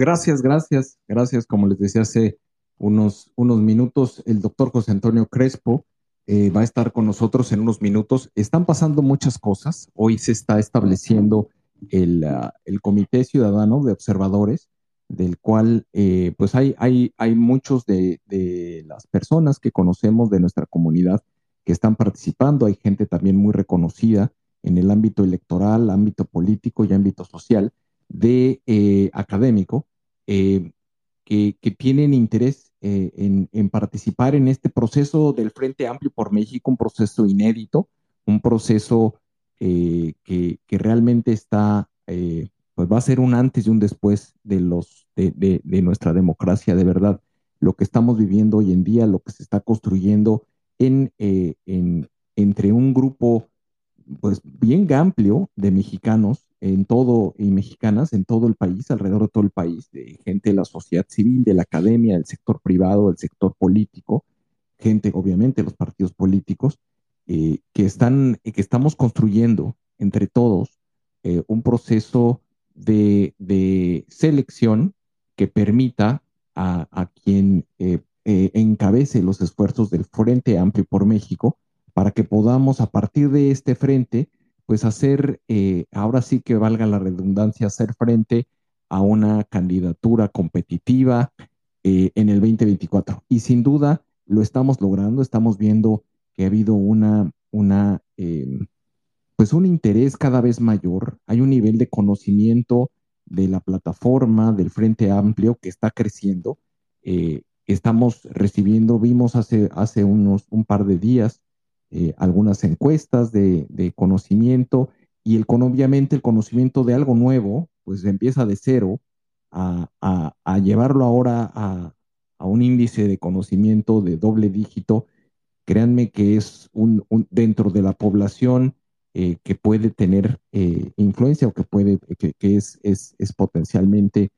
Gracias, gracias, gracias. Como les decía hace unos, unos minutos, el doctor José Antonio Crespo eh, va a estar con nosotros en unos minutos. Están pasando muchas cosas. Hoy se está estableciendo el, ah, Comité Ciudadano de Observadores, del cual eh, pues hay, hay, hay muchos de, de las personas que conocemos de nuestra comunidad que están participando. Hay gente también muy reconocida en el ámbito electoral, ámbito político y ámbito social de eh, académico eh, que, tienen interés eh, en, participar en este proceso del Frente Amplio por México, un proceso inédito, un proceso que, realmente está, pues va a ser un antes y un después de, los, de, nuestra democracia, de verdad. Lo que estamos viviendo hoy en día, lo que se está construyendo en, en entre un grupo pues bien amplio de mexicanos en todo y mexicanas en todo el país, alrededor de todo el país, de gente de la sociedad civil, de la academia, del sector privado, del sector político, gente obviamente de los partidos políticos, eh, que, están, que estamos construyendo entre todos eh, un proceso de, selección que permita a, quien eh, encabece los esfuerzos del Frente Amplio por México para que podamos a partir de este frente pues hacer, eh, ahora sí que valga la redundancia, hacer frente a una candidatura competitiva eh, en el 2024. Y sin duda lo estamos logrando, estamos viendo que ha habido una, una em, pues un interés cada vez mayor, hay un nivel de conocimiento de la plataforma del Frente Amplio que está creciendo. Eh, estamos recibiendo, vimos hace, hace unos un par de días eh, algunas encuestas de, conocimiento y el, obviamente el conocimiento de algo nuevo, pues empieza de cero a, llevarlo ahora a, un índice de conocimiento de doble dígito. Créanme que es un, dentro de la población eh, que puede tener eh, influencia o que puede, que, es, es, potencialmente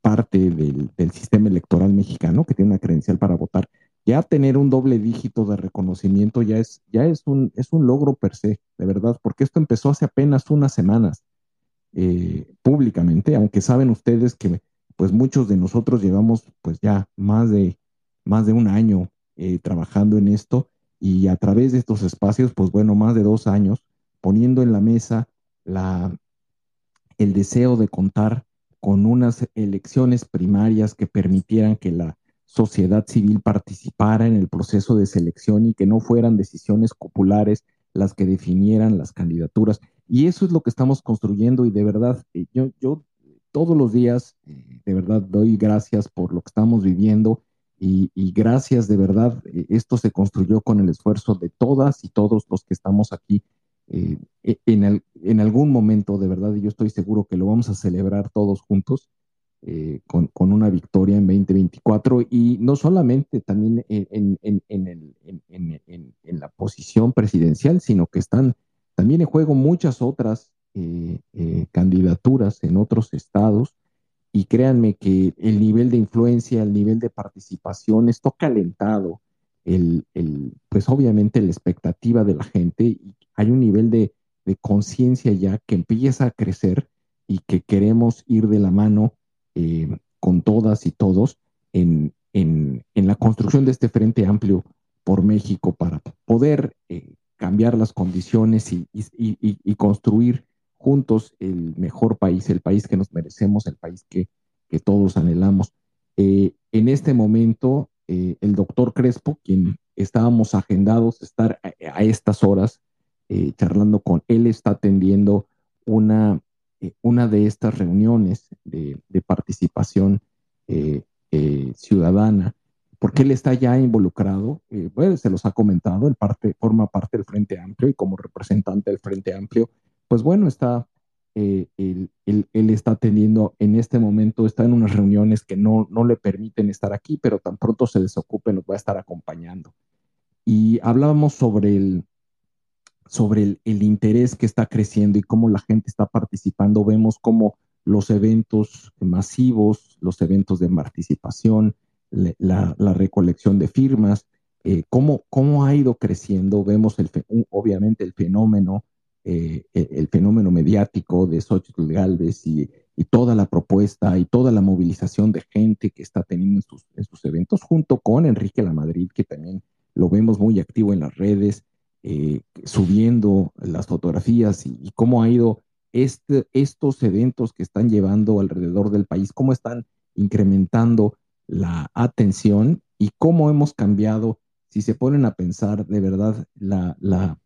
parte del, del, sistema electoral mexicano, que tiene una credencial para votar ya tener un doble dígito de reconocimiento ya es, ya es un, es un logro per se, de verdad, porque esto empezó hace apenas unas semanas eh, públicamente, aunque saben ustedes que pues muchos de nosotros llevamos pues ya más de, más de un año eh, trabajando en esto y a través de estos espacios, pues bueno, más de dos años, poniendo en la mesa la, el deseo de contar con unas elecciones primarias que permitieran que la sociedad civil participara en el proceso de selección y que no fueran decisiones populares las que definieran las candidaturas. Y eso es lo que estamos construyendo y de verdad, eh, yo, yo todos los días, eh, de verdad, doy gracias por lo que estamos viviendo y, gracias, de verdad, eh, esto se construyó con el esfuerzo de todas y todos los que estamos aquí. E, en, en algún momento, de verdad, y yo estoy seguro que lo vamos a celebrar todos juntos eh, con, con, una victoria en 2024 y no solamente también en, en, en, la posición presidencial, sino que están también en juego muchas otras eh, eh, candidaturas en otros estados. Y créanme que el nivel de influencia, el nivel de participación, esto calentado, el, el, pues obviamente la expectativa de la gente y hay un nivel de, de conciencia ya que empieza a crecer y que queremos ir de la mano eh, con todas y todos en, en, en, la construcción de este frente amplio por México para poder eh, cambiar las condiciones y, y, y, construir juntos el mejor país, el país que nos merecemos, el país que, que todos anhelamos. Eh, en este momento, el doctor Crespo, quien estábamos agendados estar a, a estas horas charlando con él, está atendiendo una eh, una de estas reuniones de, participación eh, eh, ciudadana, porque él está ya involucrado, bueno, se los ha comentado, él parte, forma parte del Frente Amplio y como representante del Frente Amplio, pues bueno, está, él, él, está atendiendo en este momento, está en unas reuniones que no, no le permiten estar aquí, pero tan pronto se desocupe nos va a estar acompañando. Y hablábamos sobre el, sobre el, interés que está creciendo y cómo la gente está participando. Vemos cómo los eventos masivos, los eventos de participación, la, recolección de firmas, eh, cómo, cómo, ha ido creciendo. Vemos el, obviamente el fenómeno, eh, el, fenómeno mediático de Xochitl Galvez y, y, toda la propuesta y toda la movilización de gente que está teniendo en sus, sus eventos, junto con Enrique La Madrid, que también lo vemos muy activo en las redes, eh, subiendo las fotografías y, cómo ha ido este, estos eventos que están llevando alrededor del país, cómo están incrementando la atención y cómo hemos cambiado, si se ponen a pensar de verdad la, la,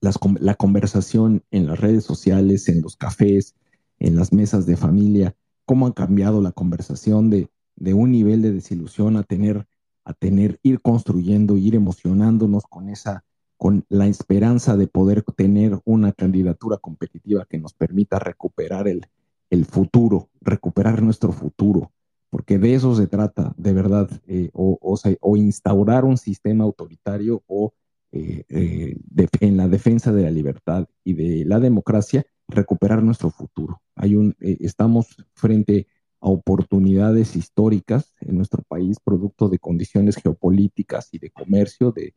la conversación en las redes sociales, en los cafés, en las mesas de familia, cómo ha cambiado la conversación de, de un nivel de desilusión a tener a tener, ir construyendo, ir emocionándonos con esa, con la esperanza de poder tener una candidatura competitiva que nos permita recuperar el, el futuro, recuperar nuestro futuro, porque de eso se trata, de verdad, eh, o, o, instaurar un sistema autoritario o eh, eh, en la defensa de la libertad y de la democracia, recuperar nuestro futuro. Hay un, estamos frente a oportunidades históricas en nuestro país, producto de condiciones geopolíticas y de comercio de,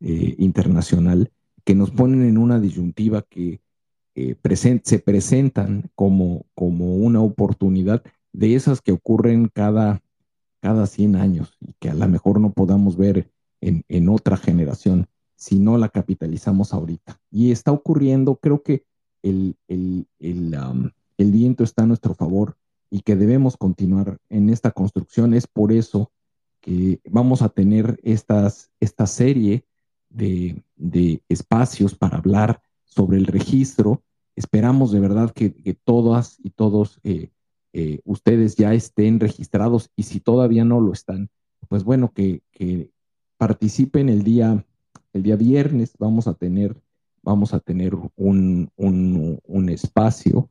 eh, internacional, que nos ponen en una disyuntiva que eh, se presentan como, como una oportunidad de esas que ocurren cada, cada 100 años y que a lo mejor no podamos ver en, en otra generación si no la capitalizamos ahorita. Y está ocurriendo, creo que el, el, el, el viento está a nuestro favor y que debemos continuar en esta construcción. Es por eso que vamos a tener estas, esta serie de, espacios para hablar sobre el registro. Esperamos de verdad que, todas y todos eh, eh, ustedes ya estén registrados y si todavía no lo están, pues bueno, que, participen el día, el día viernes. Vamos a tener, vamos a tener un, un, un espacio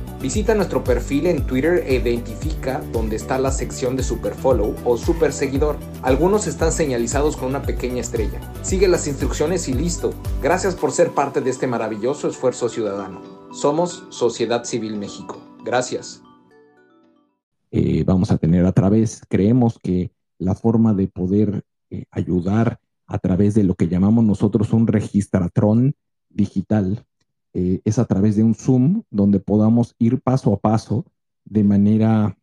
Visita nuestro perfil en Twitter e identifica dónde está la sección de Super Follow o Super Seguidor. Algunos están señalizados con una pequeña estrella. Sigue las instrucciones y listo. Gracias por ser parte de este maravilloso esfuerzo ciudadano. Somos Sociedad Civil México. Gracias. Eh, vamos a tener a través, creemos que la forma de poder eh, ayudar a través de lo que llamamos nosotros un registratrón digital eh, es a través de un Zoom donde podamos ir paso a paso de manera,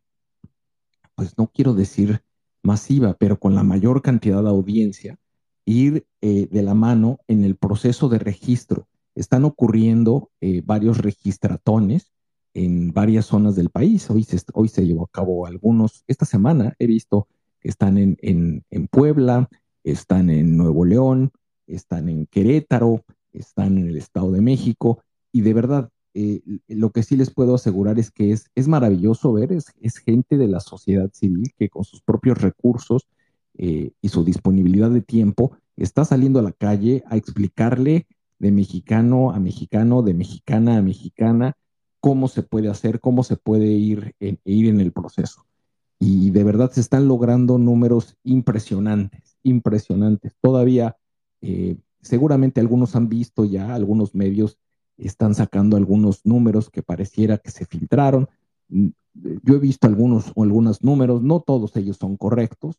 pues no quiero decir masiva, pero con la mayor cantidad de audiencia, ir de la mano en el proceso de registro. Están ocurriendo varios registratones en varias zonas del país. Hoy se, hoy se llevó a cabo algunos, esta semana he visto que están en, en, Puebla, están en Nuevo León, están en Querétaro, están en el Estado de México y de verdad, eh, lo que sí les puedo asegurar es que es, es maravilloso ver, es, es, gente de la sociedad civil que con sus propios recursos eh, y su disponibilidad de tiempo está saliendo a la calle a explicarle de mexicano a mexicano, de mexicana a mexicana, cómo se puede hacer, cómo se puede ir en, ir en el proceso. Y de verdad se están logrando números impresionantes, impresionantes. Todavía, eh, seguramente algunos han visto ya, algunos medios están sacando algunos números que pareciera que se filtraron. Mm, yo he visto algunos o algunos números, no todos ellos son correctos,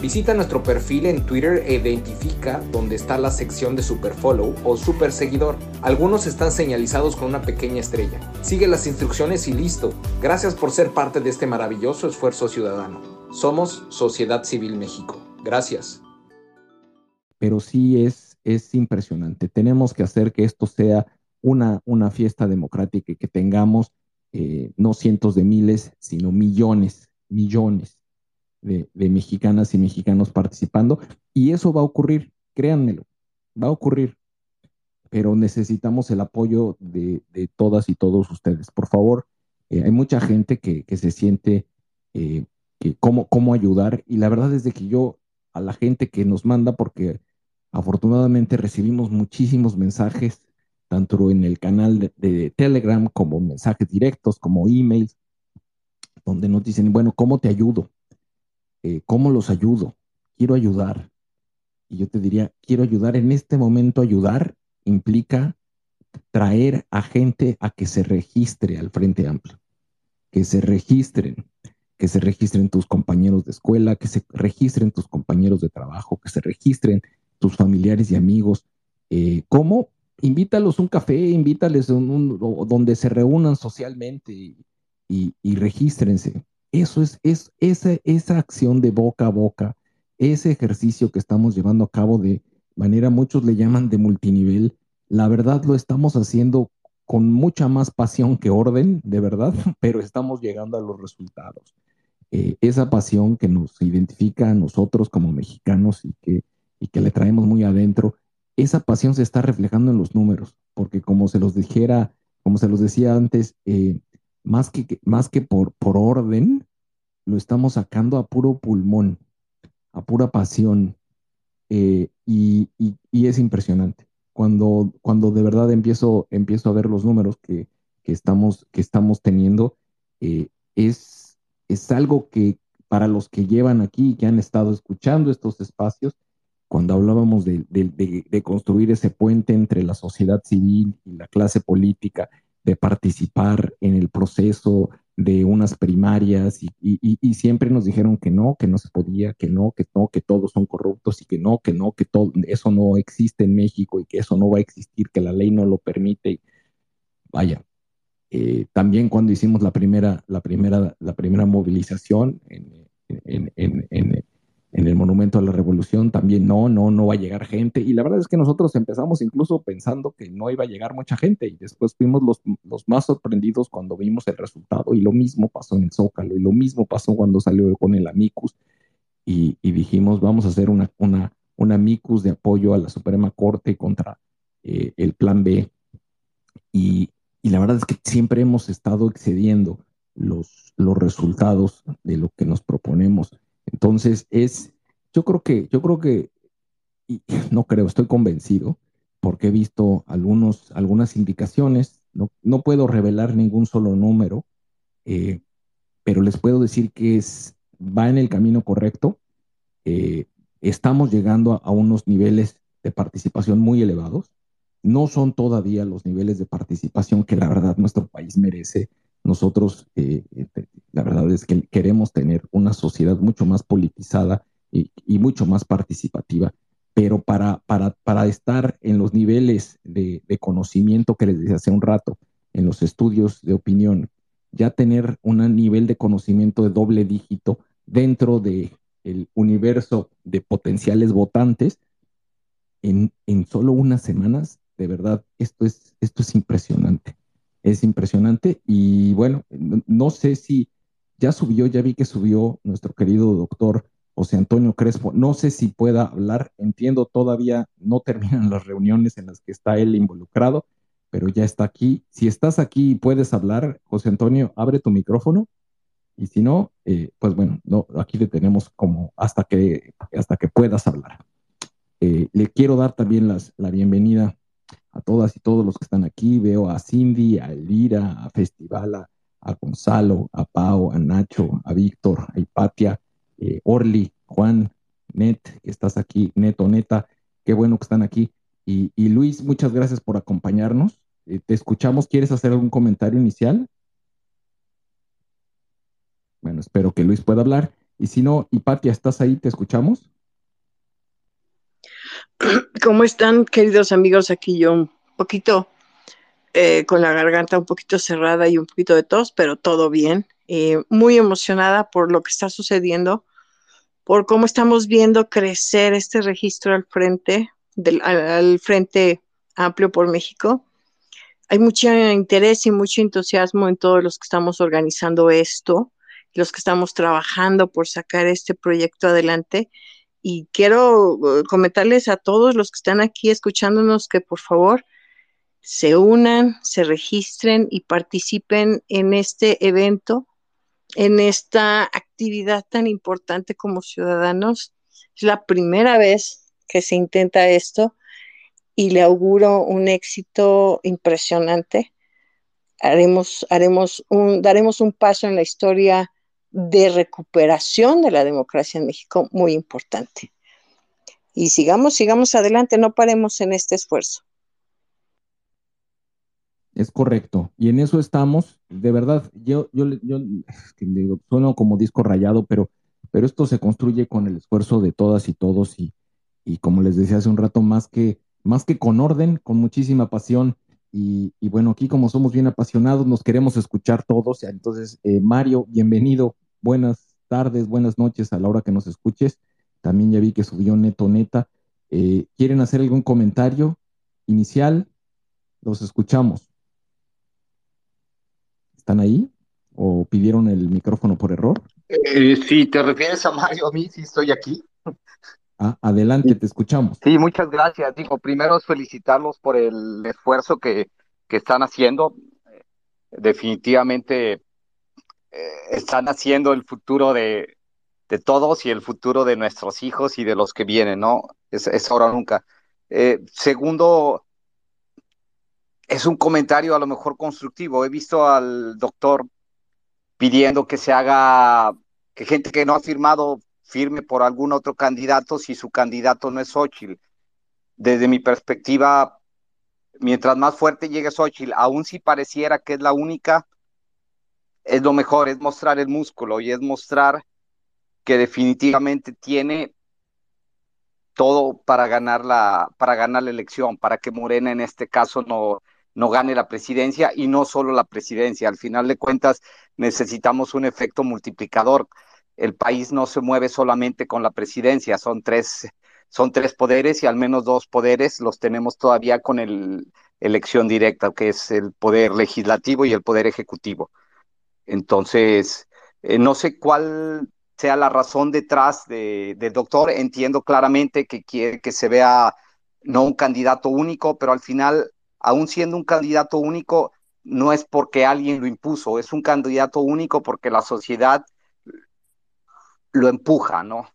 Visita nuestro perfil en Twitter e identifica dónde está la sección de Super Follow o Super Seguidor. Algunos están señalizados con una pequeña estrella. Sigue las instrucciones y listo. Gracias por ser parte de este maravilloso esfuerzo ciudadano. Somos Sociedad Civil México. Gracias. Pero sí es, es impresionante. Tenemos que hacer que esto sea una, una fiesta democrática y que tengamos eh, no cientos de miles, sino millones, millones de, mexicanas y mexicanos participando. Y eso va a ocurrir, créanmelo, va a ocurrir. Pero necesitamos el apoyo de, todas y todos ustedes. Por favor, eh, hay mucha gente que, se siente eh, que cómo, cómo ayudar. Y la verdad es de que yo a la gente que nos manda, porque afortunadamente recibimos muchísimos mensajes, tanto en el canal de, de Telegram como mensajes directos, como emails, donde nos dicen, bueno, ¿cómo te ayudo? Eh, ¿cómo los ayudo? Quiero ayudar. Y yo te diría, quiero ayudar. En este momento ayudar implica traer a gente a que se registre al Frente Amplio, que se registren, que se registren tus compañeros de escuela, que se registren tus compañeros de trabajo, que se registren tus familiares y amigos. Eh, ¿Cómo? Invítalos un café, invítales un, donde se reúnan socialmente y, y regístrense. Eso es, es esa, esa acción de boca a boca, ese ejercicio que estamos llevando a cabo de manera, muchos le llaman de multinivel, la verdad lo estamos haciendo con mucha más pasión que orden, de verdad, pero estamos llegando a los resultados. Eh, esa pasión que nos identifica a nosotros como mexicanos y que, y que le traemos muy adentro, esa pasión se está reflejando en los números, porque como se los dijera, como se los decía antes, eh, más que, más que por, por orden, lo estamos sacando a puro pulmón, a pura pasión. Eh, y, es impresionante. Cuando, cuando de verdad empiezo, empiezo a ver los números que, estamos, que estamos teniendo, eh, es, es algo que para los que llevan aquí, que han estado escuchando estos espacios, cuando hablábamos de, de, construir ese puente entre la sociedad civil y la clase política, de participar en el proceso de unas primarias y, siempre nos dijeron que no, que no se podía, que no, que no, que todos son corruptos y que no, que no, que todo eso no existe en México y que eso no va a existir, que la ley no lo permite. Vaya, eh, también cuando hicimos la primera, la primera, la primera movilización en, en el Monumento a la Revolución también no, no, no va a llegar gente. Y la verdad es que nosotros empezamos incluso pensando que no iba a llegar mucha gente y después fuimos los, los más sorprendidos cuando vimos el resultado y lo mismo pasó en el Zócalo y lo mismo pasó cuando salió con el Amicus y, dijimos vamos a hacer una, una, un amicus de apoyo a la Suprema Corte contra eh, el Plan B. Y, la verdad es que siempre hemos estado excediendo los, los resultados de lo que nos proponemos. Entonces, es, yo creo que, yo creo que, y no creo, estoy convencido, porque he visto algunos, algunas indicaciones, no, no puedo revelar ningún solo número, eh, pero les puedo decir que es, va en el camino correcto. Eh, estamos llegando a, unos niveles de participación muy elevados. No son todavía los niveles de participación que la verdad nuestro país merece. Nosotros, eh, la verdad es que queremos tener una sociedad mucho más politizada y, mucho más participativa, pero para, para, para estar en los niveles de, de, conocimiento que les decía hace un rato, en los estudios de opinión ya tener un nivel de conocimiento de doble dígito dentro del el universo de potenciales votantes en, en, solo unas semanas, de verdad, esto es, esto es impresionante. Es impresionante y bueno, no, sé si ya subió, ya vi que subió nuestro querido doctor José Antonio Crespo. No sé si pueda hablar, entiendo todavía no terminan las reuniones en las que está él involucrado, pero ya está aquí. Si estás aquí y puedes hablar, José Antonio, abre tu micrófono. Y si no, eh, pues bueno, no, aquí le tenemos como hasta que, hasta que puedas hablar. Eh, le quiero dar también la bienvenida a todas y todos los que están aquí. Veo a Cindy, a Elvira, a Festivala, a Gonzalo, a Pau, a Nacho, a Víctor, a Hipatia, eh, Orly, Juan, Net, que estás aquí, Neto, Neta, qué bueno que están aquí. Y, Luis, muchas gracias por acompañarnos. Eh, te escuchamos. ¿Quieres hacer algún comentario inicial? Bueno, espero que Luis pueda hablar. Y si no, Hipatia, ¿estás ahí? ¿Te escuchamos? ¿Cómo están, queridos amigos? Aquí yo un poquito eh, con la garganta un poquito cerrada y un poquito de tos, pero todo bien. Eh, muy emocionada por lo que está sucediendo, por cómo estamos viendo crecer este registro al frente, del, al Frente Amplio por México hay mucho interés y mucho entusiasmo en todos los que estamos organizando esto, los que estamos trabajando por sacar este proyecto adelante. Y quiero uh, comentarles a todos los que están aquí escuchándonos que por favor se unan, se registren y participen en este evento, en esta actividad tan importante como ciudadanos. Es la primera vez que se intenta esto y le auguro un éxito impresionante. Haremos, haremos un, daremos un paso en la historia de recuperación de la democracia en México muy importante. Y sigamos, sigamos adelante, no paremos en este esfuerzo. Es correcto. Y en eso estamos. De verdad, yo, yo, yo sueno como disco rayado, pero, pero esto se construye con el esfuerzo de todas y todos. Y, y como les decía hace un rato, más que más que con orden, con muchísima pasión. Y, bueno, aquí como somos bien apasionados, nos queremos escuchar todos. Entonces, eh, Mario, bienvenido. Buenas tardes, buenas noches a la hora que nos escuches. También ya vi que subió Neto Neta. Eh, ¿Quieren hacer algún comentario inicial? Los escuchamos. ¿Están ahí? ¿O pidieron el micrófono por error? Eh, si te refieres a Mario, a mí sí estoy aquí. Ah, adelante, te escuchamos. Sí, muchas gracias. Digo, primero es felicitarlos por el esfuerzo que, que están haciendo. Definitivamente están haciendo el futuro de, de, todos y el futuro de nuestros hijos y de los que vienen, ¿no? Es, es ahora nunca. Eh, segundo, es un comentario a lo mejor constructivo. He visto al doctor pidiendo que se haga, que gente que no ha firmado firme por algún otro candidato si su candidato no es Xochitl. Desde mi perspectiva, mientras más fuerte llegue Xochitl, aun si pareciera que es la única, es lo mejor, es mostrar el músculo y es mostrar que definitivamente tiene todo para ganar la, para ganar la elección, para que Morena en este caso no, no gane la presidencia y no solo la presidencia. Al final de cuentas necesitamos un efecto multiplicador el país no se mueve solamente con la presidencia, son tres, son tres poderes y al menos dos poderes los tenemos todavía con el elección directa, que es el poder legislativo y el poder ejecutivo. Entonces, eh, no sé cuál sea la razón detrás del doctor. Entiendo claramente que quiere que se vea no un candidato único, pero al final, aún siendo un candidato único, no es porque alguien lo impuso, es un candidato único porque la sociedad lo empuja, ¿no?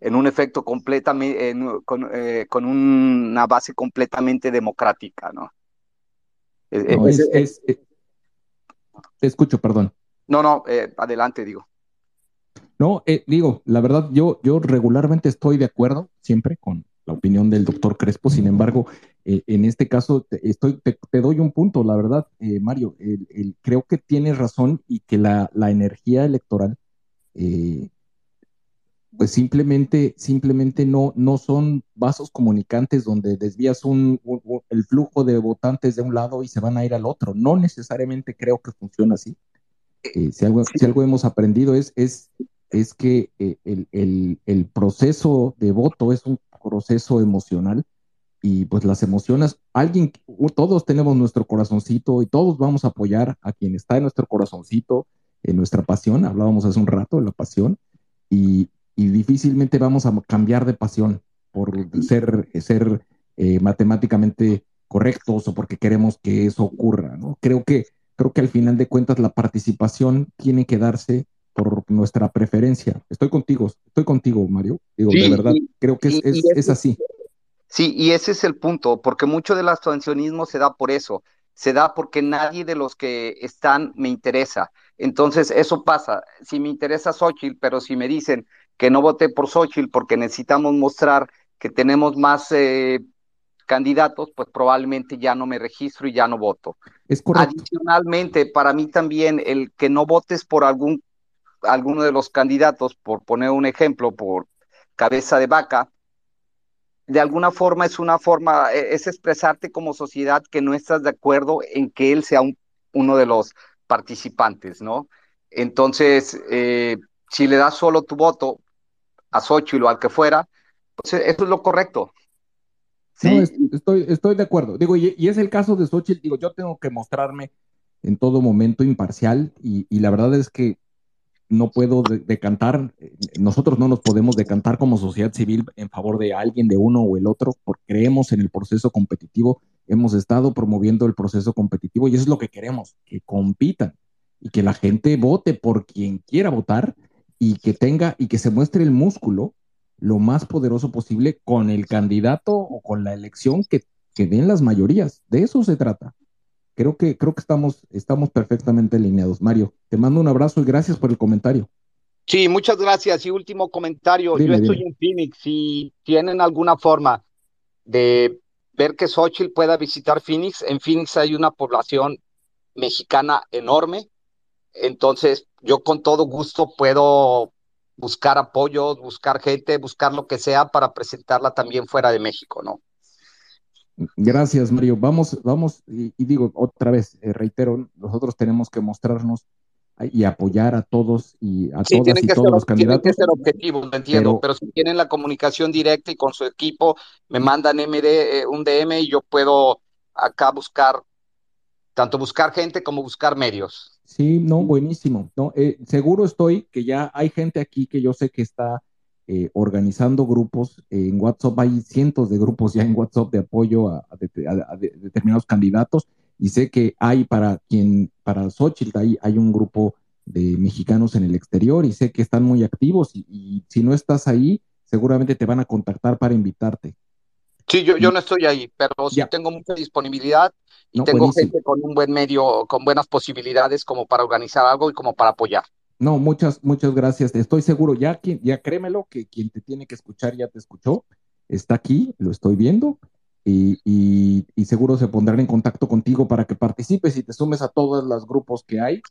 En un efecto completamente, eh, con, una base completamente democrática, ¿no? es, te escucho, perdón. No, no, eh, adelante, digo. No, eh, digo, la verdad, yo, yo regularmente estoy de acuerdo siempre con la opinión del doctor Crespo, sin embargo, eh, en este caso te, estoy, te, doy un punto, la verdad, Mario, creo que tienes razón y que la, energía electoral, pues simplemente, simplemente no, no son vasos comunicantes donde desvías un, el flujo de votantes de un lado y se van a ir al otro. No necesariamente creo que funcione así. Eh, si, algo, si algo hemos aprendido es, es, es que eh, el, proceso de voto es un proceso emocional y pues las emociones, alguien, todos tenemos nuestro corazoncito y todos vamos a apoyar a quien está en nuestro corazoncito, en nuestra pasión, hablábamos hace un rato de la pasión, y, difícilmente vamos a cambiar de pasión por ser, ser eh, matemáticamente correctos o porque queremos que eso ocurra, ¿no? Creo que creo que al final de cuentas la participación tiene que darse por nuestra preferencia. Estoy contigo, estoy contigo, Mario. Digo, de verdad, creo que es, así. Sí, y ese es el punto, porque mucho del abstencionismo se da por eso, se da porque nadie de los que están me interesa. Entonces, eso pasa. Si me interesa Xochitl, pero si me dicen que no voté por Xochitl porque necesitamos mostrar que tenemos más eh, candidatos, pues probablemente ya no me registro y ya no voto. Es correcto. Adicionalmente, para mí también el que no votes por algún alguno de los candidatos, por poner un ejemplo, por cabeza de vaca, de alguna forma es una forma, e, es expresarte como sociedad que no estás de acuerdo en que él sea uno de los participantes, ¿no? Entonces, eh, si le das solo tu voto a Xochitl o al que fuera, pues eso es lo correcto. Sí. estoy, estoy de acuerdo. Digo, y, es el caso de Xochitl, digo, yo tengo que mostrarme en todo momento imparcial y, la verdad es que no puedo decantar, nosotros no nos podemos decantar como sociedad civil en favor de alguien, de uno o el otro, porque creemos en el proceso competitivo, hemos estado promoviendo el proceso competitivo y eso es lo que queremos, que compitan y que la gente vote por quien quiera votar y que tenga y que se muestre el músculo lo más poderoso posible con el candidato o con la elección que, que den las mayorías. De eso se trata. Creo que, creo que estamos, estamos perfectamente alineados. Mario, te mando un abrazo y gracias por el comentario. Sí, muchas gracias. Y último comentario, yo estoy en Phoenix. Si tienen alguna forma de ver que Xochitl pueda visitar Phoenix, en Phoenix hay una población mexicana enorme. Entonces, yo con todo gusto puedo buscar apoyos, buscar gente, buscar lo que sea para presentarla también fuera de México, ¿no? Gracias, Mario. Vamos, vamos, y, digo otra vez, eh, reitero, nosotros tenemos que mostrarnos y apoyar a todos y a todas y todos los candidatos. Tiene que ser objetivo, lo entiendo, pero, si tienen la comunicación directa y con su equipo me mandan MD, eh, un DM y yo puedo acá buscar, tanto buscar gente como buscar medios. Sí, no, buenísimo. No, eh, seguro estoy que ya hay gente aquí que yo sé que está eh, organizando grupos en WhatsApp. Hay cientos de grupos ya en WhatsApp de apoyo a, determinados candidatos y sé que hay para quien, para Xochitl, hay, hay un grupo de mexicanos en el exterior y sé que están muy activos y, si no estás ahí, seguramente te van a contactar para invitarte. Sí, yo, yo no estoy ahí, pero sí tengo mucha disponibilidad y tengo gente con un buen medio, con buenas posibilidades como para organizar algo y como para apoyar. No, muchas, muchas gracias. Estoy seguro, ya, ya créemelo, que quien te tiene que escuchar ya te escuchó. Está aquí, lo estoy viendo. Y, y, seguro se pondrán en contacto contigo para que participes y te sumes a todos los grupos que hay.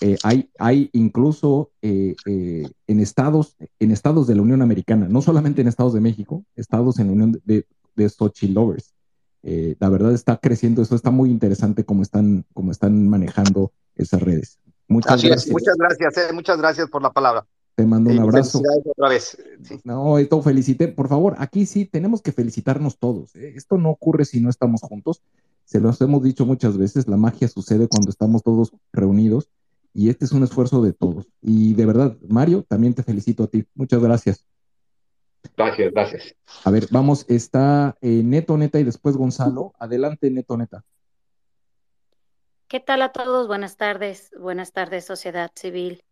Eh, hay, hay incluso eh, eh, en estados, en estados de la Unión Americana, no solamente en estados de México, estados en la Unión de, de Sochi Lovers. Eh, la verdad está creciendo, eso está muy interesante cómo están, cómo están manejando esas redes. Muchas gracias. muchas gracias, eh, muchas gracias por la palabra. Te mando un abrazo. Otra vez. No, esto felicité, por favor, aquí sí tenemos que felicitarnos todos. ¿eh? Esto no ocurre si no estamos juntos. Se los hemos dicho muchas veces, la magia sucede cuando estamos todos reunidos y este es un esfuerzo de todos. Y de verdad, Mario, también te felicito a ti. Muchas gracias. Gracias, gracias. A ver, vamos, está eh, Neto Neta y después Gonzalo. Adelante, Neto Neta. ¿Qué tal a todos? Buenas tardes, buenas tardes, sociedad civil.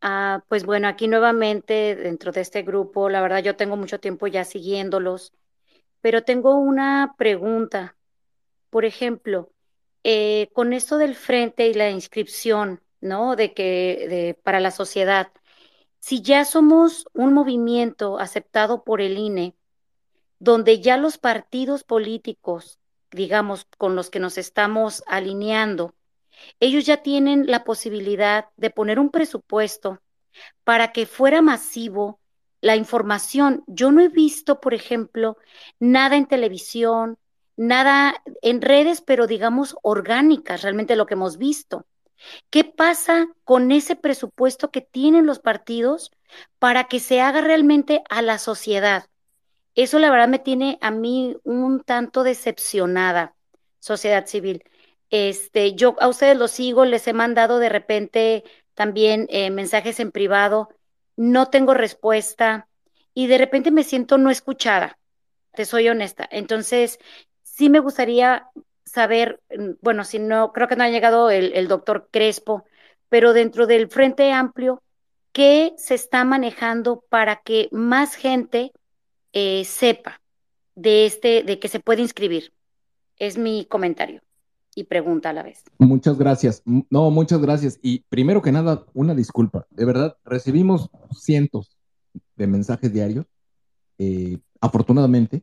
Ah, pues bueno, aquí nuevamente dentro de este grupo, la verdad yo tengo mucho tiempo ya siguiéndolos, pero tengo una pregunta. Por ejemplo, eh, con esto del frente y la inscripción, ¿no? De que de, para la sociedad, si ya somos un movimiento aceptado por el INE, donde ya los partidos políticos, digamos, con los que nos estamos alineando, ellos ya tienen la posibilidad de poner un presupuesto para que fuera masivo la información. Yo no he visto, por ejemplo, nada en televisión, nada en redes, pero digamos orgánicas, realmente lo que hemos visto. ¿Qué pasa con ese presupuesto que tienen los partidos para que se haga realmente a la sociedad? Eso la verdad me tiene a mí un tanto decepcionada, sociedad civil. Este, yo a ustedes los sigo, les he mandado de repente también eh, mensajes en privado, no tengo respuesta y de repente me siento no escuchada, te soy honesta. Entonces, sí me gustaría saber, mm, bueno, si no, creo que no ha llegado el, doctor Crespo, pero dentro del Frente Amplio, ¿qué se está manejando para que más gente eh, sepa de este, de que se puede inscribir? Es mi comentario y pregunta a la vez. Muchas gracias. No, muchas gracias. Y primero que nada, una disculpa. De verdad, recibimos cientos de mensajes diarios, eh, afortunadamente,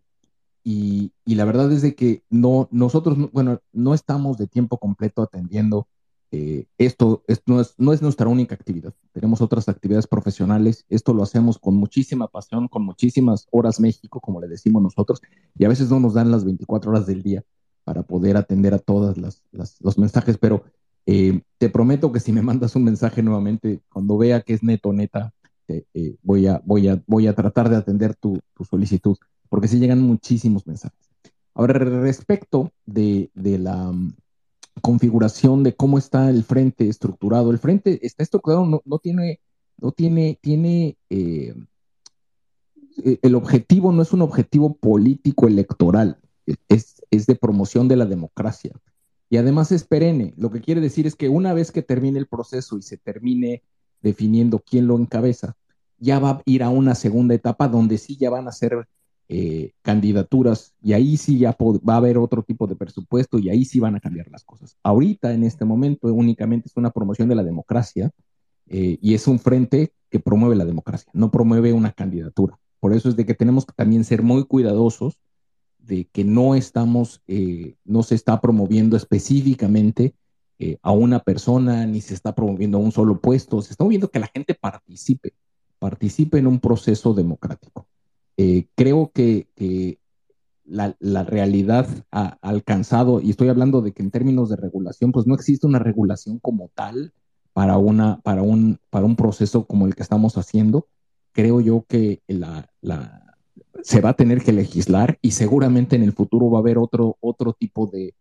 y, la verdad es de que no, nosotros, bueno, no estamos de tiempo completo atendiendo eh, esto, esto no, es, no es nuestra única actividad. Tenemos otras actividades profesionales. Esto lo hacemos con muchísima pasión, con muchísimas horas México, como le decimos nosotros, y a veces no nos dan las 24 horas del día para poder atender a todos los mensajes, pero eh, te prometo que si me mandas un mensaje nuevamente, cuando vea que es neto, neta, eh, voy, a, voy, a, voy a tratar de atender tu, solicitud, porque sí llegan muchísimos mensajes. Ahora, respecto de, la mm, configuración de cómo está el frente estructurado, el frente está estructurado, no, no tiene, no tiene, tiene eh, el objetivo no es un objetivo político electoral, es, de promoción de la democracia. Y además es perenne. Lo que quiere decir es que una vez que termine el proceso y se termine definiendo quién lo encabeza, ya va a ir a una segunda etapa donde sí ya van a ser eh, candidaturas y ahí sí ya va a haber otro tipo de presupuesto y ahí sí van a cambiar las cosas. Ahorita, en este momento, únicamente es una promoción de la democracia eh, y es un frente que promueve la democracia, no promueve una candidatura. Por eso es de que tenemos que también ser muy cuidadosos de que no estamos, eh, no se está promoviendo específicamente eh, a una persona, ni se está promoviendo a un solo puesto, se está moviendo que la gente participe, participe en un proceso democrático. Eh, creo que, la, realidad ha alcanzado, y estoy hablando de que en términos de regulación, pues no existe una regulación como tal para, una, para, un, para un proceso como el que estamos haciendo. Creo yo que se va a tener que legislar y seguramente en el futuro va a haber otro, otro tipo de,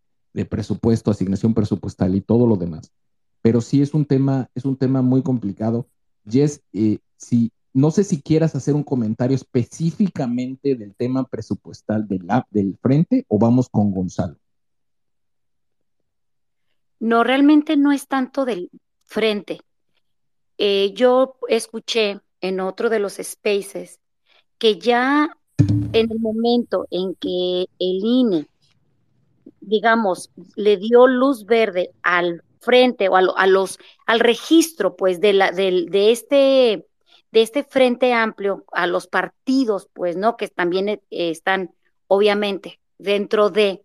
presupuesto, asignación presupuestal y todo lo demás. Pero sí es un tema, es un tema muy complicado. Jess, eh, no sé si quieras hacer un comentario específicamente del tema presupuestal del, del frente o vamos con Gonzalo. No, realmente no es tanto del frente. Eh, yo escuché en otro de los spaces que ya en el momento en que el INE, digamos, le dio luz verde al frente o a, los al registro pues de la de, este de este frente amplio a los partidos pues no que también eh, están obviamente dentro de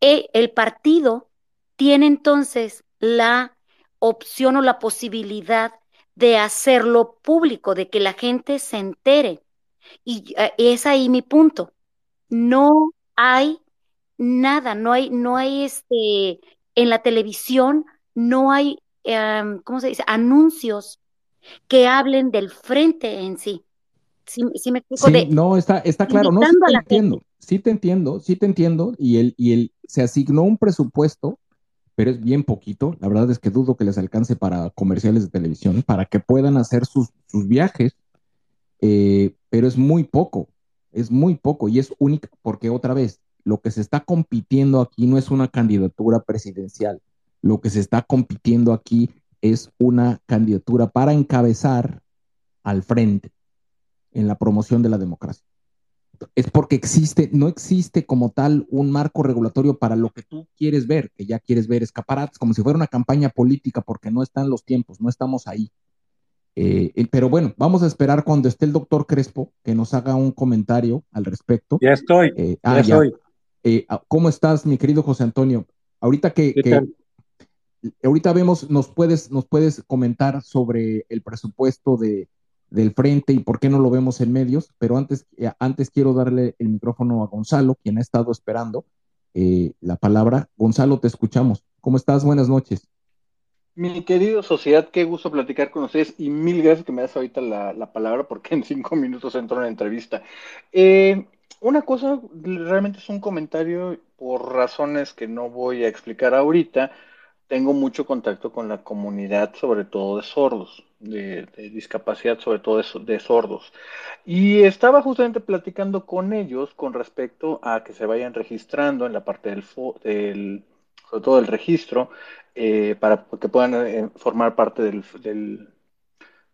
eh, el partido tiene entonces la opción o la posibilidad de hacerlo público de que la gente se entere y eh, es ahí mi punto. No hay nada, no hay, no hay este, en la televisión, no hay, em, ¿cómo se dice? Anuncios que hablen del frente en sí. Sí, me explico no, está, está claro, no, sí te entiendo, sí te entiendo, sí te entiendo, y el, y el, se asignó un presupuesto pero es bien poquito. La verdad es que dudo que les alcance para comerciales de televisión, para que puedan hacer sus, viajes, eh, pero es muy poco, es muy poco y es única porque otra vez, lo que se está compitiendo aquí no es una candidatura presidencial, lo que se está compitiendo aquí es una candidatura para encabezar al frente en la promoción de la democracia. Es porque existe, no existe como tal un marco regulatorio para lo que tú quieres ver, que ya quieres ver escaparates, como si fuera una campaña política, porque no están los tiempos, no estamos ahí. Eh, pero bueno, vamos a esperar cuando esté el doctor Crespo que nos haga un comentario al respecto. Ya estoy. Eh, ah, ya estoy. Eh, ah, ¿Cómo estás, mi querido José Antonio? Ahorita que, ahorita vemos, nos puedes, nos puedes comentar sobre el presupuesto de, del frente y por qué no lo vemos en medios, pero antes, eh, antes quiero darle el micrófono a Gonzalo, quien ha estado esperando eh, la palabra. Gonzalo, te escuchamos. ¿Cómo estás? Buenas noches. Mi querido sociedad, qué gusto platicar con ustedes y mil gracias que me das ahorita la, palabra porque en cinco minutos entró en la entrevista. Eh, una cosa, realmente es un comentario por razones que no voy a explicar ahorita. Tengo mucho contacto con la comunidad, sobre todo de sordos, de, discapacidad, sobre todo de, sordos. Y estaba justamente platicando con ellos con respecto a que se vayan registrando en la parte del, del sobre todo del registro, eh, para que puedan eh, formar parte del,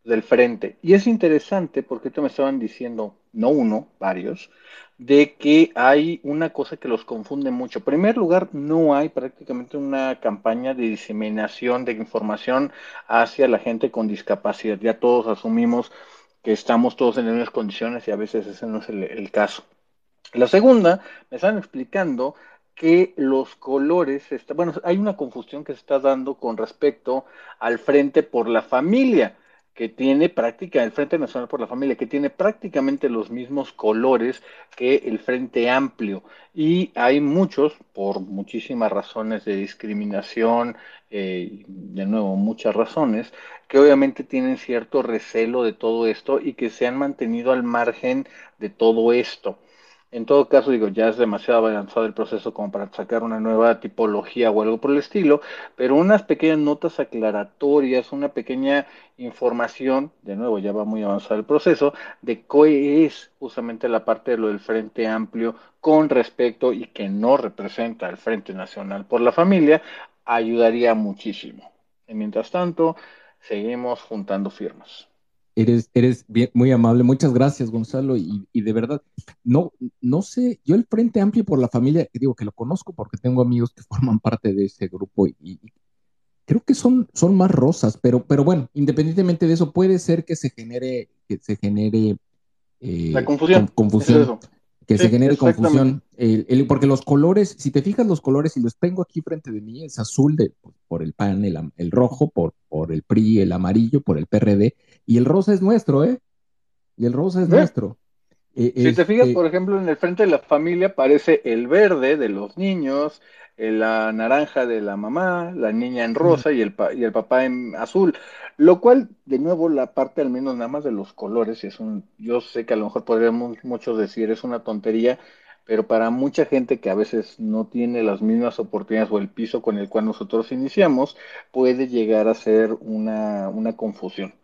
del frente. Y es interesante porque esto me estaban diciendo, no uno, varios, de que hay una cosa que los confunde mucho. En primer lugar, no hay prácticamente una campaña de diseminación de información hacia la gente con discapacidad. Ya todos asumimos que estamos todos en las mismas condiciones y a veces ese no es el, caso. La segunda, me están explicando que los colores, bueno, hay una confusión que se está dando con respecto al frente por la familia que tiene práctica, el Frente Nacional por la Familia, que tiene prácticamente los mismos colores que el Frente Amplio. Y hay muchos, por muchísimas razones de discriminación, eh, de nuevo, muchas razones, que obviamente tienen cierto recelo de todo esto y que se han mantenido al margen de todo esto. En todo caso, digo, ya es demasiado avanzado el proceso como para sacar una nueva tipología o algo por el estilo, pero unas pequeñas notas aclaratorias, una pequeña información, de nuevo, ya va muy avanzado el proceso, de qué es justamente la parte de lo del Frente Amplio con respecto y que no representa el Frente Nacional por la Familia, ayudaría muchísimo. Y mientras tanto, seguimos juntando firmas. Eres, eres muy amable. Muchas gracias, Gonzalo. Y, de verdad, no, no sé, yo el Frente Amplio por la Familia, digo que lo conozco porque tengo amigos que forman parte de ese grupo y, creo que son, son más rosas, pero, pero bueno, independientemente de eso, puede ser que se genere, que se genere eh, la confusión. confusión que se genere confusión. porque los colores, si te fijas los colores, y los tengo aquí frente de mí, es azul de, por el PAN, el, rojo por, por el PRI, el amarillo por el PRD, y el rosa es nuestro, ¿eh? Y el rosa es nuestro. Eh, si te fijas, por ejemplo, en el frente de la familia aparece el verde de los niños, la naranja de la mamá, la niña en rosa y el, y el papá en azul. Lo cual, de nuevo, la parte al menos nada más de los colores, es un, yo sé que a lo mejor podríamos muchos decir es una tontería, pero para mucha gente que a veces no tiene las mismas oportunidades o el piso con el cual nosotros iniciamos, puede llegar a ser una, una confusión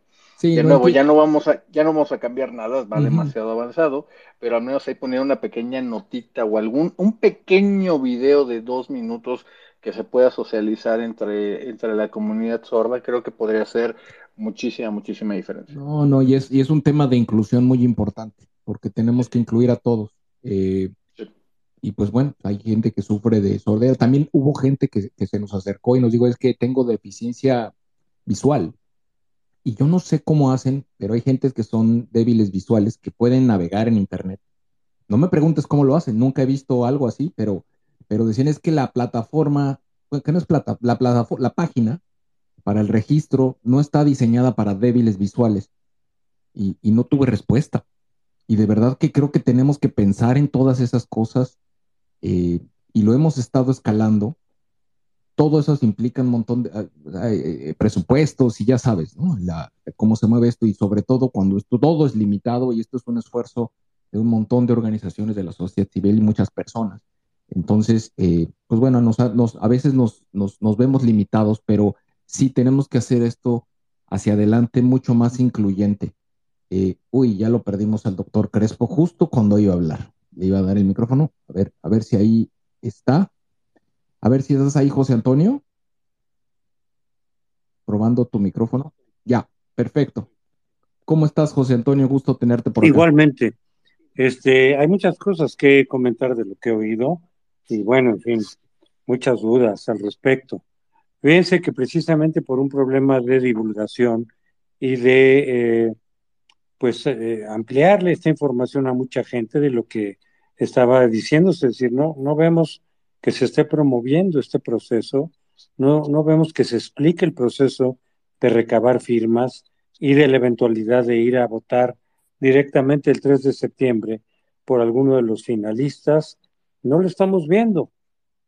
de nuevo, ya no vamos a, ya no vamos a cambiar nada, va demasiado avanzado, pero al menos ahí poner una pequeña notita o algún, un pequeño video de dos minutos que se pueda socializar entre, entre la comunidad sorda, creo que podría ser muchísima, muchísima diferencia. No, no, y es, y es un tema de inclusión muy importante, porque tenemos que incluir a todos. Eh, y pues bueno, hay gente que sufre de sordera. También hubo gente que, que se nos acercó y nos dijo, es que tengo deficiencia visual y yo no sé cómo hacen, pero hay gentes que son débiles visuales que pueden navegar en Internet. No me preguntes cómo lo hacen, nunca he visto algo así, pero, pero decían es que la plataforma, que no es plata, la, plataforma, la página para el registro no está diseñada para débiles visuales. Y, no tuve respuesta. Y de verdad que creo que tenemos que pensar en todas esas cosas eh, y lo hemos estado escalando todo eso implica un montón de ah, eh, presupuestos y ya sabes, ¿no? cómo se mueve esto y sobre todo cuando esto todo es limitado y esto es un esfuerzo de un montón de organizaciones de la sociedad civil y muchas personas. Entonces, eh, pues bueno, a veces nos, nos, vemos limitados, pero sí tenemos que hacer esto hacia adelante mucho más incluyente. Eh, uy, ya lo perdimos al doctor Crespo justo cuando iba a hablar. Le iba a dar el micrófono. A ver, a ver si ahí está. A ver si estás ahí, José Antonio. Probando tu micrófono. Ya, perfecto. ¿Cómo estás, José Antonio? Gusto tenerte por aquí. Igualmente. Este, hay muchas cosas que comentar de lo que he oído y bueno, en fin, muchas dudas al respecto. Fíjense que precisamente por un problema de divulgación y de eh, pues eh, ampliarle esta información a mucha gente de lo que estaba diciendo, es decir, no, no vemos que se esté promoviendo este proceso, no, no vemos que se explique el proceso de recabar firmas y de la eventualidad de ir a votar directamente el 3 de septiembre por alguno de los finalistas no lo estamos viendo.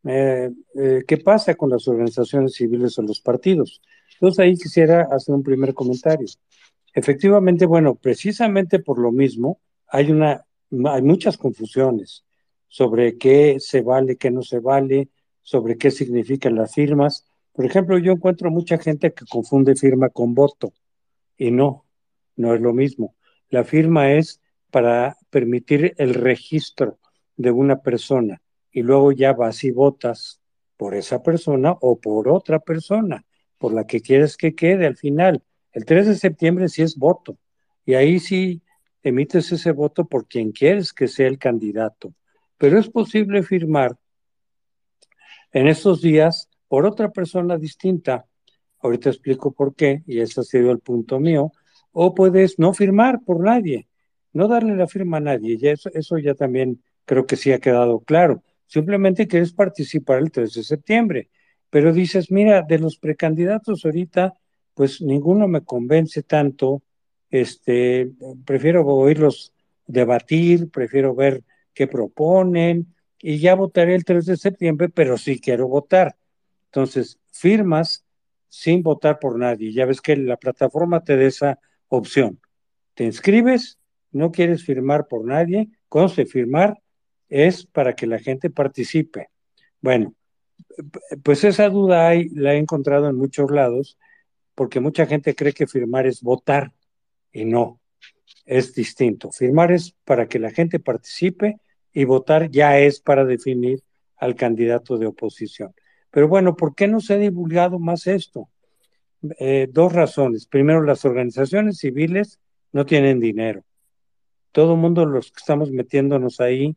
Eh, eh, ¿Qué pasa con las organizaciones civiles o los partidos? Entonces ahí quisiera hacer un primer comentario. Efectivamente, bueno, precisamente por lo mismo hay una, hay muchas confusiones sobre qué se vale, qué no se vale, sobre qué significan las firmas. Por ejemplo, yo encuentro mucha gente que confunde firma con voto y no, no es lo mismo. La firma es para permitir el registro de una persona y luego ya vas y votas por esa persona o por otra persona, por la que quieres que quede al final. El 3 de septiembre sí es voto y ahí sí emites ese voto por quien quieres que sea el candidato. Pero es posible firmar en estos días por otra persona distinta. Ahorita explico por qué, y ese ha sido el punto mío. O puedes no firmar por nadie, no darle la firma a nadie. Y eso, eso ya también creo que sí ha quedado claro. Simplemente quieres participar el 3 de septiembre, pero dices, mira, de los precandidatos ahorita, pues ninguno me convence tanto, este, prefiero oírlos debatir, prefiero ver qué proponen y ya votaré el 3 de septiembre, pero sí quiero votar. Entonces, firmas sin votar por nadie. Ya ves que la plataforma te da esa opción. Te inscribes, no quieres firmar por nadie, conste firmar es para que la gente participe. Bueno, pues esa duda hay, la he encontrado en muchos lados, porque mucha gente cree que firmar es votar y no, es distinto. Firmar es para que la gente participe y votar ya es para definir al candidato de oposición. Pero bueno, ¿por qué no se ha divulgado más esto? Eh, dos razones. Primero, las organizaciones civiles no tienen dinero. Todo el mundo, los que estamos metiéndonos ahí,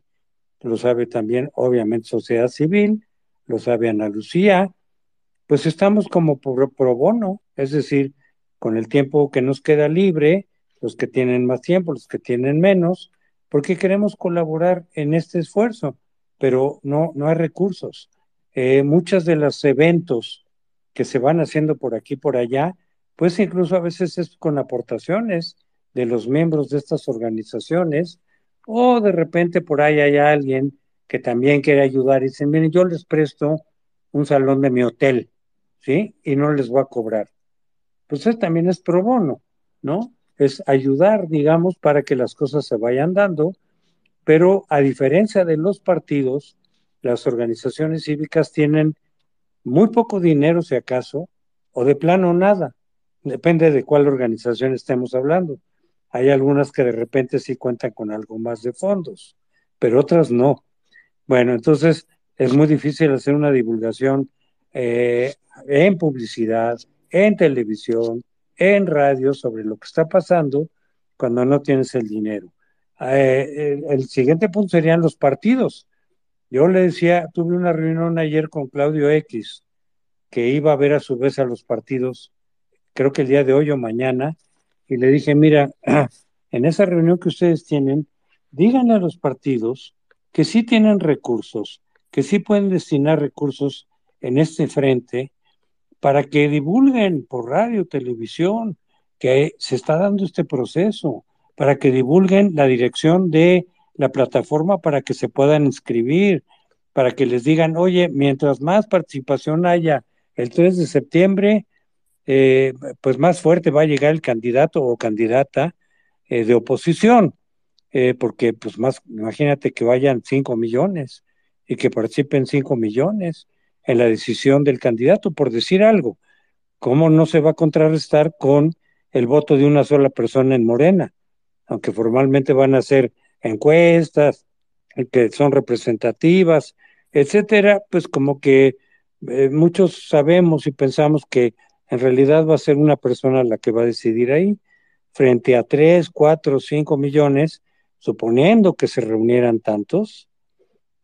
lo sabe también obviamente sociedad civil, lo sabe Ana Lucía, pues estamos como pro, pro bono, es decir, con el tiempo que nos queda libre, los que tienen más tiempo, los que tienen menos, porque queremos colaborar en este esfuerzo, pero no, no hay recursos. Eh, muchos de los eventos que se van haciendo por aquí por allá, pues incluso a veces es con aportaciones de los miembros de estas organizaciones, o de repente por ahí hay alguien que también quiere ayudar y dicen, miren, yo les presto un salón de mi hotel, ¿sí? Y no les voy a cobrar. Pues eso también es pro bono, ¿no? Es ayudar, digamos, para que las cosas se vayan dando, pero a diferencia de los partidos, las organizaciones cívicas tienen muy poco dinero, si acaso, o de plano nada. Depende de cuál organización estemos hablando. Hay algunas que de repente sí cuentan con algo más de fondos, pero otras no. Bueno, entonces es muy difícil hacer una divulgación eh, en publicidad, en televisión, en radio sobre lo que está pasando cuando no tienes el dinero. Eh, el, siguiente punto serían los partidos. Yo le decía, tuve una reunión ayer con Claudio X, que iba a ver a su vez a los partidos, creo que el día de hoy o mañana, y le dije, mira, en esa reunión que ustedes tienen, díganle a los partidos que sí tienen recursos, que sí pueden destinar recursos en este frente para que divulguen por radio, televisión, que se está dando este proceso, para que divulguen la dirección de la plataforma para que se puedan inscribir, para que les digan, oye, mientras más participación haya el 3 de septiembre, eh, pues más fuerte va a llegar el candidato o candidata eh, de oposición, eh, porque pues más, imagínate que vayan 5 millones y que participen 5 millones en la decisión del candidato, por decir algo. ¿Cómo no se va a contrarrestar con el voto de una sola persona en Morena? Aunque formalmente van a hacer encuestas que son representativas, etcétera, pues como que eh, muchos sabemos y pensamos que en realidad va a ser una persona la que va a decidir ahí, frente a tres, cuatro, cinco millones, suponiendo que se reunieran tantos,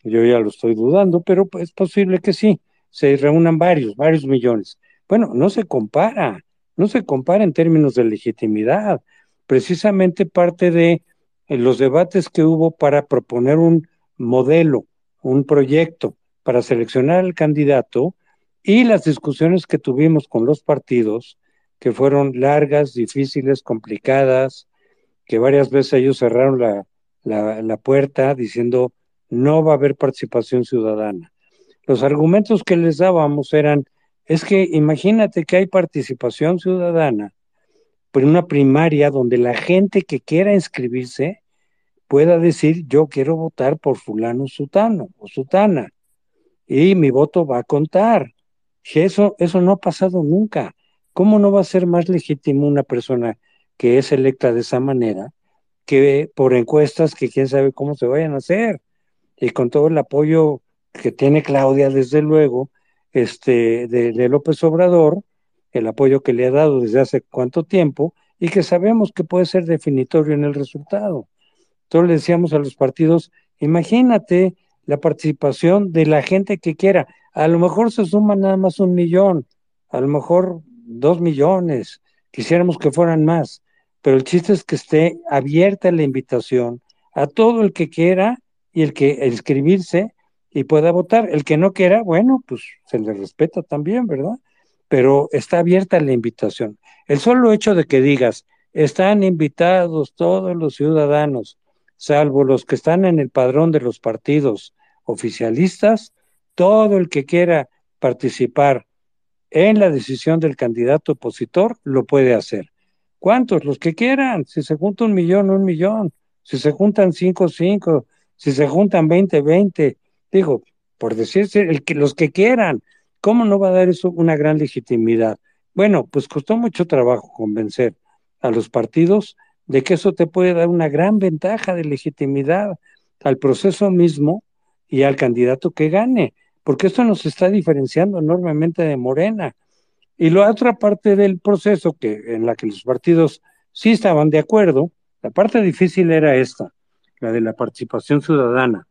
yo ya lo estoy dudando, pero es posible que sí, se reúnan varios, varios millones. Bueno, no se compara, no se compara en términos de legitimidad. Precisamente parte de eh, los debates que hubo para proponer un modelo, un proyecto para seleccionar al candidato y las discusiones que tuvimos con los partidos, que fueron largas, difíciles, complicadas, que varias veces ellos cerraron la, la, puerta diciendo no va a haber participación ciudadana. Los argumentos que les dábamos eran, es que imagínate que hay participación ciudadana por una primaria donde la gente que quiera inscribirse pueda decir yo quiero votar por fulano sutano o sutana y mi voto va a contar. Eso, eso no ha pasado nunca. ¿Cómo no va a ser más legítimo una persona que es electa de esa manera que por encuestas que quién sabe cómo se vayan a hacer? Y con todo el apoyo que tiene Claudia, desde luego, este, de, López Obrador, el apoyo que le ha dado desde hace cuánto tiempo y que sabemos que puede ser definitorio en el resultado. Entonces le decíamos a los partidos, imagínate la participación de la gente que quiera. A lo mejor se suma nada más un millón, a lo mejor dos millones, quisiéramos que fueran más, pero el chiste es que esté abierta la invitación a todo el que quiera y el que inscribirse y pueda votar. El que no quiera, bueno, pues se le respeta también, ¿verdad? Pero está abierta la invitación. El solo hecho de que digas, están invitados todos los ciudadanos salvo los que están en el padrón de los partidos oficialistas, todo el que quiera participar en la decisión del candidato opositor lo puede hacer. ¿Cuántos? Los que quieran. Si se junta un millón, un millón. Si se juntan cinco, cinco. Si se juntan veinte, veinte. Digo, por decirse, el que, los que quieran. ¿Cómo no va a dar eso una gran legitimidad? Bueno, pues costó mucho trabajo convencer a los partidos de que eso te puede dar una gran ventaja de legitimidad al proceso mismo y al candidato que gane, porque esto nos está diferenciando enormemente de Morena. Y la otra parte del proceso que en la que los partidos sí estaban de acuerdo, la parte difícil era esta, la de la participación ciudadana,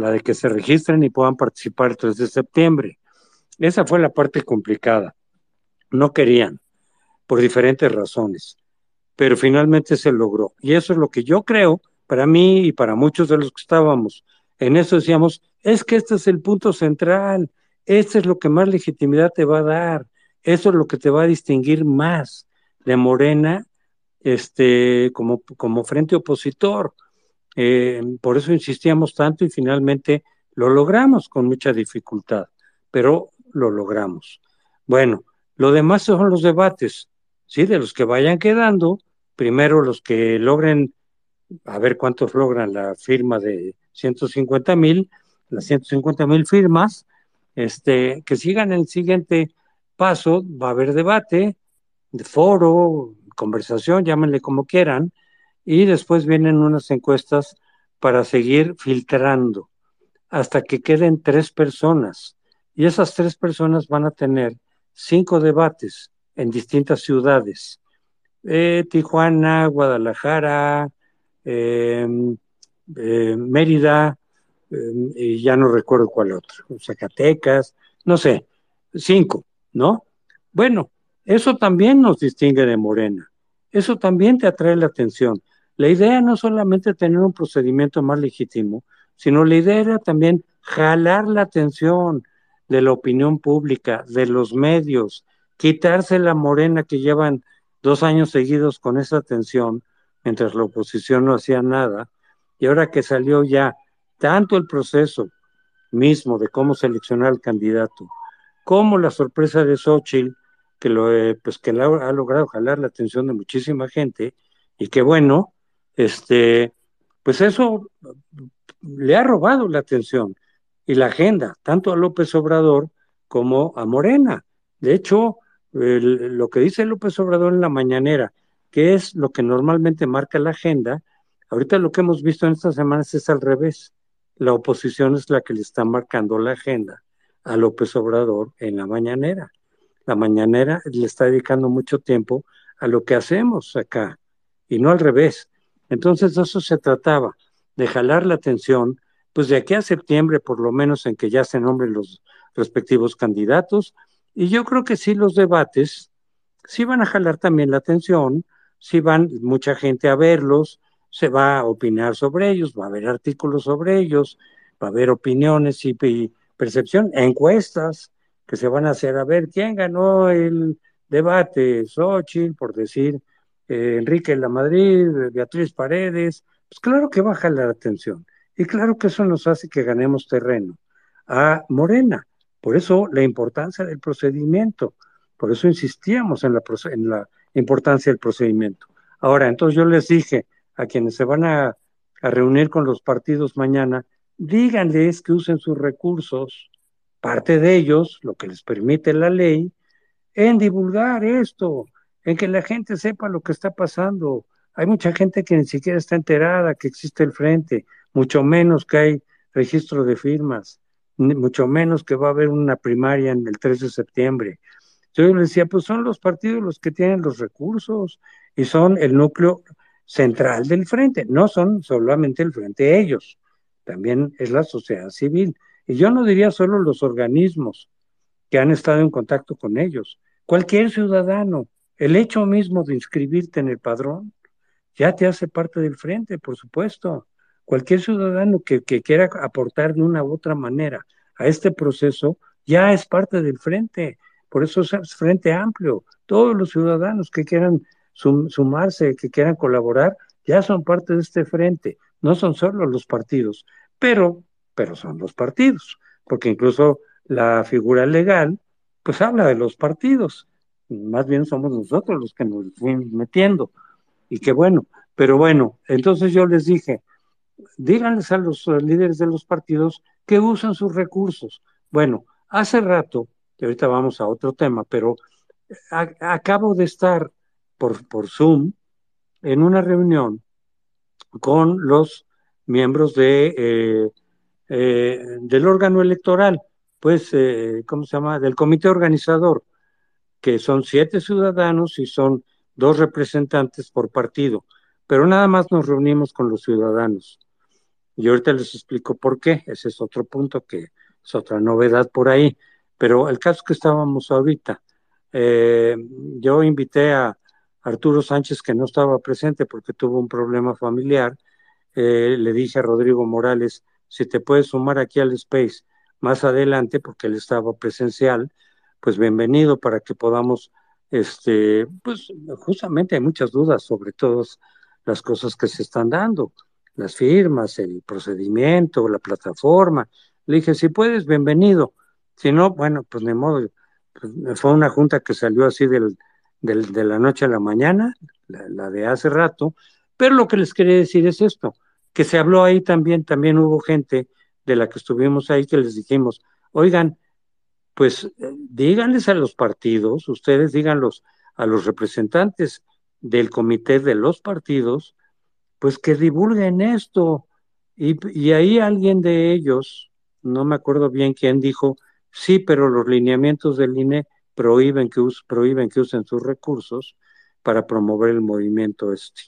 la de que se registren y puedan participar el 3 de septiembre. Esa fue la parte complicada. No querían, por diferentes razones pero finalmente se logró. Y eso es lo que yo creo, para mí y para muchos de los que estábamos en eso decíamos, es que este es el punto central, este es lo que más legitimidad te va a dar, eso es lo que te va a distinguir más de Morena este, como, como frente opositor. Eh, por eso insistíamos tanto y finalmente lo logramos con mucha dificultad, pero lo logramos. Bueno, lo demás son los debates, ¿sí? De los que vayan quedando, primero los que logren, a ver cuántos logran la firma de 150 mil, las 150 mil firmas, este, que sigan el siguiente paso, va a haber debate, de foro, conversación, llámenle como quieran, y después vienen unas encuestas para seguir filtrando hasta que queden tres personas. Y esas tres personas van a tener cinco debates en distintas ciudades. Eh, Tijuana, Guadalajara, em, eh, Mérida, em, y ya no recuerdo cuál otro, Zacatecas, no sé, cinco, ¿no? Bueno, eso también nos distingue de Morena, eso también te atrae la atención. La idea no solamente tener un procedimiento más legítimo, sino la idea era también jalar la atención de la opinión pública, de los medios, quitarse la morena que llevan dos años seguidos con esa tensión, mientras la oposición no hacía nada, y ahora que salió ya tanto el proceso mismo de cómo seleccionar al candidato, como la sorpresa de Xochitl, que, lo, eh, pues que ha logrado jalar la atención de muchísima gente, y que bueno, este, pues eso le ha robado la atención. y la agenda, tanto a López Obrador como a Morena. De hecho, lo que dice López Obrador en la mañanera, que es lo que normalmente marca la agenda, ahorita lo que hemos visto en estas semanas es al revés. La oposición es la que le está marcando la agenda a López Obrador en la mañanera. La mañanera le está dedicando mucho tiempo a lo que hacemos acá y no al revés. Entonces de eso se trataba, de jalar la atención, pues de aquí a septiembre por lo menos en que ya se nombren los respectivos candidatos. Y yo creo que sí los debates sí van a jalar también la atención, sí van mucha gente a verlos, se va a opinar sobre ellos, va a haber artículos sobre ellos, va a haber opiniones y, percepción, encuestas que se van a hacer a ver quién ganó el debate, Xochitl, por decir, eh, Enrique La Madrid, Beatriz Paredes, pues claro que baja la atención. Y claro que eso nos hace que ganemos terreno a Morena. Por eso la importancia del procedimiento, por eso insistíamos en la, en la importancia del procedimiento. Ahora, entonces yo les dije a quienes se van a reunir con los partidos mañana, díganles que usen sus recursos, parte de ellos, lo que les permite la ley, en divulgar esto, en que la gente sepa lo que está pasando. Hay mucha gente que ni siquiera está enterada que existe el frente, mucho menos que hay registro de firmas, mucho menos que va a haber una primaria en el 3 de septiembre. Yo les decía, pues son los partidos los que tienen los recursos y son el núcleo central del frente, no son solamente el frente ellos también es la sociedad civil. Y yo no diría solo los organismos que han estado en contacto con ellos, cualquier ciudadano, el hecho mismo de inscribirte en el padrón ya te hace parte del frente, por supuesto. Cualquier ciudadano que, que quiera aportar de una u otra manera a este proceso ya es parte del frente. Por eso es frente amplio. Todos los ciudadanos que quieran sumarse, que quieran colaborar, ya son parte de este frente no son solo los partidos, pero, pero son los partidos, porque incluso la figura legal, pues habla de los partidos, más bien somos nosotros los que nos fuimos metiendo, y qué bueno, pero bueno, entonces yo les dije, díganles a los líderes de los partidos que usen sus recursos. Bueno, hace rato, y ahorita vamos a otro tema, pero acabo de estar por, por Zoom en una reunión con los miembros de, eh, eh, del órgano electoral, pues, eh, ¿cómo se llama? Del comité organizador, que son siete ciudadanos y son dos representantes por partido, pero nada más nos reunimos con los ciudadanos. Y ahorita les explico por qué, ese es otro punto que es otra novedad por ahí, pero el caso que estábamos ahorita, yo invité a Arturo Sánchez, que no estaba presente porque tuvo un problema familiar, eh, le dije a Rodrigo Morales, si te puedes sumar aquí al Space más adelante, porque él estaba presencial, pues bienvenido para que podamos, este, pues justamente hay muchas dudas sobre todas las cosas que se están dando, las firmas, el procedimiento, la plataforma. Le dije, si puedes, bienvenido. Si no, bueno, pues de modo. Pues, fue una junta que salió así del, de la noche a la mañana, la, de hace rato, pero lo que les quería decir es esto, que se habló ahí también, también hubo gente de la que estuvimos ahí que les dijimos, oigan, pues díganles a los partidos, ustedes díganlos a los representantes del comité de los partidos, pues que divulguen esto. Y, y ahí alguien de ellos, no me acuerdo bien quién dijo, sí, pero los lineamientos del INE prohíben que, prohíben que usen sus recursos para promover el movimiento este.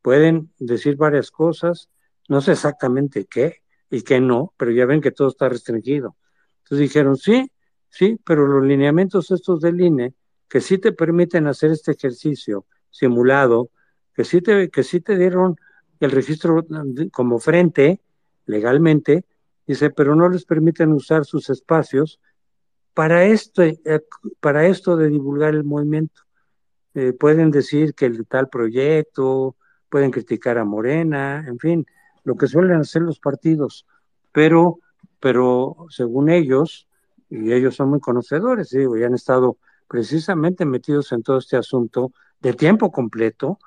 Pueden decir varias cosas, no sé exactamente qué y qué no, pero ya ven que todo está restringido. Entonces dijeron, sí, sí, pero los lineamientos estos del INE, que sí te permiten hacer este ejercicio simulado, que sí te, que sí te dieron el registro como frente legalmente, dice, pero no les permiten usar sus espacios para esto, eh, para esto de divulgar el movimiento. Eh, pueden decir que el tal proyecto, pueden criticar a Morena, en fin, lo que suelen hacer los partidos, pero, pero según ellos, y ellos son muy conocedores, digo, y han estado precisamente metidos en todo este asunto de tiempo completo,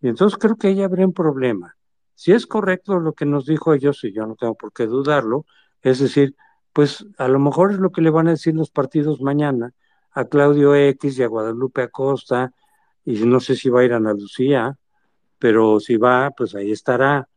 y entonces creo que ahí habría un problema. Si es correcto lo que nos dijo ellos, y yo no tengo por qué dudarlo, es decir, pues a lo mejor es lo que le van a decir los partidos mañana a Claudio X y a Guadalupe Acosta, y no sé si va a ir a Ana Lucía, pero si va, pues ahí estará.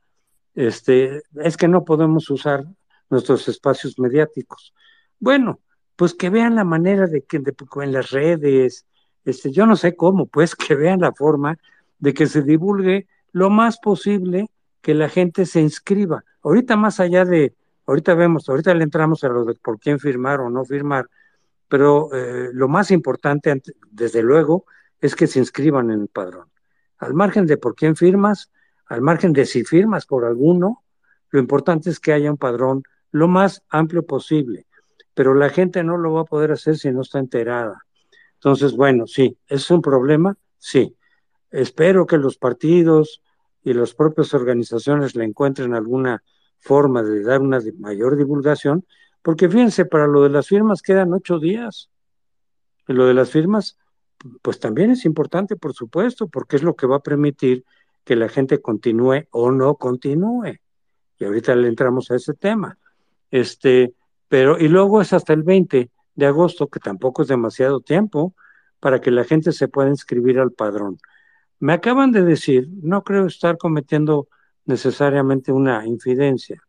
Este, es que no podemos usar nuestros espacios mediáticos. Bueno, pues que vean la manera de que en las redes, este, yo no sé cómo, pues que vean la forma de que se divulgue lo más posible que la gente se inscriba. Ahorita más allá de, ahorita vemos, ahorita le entramos a lo de por quién firmar o no firmar, pero eh, lo más importante, desde luego, es que se inscriban en el padrón. Al margen de por quién firmas, al margen de si firmas por alguno, lo importante es que haya un padrón lo más amplio posible, pero la gente no lo va a poder hacer si no está enterada. Entonces, bueno, sí, ¿es un problema? Sí. Espero que los partidos y las propias organizaciones le encuentren alguna forma de dar una mayor divulgación, porque fíjense, para lo de las firmas quedan ocho días. Y lo de las firmas, pues también es importante, por supuesto, porque es lo que va a permitir que la gente continúe o no continúe. Y ahorita le entramos a ese tema. Este, pero, y luego es hasta el 20 de agosto, que tampoco es demasiado tiempo, para que la gente se pueda inscribir al padrón. Me acaban de decir, no creo estar cometiendo necesariamente una infidencia,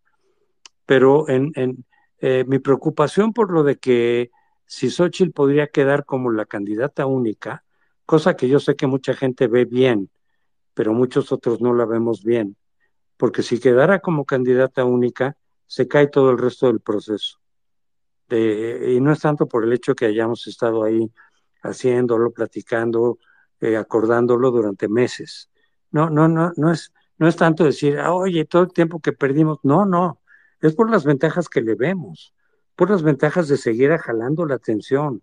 pero en, en eh, mi preocupación por lo de que si Xochitl podría quedar como la candidata única, cosa que yo sé que mucha gente ve bien, pero muchos otros no la vemos bien, porque si quedara como candidata única, se cae todo el resto del proceso. Y no es tanto por el hecho que hayamos estado ahí haciéndolo, platicando, eh, acordándolo durante meses. No, no, no, no es, no es tanto decir, ah, oye, todo el tiempo que perdimos. No, no, es por las ventajas que le vemos, por las ventajas de seguir jalando la atención,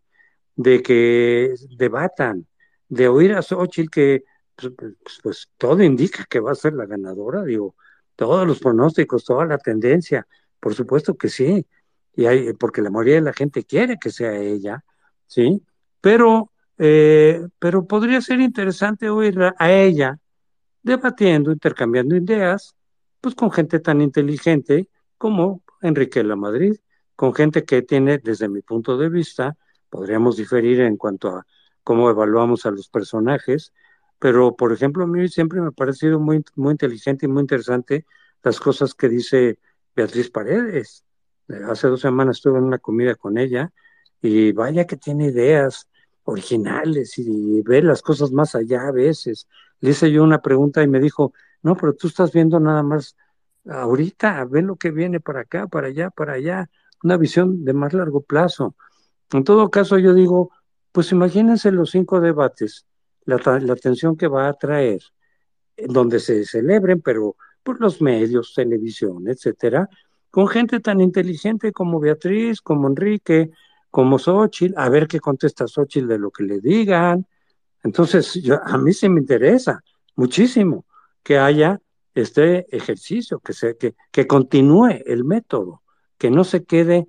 de que debatan, de oír a Xochitl que pues, pues, pues, todo indica que va a ser la ganadora, digo, todos los pronósticos, toda la tendencia, por supuesto que sí, y hay, porque la mayoría de la gente quiere que sea ella, ¿sí? Pero, eh, pero podría ser interesante oír a ella debatiendo, intercambiando ideas, pues con gente tan inteligente como Enrique La Madrid, con gente que tiene, desde mi punto de vista, podríamos diferir en cuanto a cómo evaluamos a los personajes, pero por ejemplo a mí siempre me ha parecido muy, muy inteligente y muy interesante las cosas que dice Beatriz Paredes. Hace dos semanas estuve en una comida con ella y vaya que tiene ideas originales y ve las cosas más allá a veces. Le hice yo una pregunta y me dijo, no, pero tú estás viendo nada más ahorita, ve lo que viene para acá, para allá, para allá, una visión de más largo plazo. En todo caso, yo digo, pues imagínense los cinco debates, la, la atención que va a traer, donde se celebren, pero por los medios, televisión, etcétera, con gente tan inteligente como Beatriz, como Enrique, como Xochitl, a ver qué contesta Xochitl de lo que le digan. Entonces, yo, a mí sí me interesa muchísimo que haya este ejercicio, que, se, que, que continúe el método, que no se quede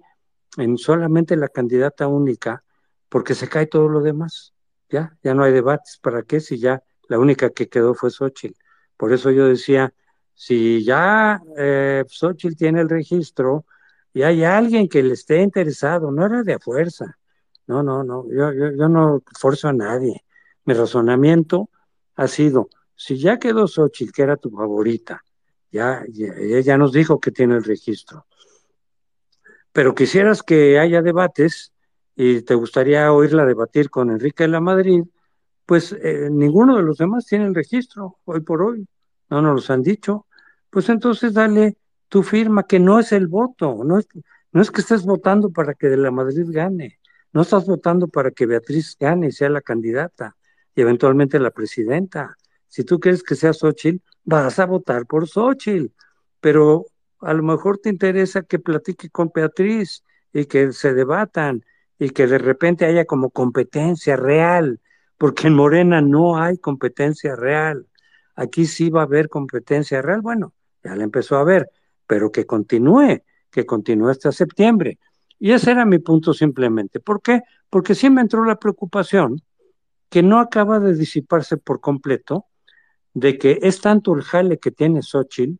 en solamente la candidata única, porque se cae todo lo demás. Ya, ya no hay debates. ¿Para qué? Si ya la única que quedó fue Xochitl. Por eso yo decía, si ya eh, Xochitl tiene el registro y hay alguien que le esté interesado, no era de fuerza. No, no, no, yo, yo, yo no forzo a nadie. Mi razonamiento ha sido, si ya quedó Xochitl, que era tu favorita, ya, ella ya nos dijo que tiene el registro, pero quisieras que haya debates y te gustaría oírla debatir con Enrique de la Madrid, pues eh, ninguno de los demás tiene el registro hoy por hoy, no nos los han dicho, pues entonces dale tu firma, que no es el voto, no es, no es que estés votando para que de la Madrid gane, no estás votando para que Beatriz gane y sea la candidata y eventualmente la presidenta. Si tú quieres que sea Xochitl, vas a votar por Xochitl, pero a lo mejor te interesa que platique con Beatriz y que se debatan y que de repente haya como competencia real, porque en Morena no hay competencia real. Aquí sí va a haber competencia real. Bueno, ya la empezó a haber, pero que continúe, que continúe hasta septiembre. Y ese era mi punto simplemente. ¿Por qué? Porque sí me entró la preocupación que no acaba de disiparse por completo de que es tanto el jale que tiene Xochitl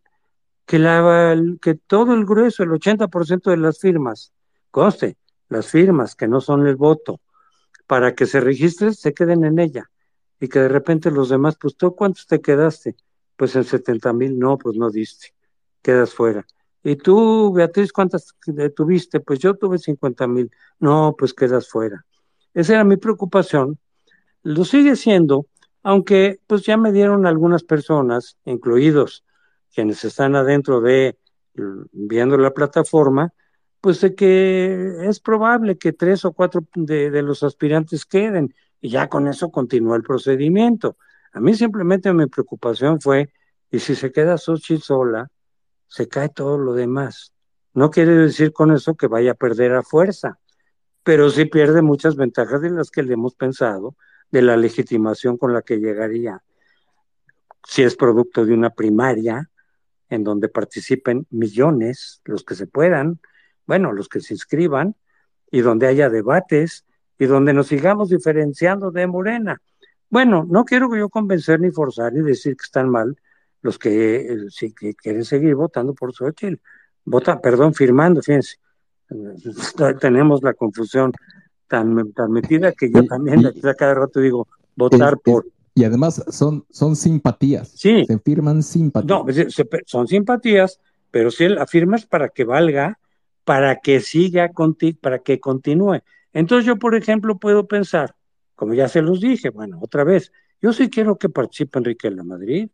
que, la, que todo el grueso, el 80% de las firmas conste, las firmas que no son el voto, para que se registre, se queden en ella. Y que de repente los demás, pues tú, ¿cuántos te quedaste? Pues en 70 mil, no, pues no diste, quedas fuera. Y tú, Beatriz, ¿cuántas tuviste? Pues yo tuve 50 mil, no, pues quedas fuera. Esa era mi preocupación. Lo sigue siendo, aunque pues ya me dieron algunas personas, incluidos quienes están adentro de viendo la plataforma, pues de que es probable que tres o cuatro de, de los aspirantes queden y ya con eso continúa el procedimiento. A mí simplemente mi preocupación fue, y si se queda Xochitl sola, se cae todo lo demás. No quiere decir con eso que vaya a perder a fuerza, pero sí pierde muchas ventajas de las que le hemos pensado, de la legitimación con la que llegaría, si es producto de una primaria, en donde participen millones, los que se puedan, bueno, los que se inscriban, y donde haya debates, y donde nos sigamos diferenciando de Morena. Bueno, no quiero yo convencer ni forzar ni decir que están mal los que, eh, que quieren seguir votando por Xochitl. Vota, perdón, firmando, fíjense. Tenemos la confusión tan, tan metida que yo también a cada rato digo votar por. y además son, son simpatías. Sí. Se firman simpatías. No, son simpatías, pero si la firmas para que valga, para que siga, para que continúe. Entonces yo, por ejemplo, puedo pensar, como ya se los dije, bueno, otra vez, yo sí quiero que participe Enrique en la Madrid,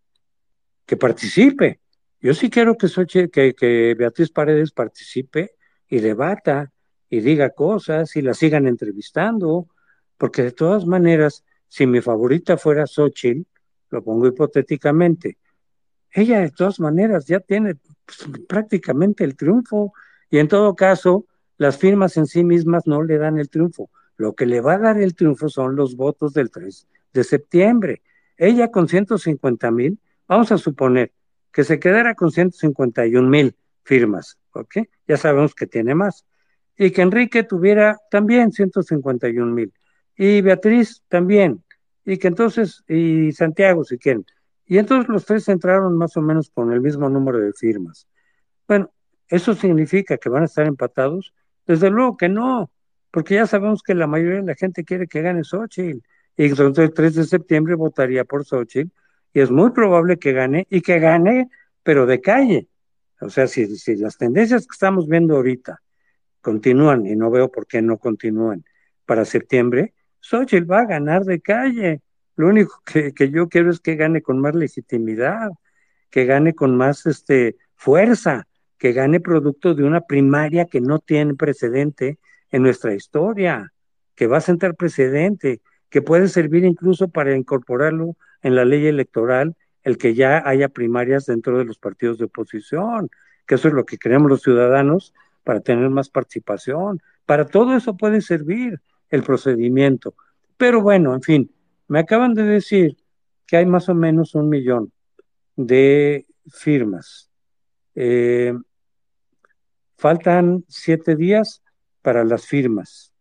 que participe. Yo sí quiero que, que, que Beatriz Paredes participe y debata y diga cosas y la sigan entrevistando, porque de todas maneras, si mi favorita fuera Xochitl, lo pongo hipotéticamente, ella de todas maneras ya tiene pues, prácticamente el triunfo y en todo caso, las firmas en sí mismas no le dan el triunfo. Lo que le va a dar el triunfo son los votos del 3 de septiembre. Ella con 150 mil Vamos a suponer que se quedara con 151 mil firmas, ¿ok? Ya sabemos que tiene más. Y que Enrique tuviera también 151 mil. Y Beatriz también. Y que entonces, y Santiago, si quieren. Y entonces los tres entraron más o menos con el mismo número de firmas. Bueno, ¿eso significa que van a estar empatados? Desde luego que no, porque ya sabemos que la mayoría de la gente quiere que gane Xochitl. Y entonces el 3 de septiembre votaría por Xochitl y es muy probable que gane y que gane, pero de calle. O sea, si, las tendencias que estamos viendo ahorita continúan, y no veo por qué no continúan para septiembre, Xochitl va a ganar de calle. Lo único que, que, yo quiero es que gane con más legitimidad, que gane con más este, fuerza, que gane producto de una primaria que no tiene precedente en nuestra historia, que va a sentar precedente, que puede servir incluso para incorporarlo en la ley electoral el que ya haya primarias dentro de los partidos de oposición, que eso es lo que queremos los ciudadanos para tener más participación. Para todo eso puede servir el procedimiento. Pero bueno, en fin, me acaban de decir que hay más o menos un millón de firmas. Eh, faltan siete días para las firmas.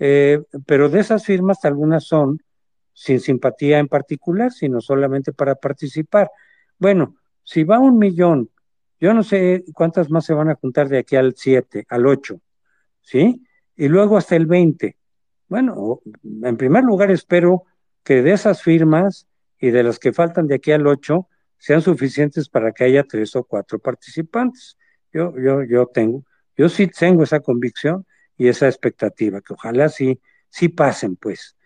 Eh, pero de esas firmas algunas son sin simpatía en particular, sino solamente para participar. Bueno, si va un millón, yo no sé cuántas más se van a juntar de aquí al 7, al 8, ¿sí? Y luego hasta el 20. Bueno, en primer lugar espero que de esas firmas y de las que faltan de aquí al 8 sean suficientes para que haya tres o cuatro participantes. Yo, yo, yo tengo, yo sí tengo esa convicción y esa expectativa, que ojalá sí, sí pasen, pues.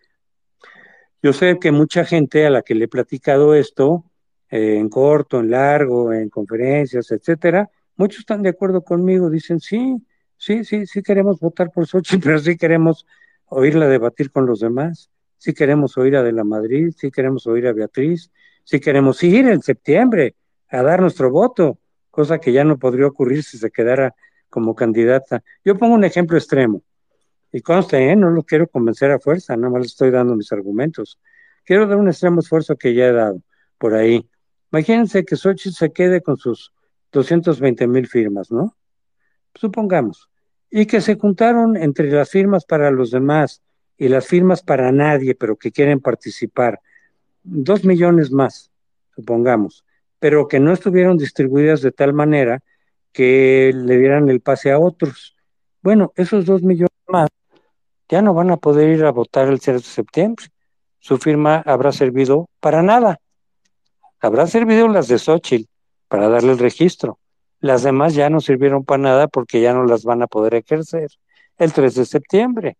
Yo sé que mucha gente a la que le he platicado esto, eh, en corto, en largo, en conferencias, etcétera, muchos están de acuerdo conmigo, dicen, sí, sí, sí, sí queremos votar por Sochi, pero sí queremos oírla debatir con los demás, sí queremos oír a De la Madrid, sí queremos oír a Beatriz, sí queremos ir en septiembre a dar nuestro voto, cosa que ya no podría ocurrir si se quedara como candidata. Yo pongo un ejemplo extremo. Y conste, ¿eh? no lo quiero convencer a fuerza, nada más estoy dando mis argumentos. Quiero dar un extremo esfuerzo que ya he dado por ahí. Imagínense que Xochitl se quede con sus 220 mil firmas, ¿no? Supongamos. Y que se juntaron entre las firmas para los demás y las firmas para nadie, pero que quieren participar, dos millones más, supongamos, pero que no estuvieron distribuidas de tal manera que le dieran el pase a otros Bueno, esos dos millones más ya no van a poder ir a votar el 6 de septiembre. Su firma habrá servido para nada. Habrá servido las de Xochitl para darle el registro. Las demás ya no sirvieron para nada porque ya no las van a poder ejercer el 3 de septiembre.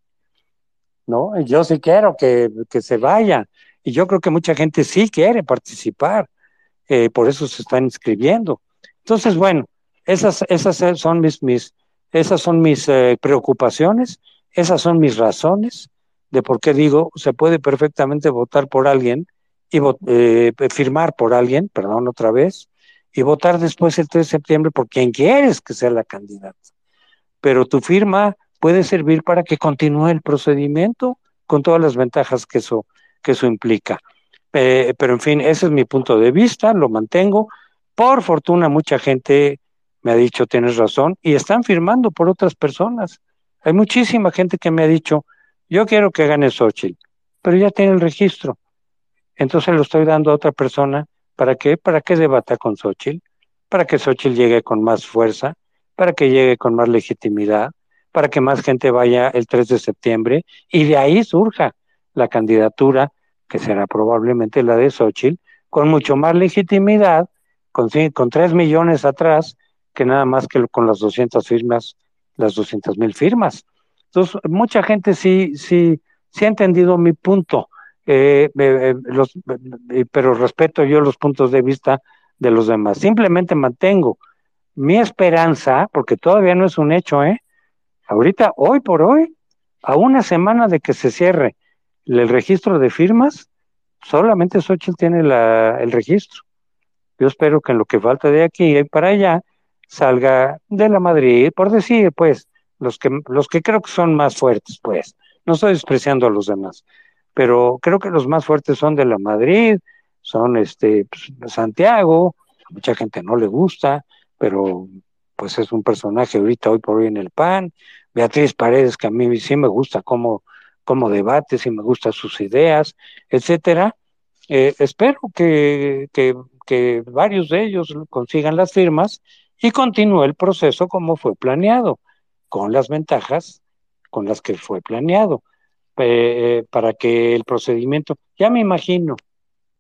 ¿No? Yo sí quiero que, que se vayan. Y yo creo que mucha gente sí quiere participar. Eh, por eso se están inscribiendo. Entonces, bueno, esas, esas son mis, mis, esas son mis eh, preocupaciones, esas son mis razones de por qué digo, se puede perfectamente votar por alguien y eh, firmar por alguien, perdón, otra vez, y votar después el 3 de septiembre por quien quieres que sea la candidata. Pero tu firma puede servir para que continúe el procedimiento con todas las ventajas que eso, que eso implica. Eh, pero en fin, ese es mi punto de vista, lo mantengo. Por fortuna, mucha gente me ha dicho, tienes razón, y están firmando por otras personas. Hay muchísima gente que me ha dicho, yo quiero que gane Xochitl, pero ya tiene el registro. Entonces lo estoy dando a otra persona. ¿Para qué? Para que debata con Xochitl, para que Xochitl llegue con más fuerza, para que llegue con más legitimidad, para que más gente vaya el 3 de septiembre y de ahí surja la candidatura, que será probablemente la de Xochitl, con mucho más legitimidad, con, con 3 millones atrás, que nada más que con las 200 firmas, las 200 mil firmas. Entonces, mucha gente sí, sí, sí ha entendido mi punto, eh, eh, los, pero respeto yo los puntos de vista de los demás. Simplemente mantengo mi esperanza, porque todavía no es un hecho, ¿eh? Ahorita, hoy por hoy, a una semana de que se cierre el registro de firmas, solamente Xochitl tiene la, el registro. Yo espero que en lo que falta de aquí y para allá, salga de la Madrid, por decir, pues, los que, los que creo que son más fuertes, pues, no estoy despreciando a los demás, pero creo que los más fuertes son de la Madrid, son este pues, Santiago, mucha gente no le gusta, pero pues es un personaje ahorita hoy por hoy en el PAN, Beatriz Paredes, que a mí sí me gusta cómo, cómo debate, sí me gustan sus ideas, etcétera. Eh, espero que, que, varios de ellos consigan las firmas y continúe el proceso como fue planeado, con las ventajas con las que fue planeado, eh, para que el procedimiento, ya me imagino,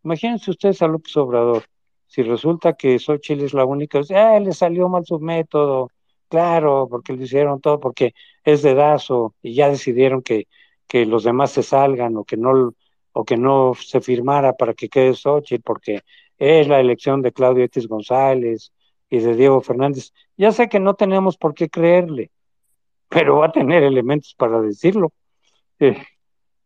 imagínense ustedes a López Obrador, si resulta que Xochitl es la única, ah, le salió mal su método, claro, porque le hicieron todo, porque es de dazo, y ya decidieron que, que los demás se salgan o que no o que no se firmara para que quede Xochitl, porque es la elección de Claudio X González, y de Diego Fernández. Ya sé que no tenemos por qué creerle, pero va a tener elementos para decirlo. Eh,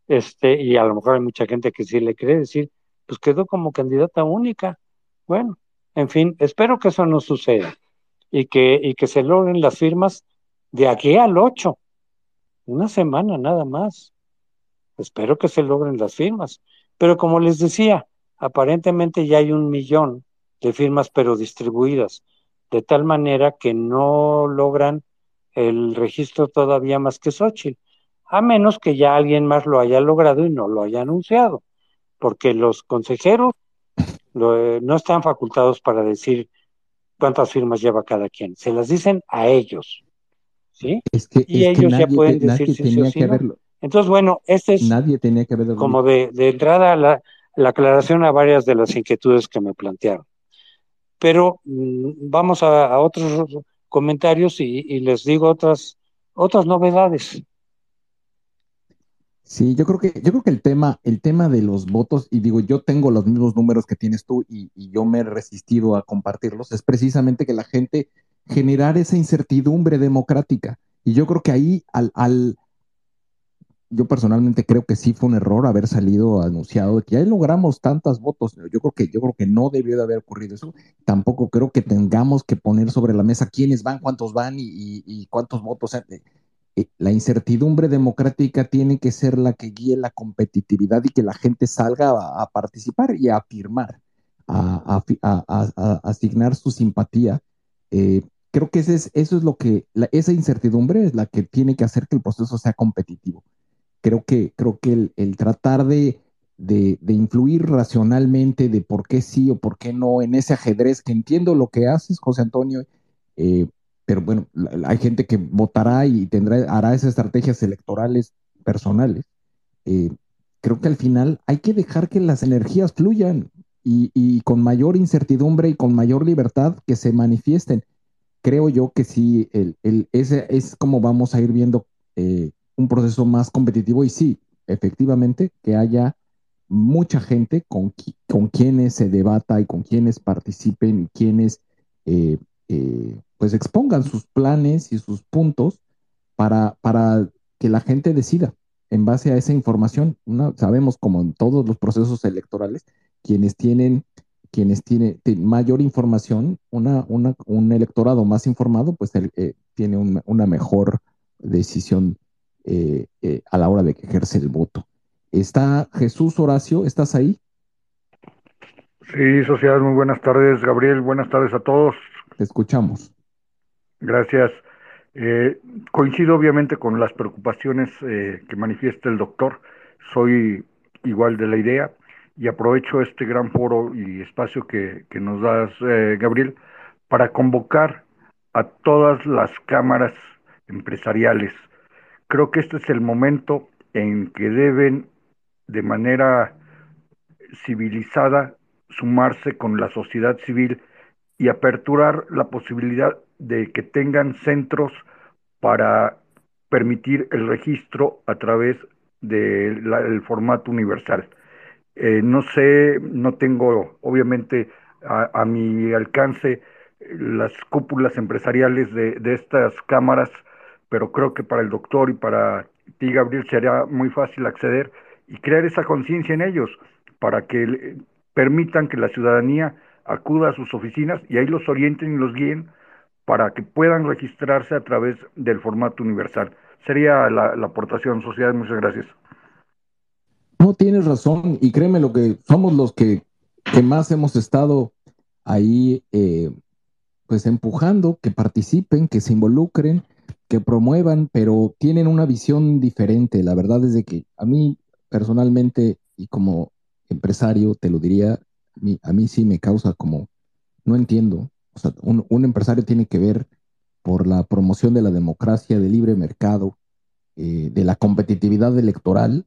este, y a lo mejor hay mucha gente que sí le cree decir, pues quedó como candidata única. Bueno, en fin, espero que eso no suceda y que, y que se logren las firmas de aquí al 8, una semana nada más. Espero que se logren las firmas. Pero como les decía, aparentemente ya hay un millón de firmas, pero distribuidas de tal manera que no logran el registro todavía más que Xochitl, a menos que ya alguien más lo haya logrado y no lo haya anunciado, porque los consejeros eh, no están facultados para decir cuántas firmas lleva cada quien, se las dicen a ellos, ¿sí? y ellos ya pueden decir si sí o sí Entonces, bueno, este es nadie tenía que como de, de entrada la, la aclaración a varias de las inquietudes que me plantearon pero mm, vamos a, otros comentarios y, les digo otras, otras novedades. Sí, yo creo que, yo creo que el tema, el tema de los votos, y digo, yo tengo los mismos números que tienes tú y, y yo me he resistido a compartirlos, es precisamente que la gente generar esa incertidumbre democrática. Y yo creo que ahí al, al, yo personalmente creo que sí fue un error haber salido anunciado que ya logramos tantos votos. Yo creo que yo creo que no debió de haber ocurrido eso. Tampoco creo que tengamos que poner sobre la mesa quiénes van, cuántos van y, cuántos votos. Eh, eh, la incertidumbre democrática tiene que ser la que guíe la competitividad y que la gente salga a, participar y a afirmar, a, asignar su simpatía. Eh, creo que ese es, eso es lo que, esa incertidumbre es la que tiene que hacer que el proceso sea competitivo creo que, creo que el, tratar de, de, influir racionalmente de por qué sí o por qué no en ese ajedrez, que entiendo lo que haces, José Antonio, eh, pero bueno, hay gente que votará y tendrá, hará esas estrategias electorales personales. Eh, creo que al final hay que dejar que las energías fluyan y, con mayor incertidumbre y con mayor libertad que se manifiesten. Creo yo que sí, el, ese es como vamos a ir viendo eh, un proceso más competitivo y sí, efectivamente, que haya mucha gente con, con quienes se debata y con quienes participen y quienes eh, eh, pues expongan sus planes y sus puntos para, para que la gente decida en base a esa información. sabemos como en todos los procesos electorales, quienes tienen, quienes tienen, mayor información, una, una, un electorado más informado, pues eh, tiene una mejor decisión a la hora de que ejerce el voto. Está Jesús Horacio, ¿estás ahí? Sí, sociedad, muy buenas tardes, Gabriel, buenas tardes a todos. Te escuchamos. Gracias. Eh, coincido obviamente con las preocupaciones eh, que manifiesta el doctor. Soy igual de la idea y aprovecho este gran foro y espacio que, nos das, eh, Gabriel, para convocar a todas las cámaras empresariales. Creo que este es el momento en que deben de manera civilizada sumarse con la sociedad civil y aperturar la posibilidad de que tengan centros para permitir el registro a través del formato universal. Eh, no sé, no tengo obviamente a, mi alcance las cúpulas empresariales de, de, estas cámaras, pero creo que para el doctor y para ti, Gabriel, sería muy fácil acceder y crear esa conciencia en ellos para que permitan que la ciudadanía acuda a sus oficinas y ahí los orienten y los guíen para que puedan registrarse a través del formato universal. Sería la, aportación, sociedad. Muchas gracias. No, tienes razón y créeme lo que somos los que, más hemos estado ahí eh, pues empujando, que participen, que se involucren, que promuevan, pero tienen una visión diferente. La verdad es de que a mí personalmente y como empresario, te lo diría, a mí, sí me causa como, no entiendo, o sea, un, empresario tiene que ver por la promoción de la democracia, del libre mercado, eh, de la competitividad electoral,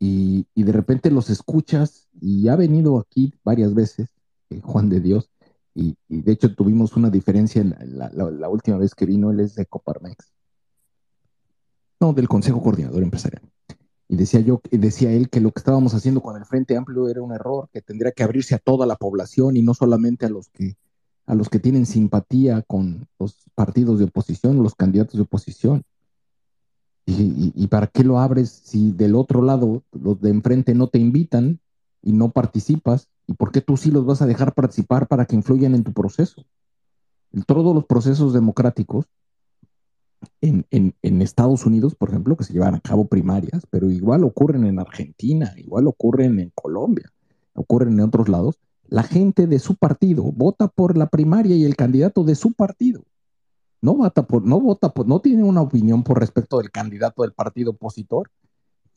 y, de repente los escuchas, y ha venido aquí varias veces, eh, Juan de Dios, y, de hecho tuvimos una diferencia la, última vez que vino, él es de Coparmex, no, del Consejo Coordinador Empresarial. Y decía yo, decía él que lo que estábamos haciendo con el Frente Amplio era un error, que tendría que abrirse a toda la población y no solamente a los que a los que tienen simpatía con los partidos de oposición, los candidatos de oposición. Y, para qué lo abres si del otro lado los de enfrente no te invitan y no participas? ¿Y por qué tú sí los vas a dejar participar para que influyan en tu proceso? En todos los procesos democráticos en, Estados Unidos, por ejemplo, que se llevan a cabo primarias, pero igual ocurren en Argentina, igual ocurren en Colombia, ocurren en otros lados, la gente de su partido vota por la primaria y el candidato de su partido. No vota por, no vota por, no tiene una opinión por respecto del candidato del partido opositor.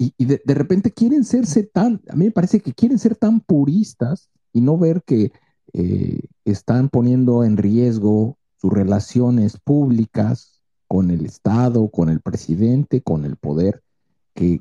Y, y de, repente quieren serse tan, a mí me parece que quieren ser tan puristas y no ver que eh, están poniendo en riesgo sus relaciones públicas, con el Estado, con el presidente, con el poder, que,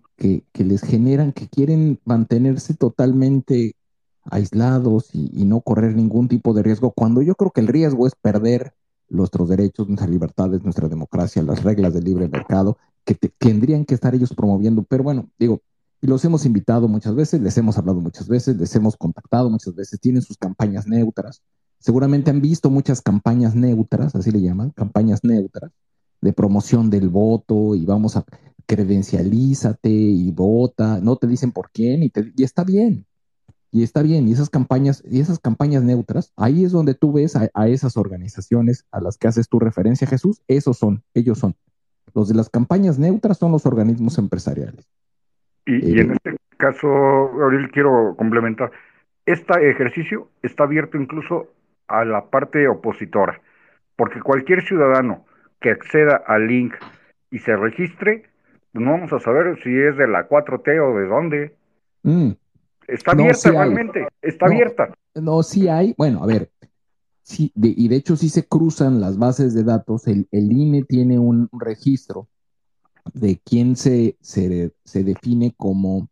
les generan, que quieren mantenerse totalmente aislados y, no correr ningún tipo de riesgo, cuando yo creo que el riesgo es perder nuestros derechos, nuestras libertades, nuestra democracia, las reglas del libre mercado, que, tendrían que estar ellos promoviendo. Pero bueno, digo, y los hemos invitado muchas veces, les hemos hablado muchas veces, les hemos contactado muchas veces, tienen sus campañas neutras. Seguramente han visto muchas campañas neutras, así le llaman, campañas neutras, de promoción del voto y vamos a credencialízate y vota, no te dicen por quién y está bien, y está bien, y esas campañas, y esas campañas neutras, ahí es donde tú ves a, esas organizaciones a las que haces tu referencia, Jesús, esos son, ellos son. Los de las campañas neutras son los organismos empresariales. Y, y en eh, este caso, Gabriel, quiero complementar, este ejercicio está abierto incluso a la parte opositora, porque cualquier ciudadano que acceda al link y se registre, pues no vamos a saber si es de la 4T o de dónde. Mm. Está abierta realmente, está abierta. No, sí hay, bueno, a ver, sí, y de hecho sí se cruzan las bases de datos, el, INE tiene un, registro de quién se, se, define como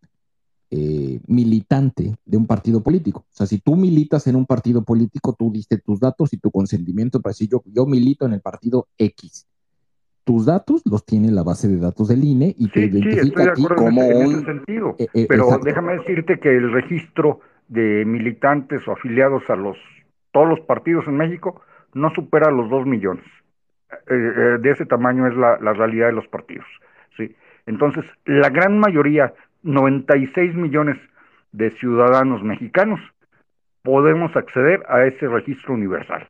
eh, militante de un partido político. O sea, si tú militas en un partido político, tú diste tus datos y tu consentimiento para decir yo, yo milito en el partido X tus datos los tiene la base de datos del INE y te identifica sí, como en ese sentido. Eh, eh, pero déjame decirte que el registro de militantes o afiliados a los todos los partidos en México no supera los dos millones. Eh, de ese tamaño es la, la, realidad de los partidos. ¿sí? Entonces, la gran mayoría, 96 millones de ciudadanos mexicanos, podemos acceder a ese registro universal.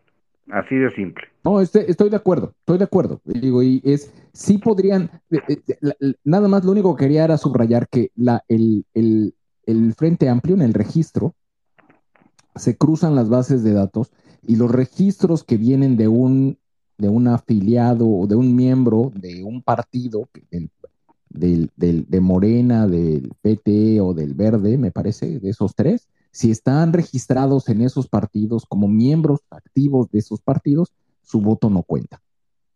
Así de simple. No, este, estoy de acuerdo, estoy de acuerdo. Digo, y es, sí podrían, eh, eh, nada más lo único que quería era subrayar que la, el, el, el Frente Amplio en el registro se cruzan las bases de datos y los registros que vienen de un, de un afiliado o de un miembro de un partido, del, del, de Morena, del PT o del Verde, me parece, de esos tres, si están registrados en esos partidos como miembros activos de esos partidos, su voto no cuenta.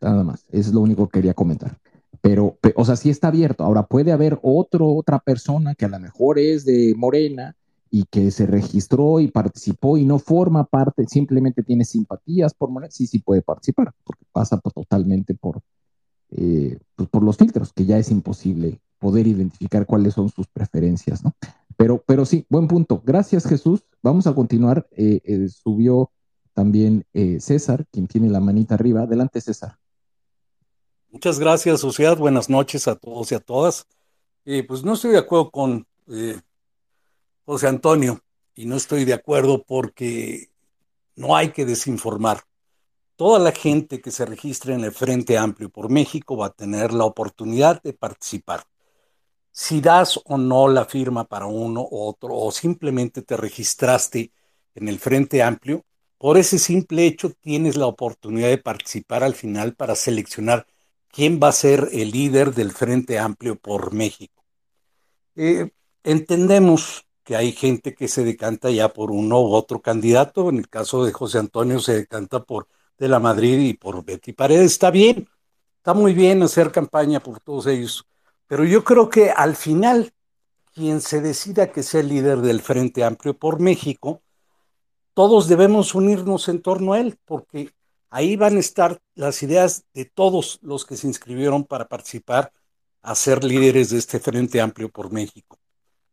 Nada más, es lo único que quería comentar. Pero, o sea, sí está abierto. Ahora puede haber otro, otra persona que a lo mejor es de Morena y que se registró y participó y no forma parte, simplemente tiene simpatías por Morena, sí, sí puede participar, porque pasa totalmente por, eh, pues, por los filtros, que ya es imposible poder identificar cuáles son sus preferencias, ¿no? Pero, pero sí, buen punto. Gracias, Jesús. Vamos a continuar. Eh, eh, subió también eh, César, quien tiene la manita arriba. Adelante, César. Muchas gracias, sociedad. Buenas noches a todos y a todas. pues no estoy de acuerdo con José Antonio y no estoy de acuerdo porque no hay que desinformar. Toda la gente que se registre en el Frente Amplio por México va a tener la oportunidad de participar si das o no la firma para uno u otro o simplemente te registraste en el Frente Amplio, por ese simple hecho tienes la oportunidad de participar al final para seleccionar quién va a ser el líder del Frente Amplio por México. Eh, entendemos que hay gente que se decanta ya por uno u otro candidato, en el caso de José Antonio se decanta por de la Madrid y por Betty Paredes, está bien, está muy bien hacer campaña por todos ellos, pero yo creo que al final, quien se decida que sea el líder del Frente Amplio por México, todos debemos unirnos en torno a él, porque ahí van a estar las ideas de todos los que se inscribieron para participar a ser líderes de este Frente Amplio por México.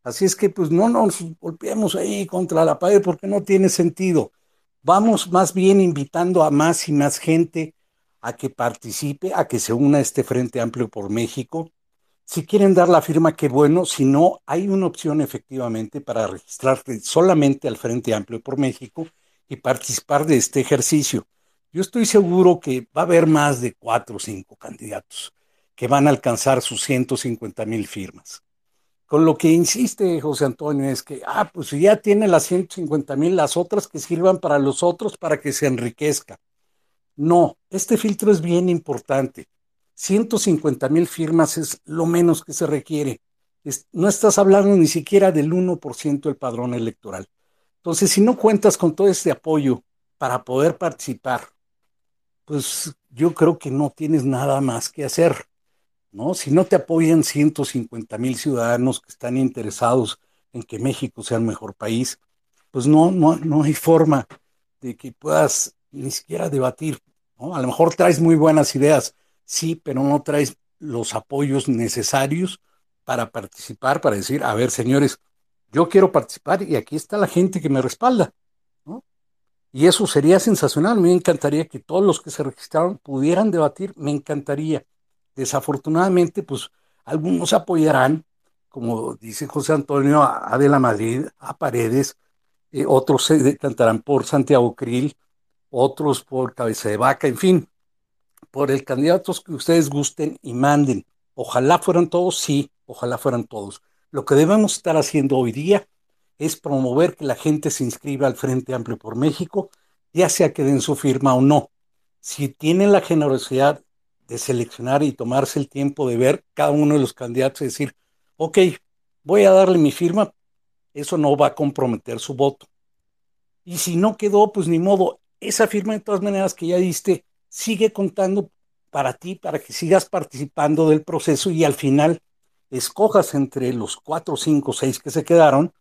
Así es que pues no nos golpeemos ahí contra la pared porque no tiene sentido. Vamos más bien invitando a más y más gente a que participe, a que se una a este Frente Amplio por México si quieren dar la firma, qué bueno. Si no, hay una opción efectivamente para registrarte solamente al Frente Amplio por México y participar de este ejercicio. Yo estoy seguro que va a haber más de cuatro o cinco candidatos que van a alcanzar sus 150 mil firmas. Con lo que insiste José Antonio es que, ah, pues si ya tiene las 150 mil, las otras que sirvan para los otros para que se enriquezca. No, este filtro es bien importante. 150 mil firmas es lo menos que se requiere. no estás hablando ni siquiera del 1% del padrón electoral. Entonces, si no cuentas con todo este apoyo para poder participar, pues yo creo que no tienes nada más que hacer. ¿no? Si no te apoyan 150 mil ciudadanos que están interesados en que México sea el mejor país, pues no, no, no hay forma de que puedas ni siquiera debatir. A lo mejor traes muy buenas ideas, sí, pero no traes los apoyos necesarios para participar, para decir, a ver, señores, yo quiero participar y aquí está la gente que me respalda. ¿no? Y eso sería sensacional. Me encantaría que todos los que se registraron pudieran debatir, me encantaría. Desafortunadamente, pues algunos apoyarán, como dice José Antonio, a De la Madrid, a Paredes, eh, otros se decantarán por Santiago Krill, otros por Cabeza de Vaca, en fin, por el candidato que ustedes gusten y manden. Ojalá fueran todos, sí, ojalá fueran todos. Lo que debemos estar haciendo hoy día es promover que la gente se inscriba al Frente Amplio por México, ya sea que den su firma o no. Si tienen la generosidad de seleccionar y tomarse el tiempo de ver cada uno de los candidatos y decir, ok, voy a darle mi firma, eso no va a comprometer su voto. Y si no quedó, pues ni modo, esa firma de todas maneras que ya diste sigue contando para ti, para que sigas participando del proceso y al final escojas entre los cuatro, cinco, seis que se quedaron,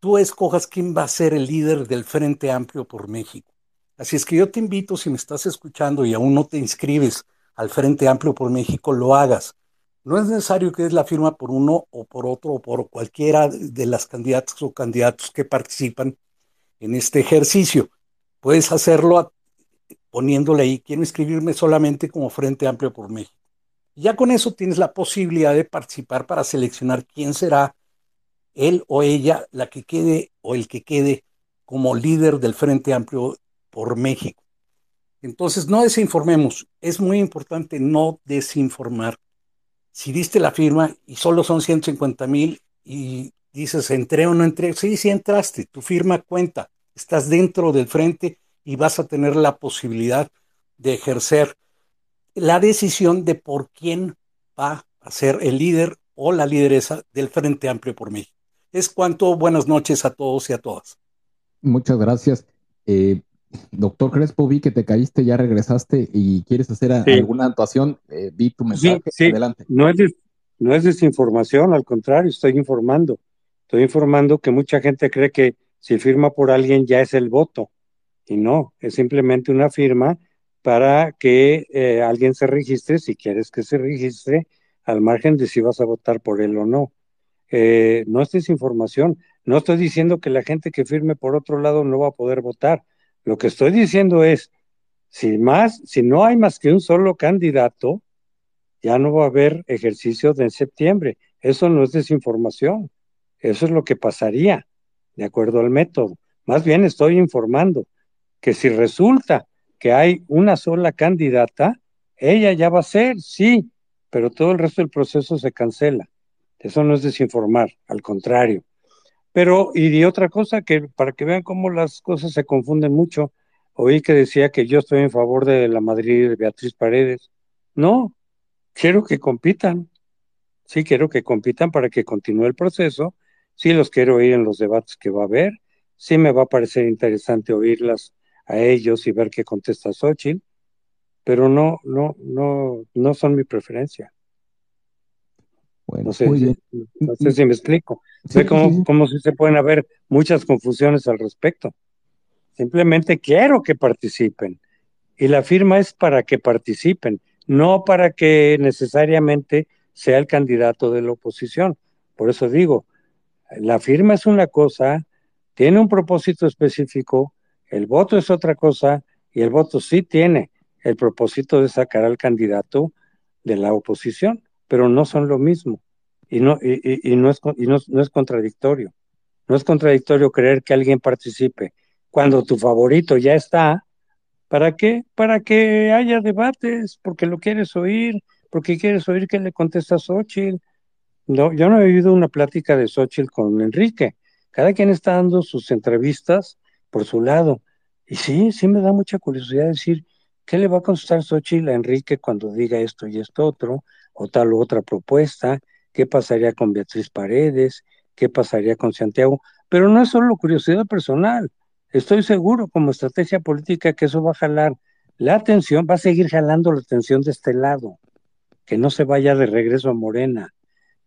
tú escojas quién va a ser el líder del Frente Amplio por México. Así es que yo te invito, si me estás escuchando y aún no te inscribes al Frente Amplio por México, lo hagas. No es necesario que des la firma por uno o por otro o por cualquiera de las candidatas o candidatos que participan en este ejercicio. Puedes hacerlo poniéndole ahí, quiero inscribirme solamente como Frente Amplio por México. Ya con eso tienes la posibilidad de participar para seleccionar quién será él o ella la que quede o el que quede como líder del Frente Amplio por México. Entonces, no desinformemos. Es muy importante no desinformar. Si diste la firma y solo son 150 mil y dices, entré o no entré, sí, sí entraste, tu firma cuenta, estás dentro del frente y vas a tener la posibilidad de ejercer la decisión de por quién va a ser el líder o la lideresa del Frente Amplio por México. Es cuanto buenas noches a todos y a todas. Muchas gracias. Eh, doctor Crespo, vi que te caíste, ya regresaste y quieres hacer alguna actuación. Eh, vi tu mensaje. Adelante. No es, no es desinformación, al contrario, estoy informando. Estoy informando que mucha gente cree que si firma por alguien ya es el voto. Y no, es simplemente una firma para que eh, alguien se registre, si quieres que se registre, al margen de si vas a votar por él o no. Eh, no es desinformación. No estoy diciendo que la gente que firme por otro lado no va a poder votar. Lo que estoy diciendo es, si más, si no hay más que un solo candidato, ya no va a haber ejercicio de septiembre. Eso no es desinformación. Eso es lo que pasaría, de acuerdo al método. Más bien estoy informando que si resulta que hay una sola candidata, ella ya va a ser, sí, pero todo el resto del proceso se cancela. Eso no es desinformar, al contrario. Pero, y de otra cosa, que para que vean cómo las cosas se confunden mucho, oí que decía que yo estoy en favor de la Madrid de Beatriz Paredes. No, quiero que compitan. Sí, quiero que compitan para que continúe el proceso. Sí, los quiero oír en los debates que va a haber. Sí, me va a parecer interesante oírlas a ellos y ver qué contesta Xochitl, pero no, no, no, no son mi preferencia. no, sé, no sé si me explico. sé cómo, si se pueden haber muchas confusiones al respecto. Simplemente quiero que participen. Y la firma es para que participen, no para que necesariamente sea el candidato de la oposición. Por eso digo, la firma es una cosa, tiene un propósito específico, el voto es otra cosa y el voto sí tiene el propósito de sacar al candidato de la oposición, pero no son lo mismo y no, y, no, es, no, es contradictorio. No es contradictorio creer que alguien participe cuando tu favorito ya está. ¿Para qué? Para que haya debates, porque lo quieres oír, porque quieres oír que le contesta Xochitl. No, yo no he oído una plática de Xochitl con Enrique. Cada quien está dando sus entrevistas por su lado. Y sí, sí me da mucha curiosidad decir, ¿qué le va a contestar Xochitl a Enrique cuando diga esto y esto otro, o tal u otra propuesta? ¿Qué pasaría con Beatriz Paredes? ¿Qué pasaría con Santiago? Pero no es solo curiosidad personal. Estoy seguro como estrategia política que eso va a jalar la atención, va a seguir jalando la atención de este lado, que no se vaya de regreso a Morena,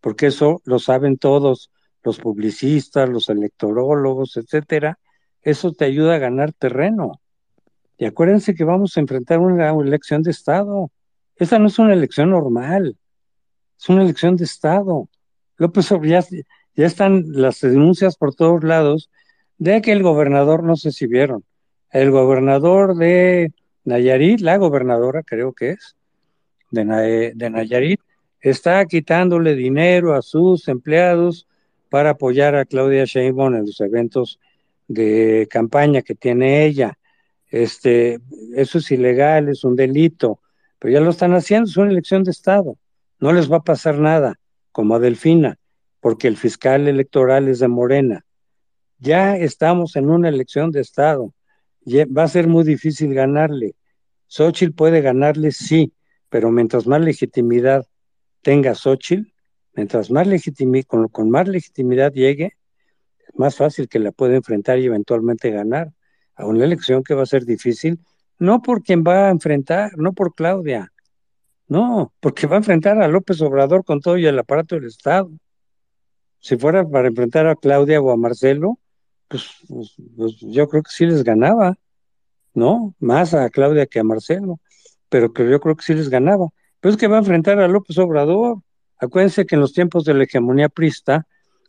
porque eso lo saben todos los publicistas, los electorólogos, etcétera, eso te ayuda a ganar terreno. Y acuérdense que vamos a enfrentar una elección de Estado. Esta no es una elección normal, es una elección de Estado. López ya, ya están las denuncias por todos lados de que el gobernador, no sé si vieron, el gobernador de Nayarit, la gobernadora creo que es, de, de Nayarit, está quitándole dinero a sus empleados para apoyar a Claudia Sheinbaum en los eventos de campaña que tiene ella. Este, eso es ilegal, es un delito, pero ya lo están haciendo, es una elección de Estado. No les va a pasar nada, como a Delfina, porque el fiscal electoral es de Morena. Ya estamos en una elección de Estado. va a ser muy difícil ganarle. Xochitl puede ganarle, sí, pero mientras más legitimidad tenga Xochitl, mientras más legitimidad, con más legitimidad llegue, más fácil que la pueda enfrentar y eventualmente ganar. a una elección que va a ser difícil, no por quien va a enfrentar, no por Claudia, no, porque va a enfrentar a López Obrador con todo y el aparato del Estado. Si fuera para enfrentar a Claudia o a Marcelo, pues, pues, pues yo creo que sí les ganaba, ¿no? Más a Claudia que a Marcelo, pero que yo creo que sí les ganaba. Pero es que va a enfrentar a López Obrador. Acuérdense que en los tiempos de la hegemonía prista,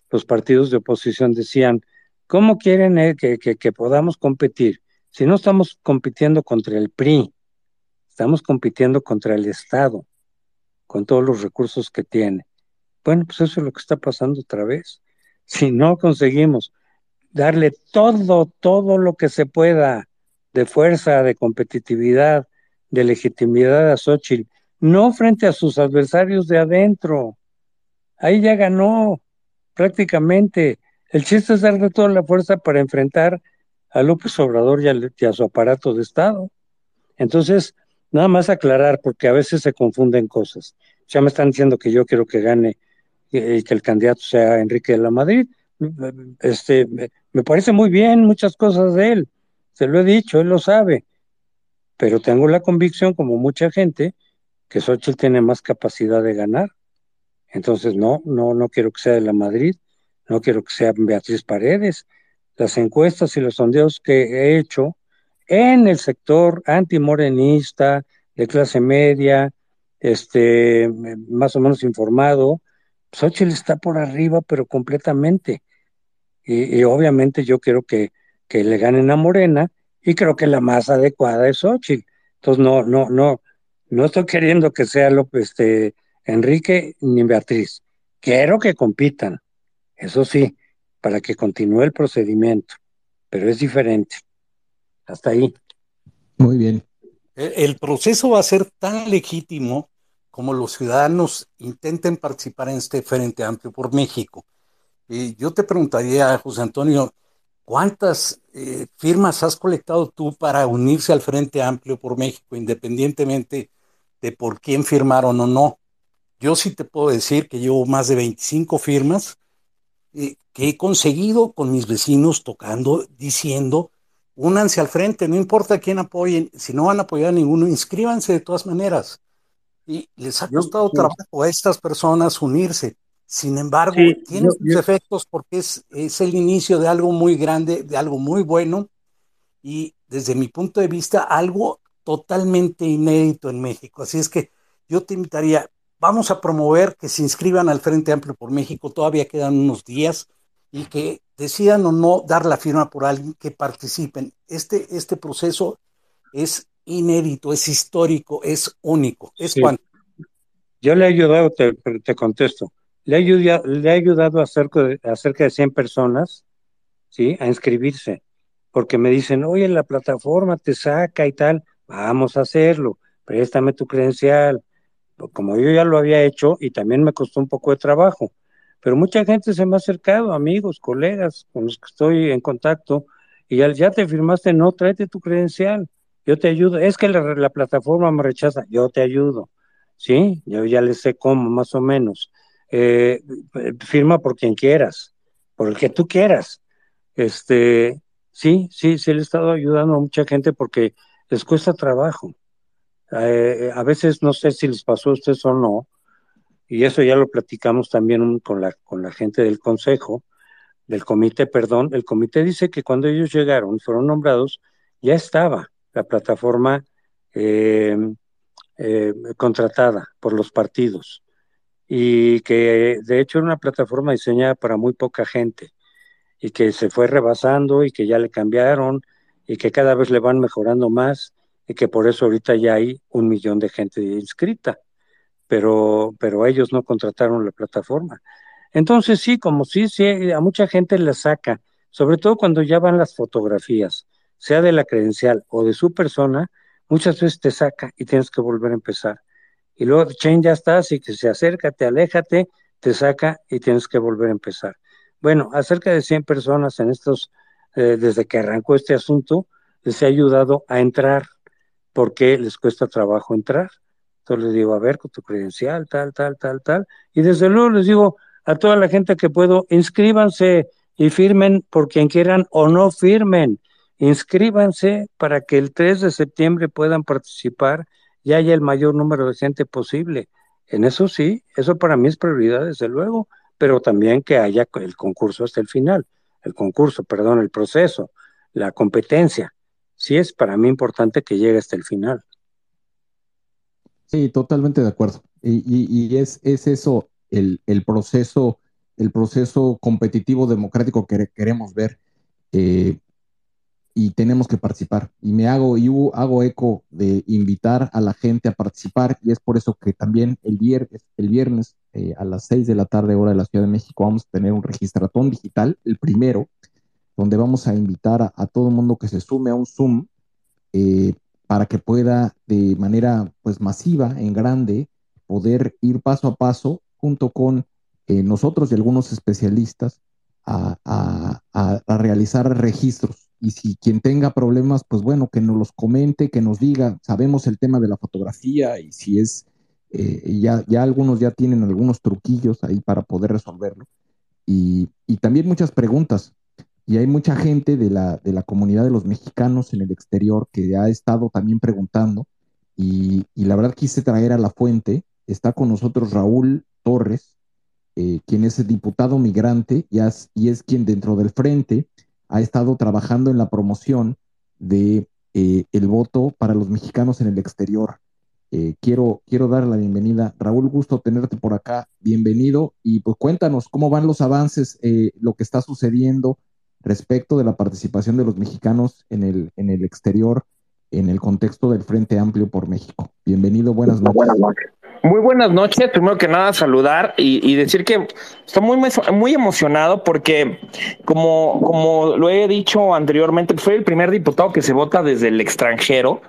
los partidos de oposición decían, ¿cómo quieren eh, que, que podamos competir? Si no estamos compitiendo contra el PRI, estamos compitiendo contra el Estado, con todos los recursos que tiene. Bueno, pues eso es lo que está pasando otra vez. Si no conseguimos darle todo, todo lo que se pueda de fuerza, de competitividad, de legitimidad a Xochitl, no frente a sus adversarios de adentro. Ahí ya ganó prácticamente. El chiste es darle toda la fuerza para enfrentar a López Obrador y a, su aparato de Estado. Entonces, nada más aclarar, porque a veces se confunden cosas. Ya me están diciendo que yo quiero que gane y que el candidato sea Enrique de la Madrid. Este, me parece muy bien muchas cosas de él, se lo he dicho, él lo sabe, pero tengo la convicción, como mucha gente, que Xochitl tiene más capacidad de ganar. Entonces, no, no, no quiero que sea de la Madrid, no quiero que sea Beatriz Paredes. Las encuestas y los sondeos que he hecho en el sector antimorenista, de clase media, este, más o menos informado, Xochitl está por arriba, pero completamente. Y, obviamente yo quiero que, que, le ganen a Morena y creo que la más adecuada es Xochitl. Entonces no, no, no, no estoy queriendo que sea López, este, Enrique ni Beatriz. Quiero que compitan, eso sí, para que continúe el procedimiento, pero es diferente. Hasta ahí. Muy bien. El proceso va a ser tan legítimo como los ciudadanos intenten participar en este Frente Amplio por México. Y yo te preguntaría, José Antonio, ¿cuántas eh, firmas has colectado tú para unirse al Frente Amplio por México, independientemente de por quién firmaron o no? Yo sí te puedo decir que llevo más de 25 firmas eh, que he conseguido con mis vecinos tocando, diciendo, únanse al frente, no importa quién apoyen, si no van a apoyar a ninguno, inscríbanse de todas maneras. Y les ha costado trabajo a estas personas unirse. Sin embargo, tiene sus efectos porque es, es el inicio de algo muy grande, de algo muy bueno y desde mi punto de vista algo totalmente inédito en México. Así es que yo te invitaría, vamos a promover que se inscriban al Frente Amplio por México, todavía quedan unos días y que decidan o no dar la firma por alguien que participen. Este, este proceso es inédito, es histórico, es único. Es Yo le he ayudado, te, te contesto, le he ayudado, le he ayudado a cerca, de, a cerca de 100 personas ¿sí? a inscribirse, porque me dicen, oye, la plataforma te saca y tal, vamos a hacerlo, préstame tu credencial. Como yo ya lo había hecho y también me costó un poco de trabajo, pero mucha gente se me ha acercado, amigos, colegas con los que estoy en contacto, y ya, ya te firmaste, no, tráete tu credencial yo te ayudo, es que la, plataforma me rechaza, yo te ayudo, ¿sí? Yo ya le sé cómo, más o menos. Eh, firma por quien quieras, por el que tú quieras. Este, sí, sí, sí le he estado ayudando a mucha gente porque les cuesta trabajo. Eh, a veces no sé si les pasó a ustedes o no, y eso ya lo platicamos también con la, con la gente del consejo, del comité, perdón, el comité dice que cuando ellos llegaron y fueron nombrados, ya estaba la plataforma eh, eh, contratada por los partidos. Y que de hecho era una plataforma diseñada para muy poca gente y que se fue rebasando y que ya le cambiaron y que cada vez le van mejorando más y que por eso ahorita ya hay un millón de gente inscrita, pero, pero ellos no contrataron la plataforma. Entonces sí, como sí, sí, a mucha gente le saca, sobre todo cuando ya van las fotografías sea de la credencial o de su persona, muchas veces te saca y tienes que volver a empezar. Y luego, chain, ya estás y que se acerca, te aléjate, te saca y tienes que volver a empezar. Bueno, acerca de 100 personas en estos, eh, desde que arrancó este asunto, les he ayudado a entrar porque les cuesta trabajo entrar. Entonces les digo, a ver, con tu credencial, tal, tal, tal, tal. Y desde luego les digo a toda la gente que puedo, inscríbanse y firmen por quien quieran o no firmen inscríbanse para que el 3 de septiembre puedan participar y haya el mayor número de gente posible. En eso sí, eso para mí es prioridad, desde luego, pero también que haya el concurso hasta el final, el concurso, perdón, el proceso, la competencia. Sí es para mí importante que llegue hasta el final. Sí, totalmente de acuerdo. Y, es, es, eso el, proceso, el proceso competitivo democrático que queremos ver. Eh, y tenemos que participar. Y me hago, y hago eco de invitar a la gente a participar y es por eso que también el viernes, el viernes eh, a las 6 de la tarde hora de la Ciudad de México vamos a tener un registratón digital, el primero, donde vamos a invitar a, todo el mundo que se sume a un Zoom eh, para que pueda de manera pues masiva, en grande, poder ir paso a paso junto con eh, nosotros y algunos especialistas a, a realizar registros y si quien tenga problemas, pues bueno, que nos los comente, que nos diga, sabemos el tema de la fotografía y si es, eh, ya, ya algunos ya tienen algunos truquillos ahí para poder resolverlo. Y, también muchas preguntas. Y hay mucha gente de la, de la comunidad de los mexicanos en el exterior que ha estado también preguntando. Y, la verdad quise traer a la fuente. Está con nosotros Raúl Torres, eh, quien es diputado migrante y es quien dentro del frente ha estado trabajando en la promoción de eh, el voto para los mexicanos en el exterior. Eh, quiero, quiero dar la bienvenida. Raúl, gusto tenerte por acá. Bienvenido. Y pues cuéntanos cómo van los avances, lo que está sucediendo respecto de la participación de los mexicanos en el, en el exterior en el contexto del Frente Amplio por México. Bienvenido, buenas noches. Buenas noches. Muy buenas noches. Primero que nada, saludar y, decir que estoy muy, muy emocionado porque, como, como lo he dicho anteriormente, soy el primer diputado que se vota desde el extranjero.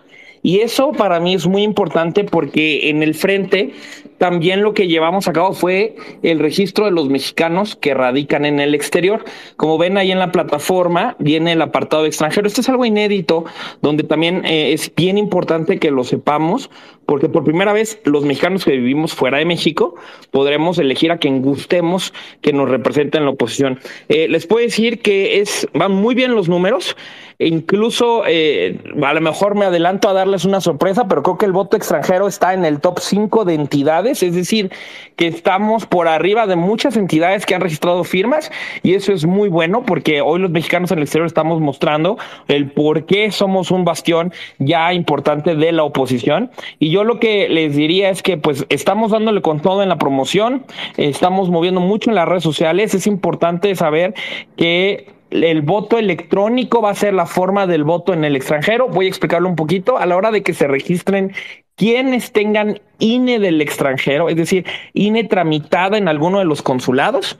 Y eso para mí es muy importante porque en el frente también lo que llevamos a cabo fue el registro de los mexicanos que radican en el exterior. Como ven ahí en la plataforma, viene el apartado extranjero. Esto es algo inédito, donde también eh, es bien importante que lo sepamos, porque por primera vez los mexicanos que vivimos fuera de México podremos elegir a quien gustemos que nos represente en la oposición. Eh, les puedo decir que es, van muy bien los números. E incluso eh, a lo mejor me adelanto a darles una sorpresa, pero creo que el voto extranjero está en el top 5 de entidades, es decir, que estamos por arriba de muchas entidades que han registrado firmas y eso es muy bueno porque hoy los mexicanos en el exterior estamos mostrando el por qué somos un bastión ya importante de la oposición y yo lo que les diría es que pues estamos dándole con todo en la promoción, estamos moviendo mucho en las redes sociales, es importante saber que el voto electrónico va a ser la forma del voto en el extranjero. Voy a explicarlo un poquito. A la hora de que se registren quienes tengan INE del extranjero, es decir, INE tramitada en alguno de los consulados,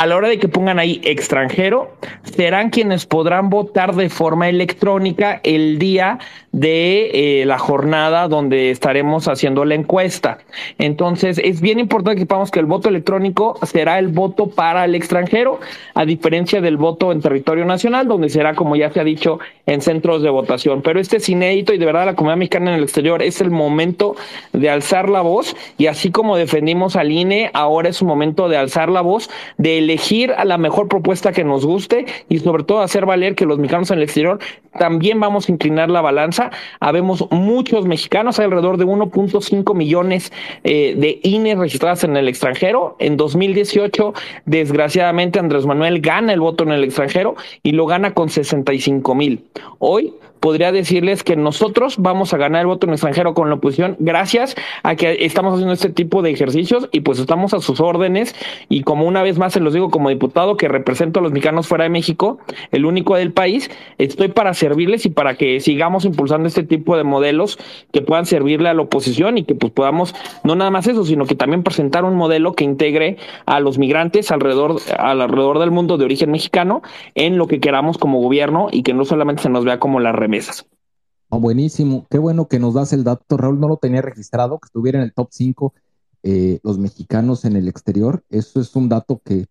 a la hora de que pongan ahí extranjero, serán quienes podrán votar de forma electrónica el día de eh, la jornada donde estaremos haciendo la encuesta. Entonces, es bien importante que sepamos que el voto electrónico será el voto para el extranjero, a diferencia del voto en territorio nacional, donde será, como ya se ha dicho, en centros de votación. Pero este es inédito y de verdad la comunidad mexicana en el exterior es el momento de alzar la voz y así como defendimos al INE, ahora es un momento de alzar la voz, de elegir a la mejor propuesta que nos guste y sobre todo hacer valer que los mexicanos en el exterior también vamos a inclinar la balanza. Habemos muchos mexicanos, hay alrededor de 1.5 millones eh, de INE registradas en el extranjero. En 2018, desgraciadamente, Andrés Manuel gana el voto en el extranjero y lo gana con 65 mil. Hoy podría decirles que nosotros vamos a ganar el voto en extranjero con la oposición gracias a que estamos haciendo este tipo de ejercicios y pues estamos a sus órdenes. Y como una vez más se los digo como diputado que represento a los mexicanos fuera de México, el único del país, estoy para servirles y para que sigamos impulsando este tipo de modelos que puedan servirle a la oposición y que pues podamos no nada más eso, sino que también presentar un modelo que integre a los migrantes alrededor alrededor del mundo de origen mexicano en lo que queramos como gobierno y que no solamente se nos vea como la mesas. buenísimo, qué bueno que nos das el dato, Raúl, no lo tenía registrado, que estuviera en el top 5 eh, los mexicanos en el exterior. Eso es un dato que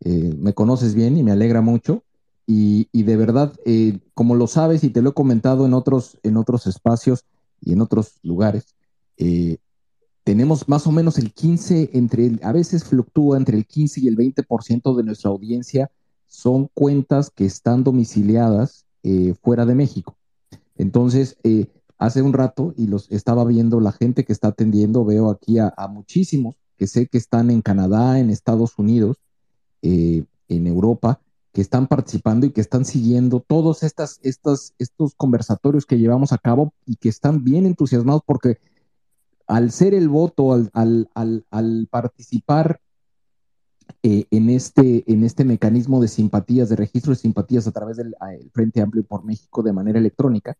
eh, me conoces bien y me alegra mucho. Y, de verdad, eh, como lo sabes y te lo he comentado en otros, en otros espacios y en otros lugares, tenemos más o menos el 15, entre, a veces fluctúa entre el 15 y el 20% de nuestra audiencia son cuentas que están domiciliadas eh, fuera de México. Entonces, eh, hace un rato y los estaba viendo la gente que está atendiendo, veo aquí a, muchísimos que sé que están en Canadá, en Estados Unidos, en Europa, que están participando y que están siguiendo todos estas, estas, estos conversatorios que llevamos a cabo y que están bien entusiasmados porque al ser el voto, al, participar eh, en, este, en este mecanismo de simpatías, de registro de simpatías a través del Frente Amplio por México de manera electrónica,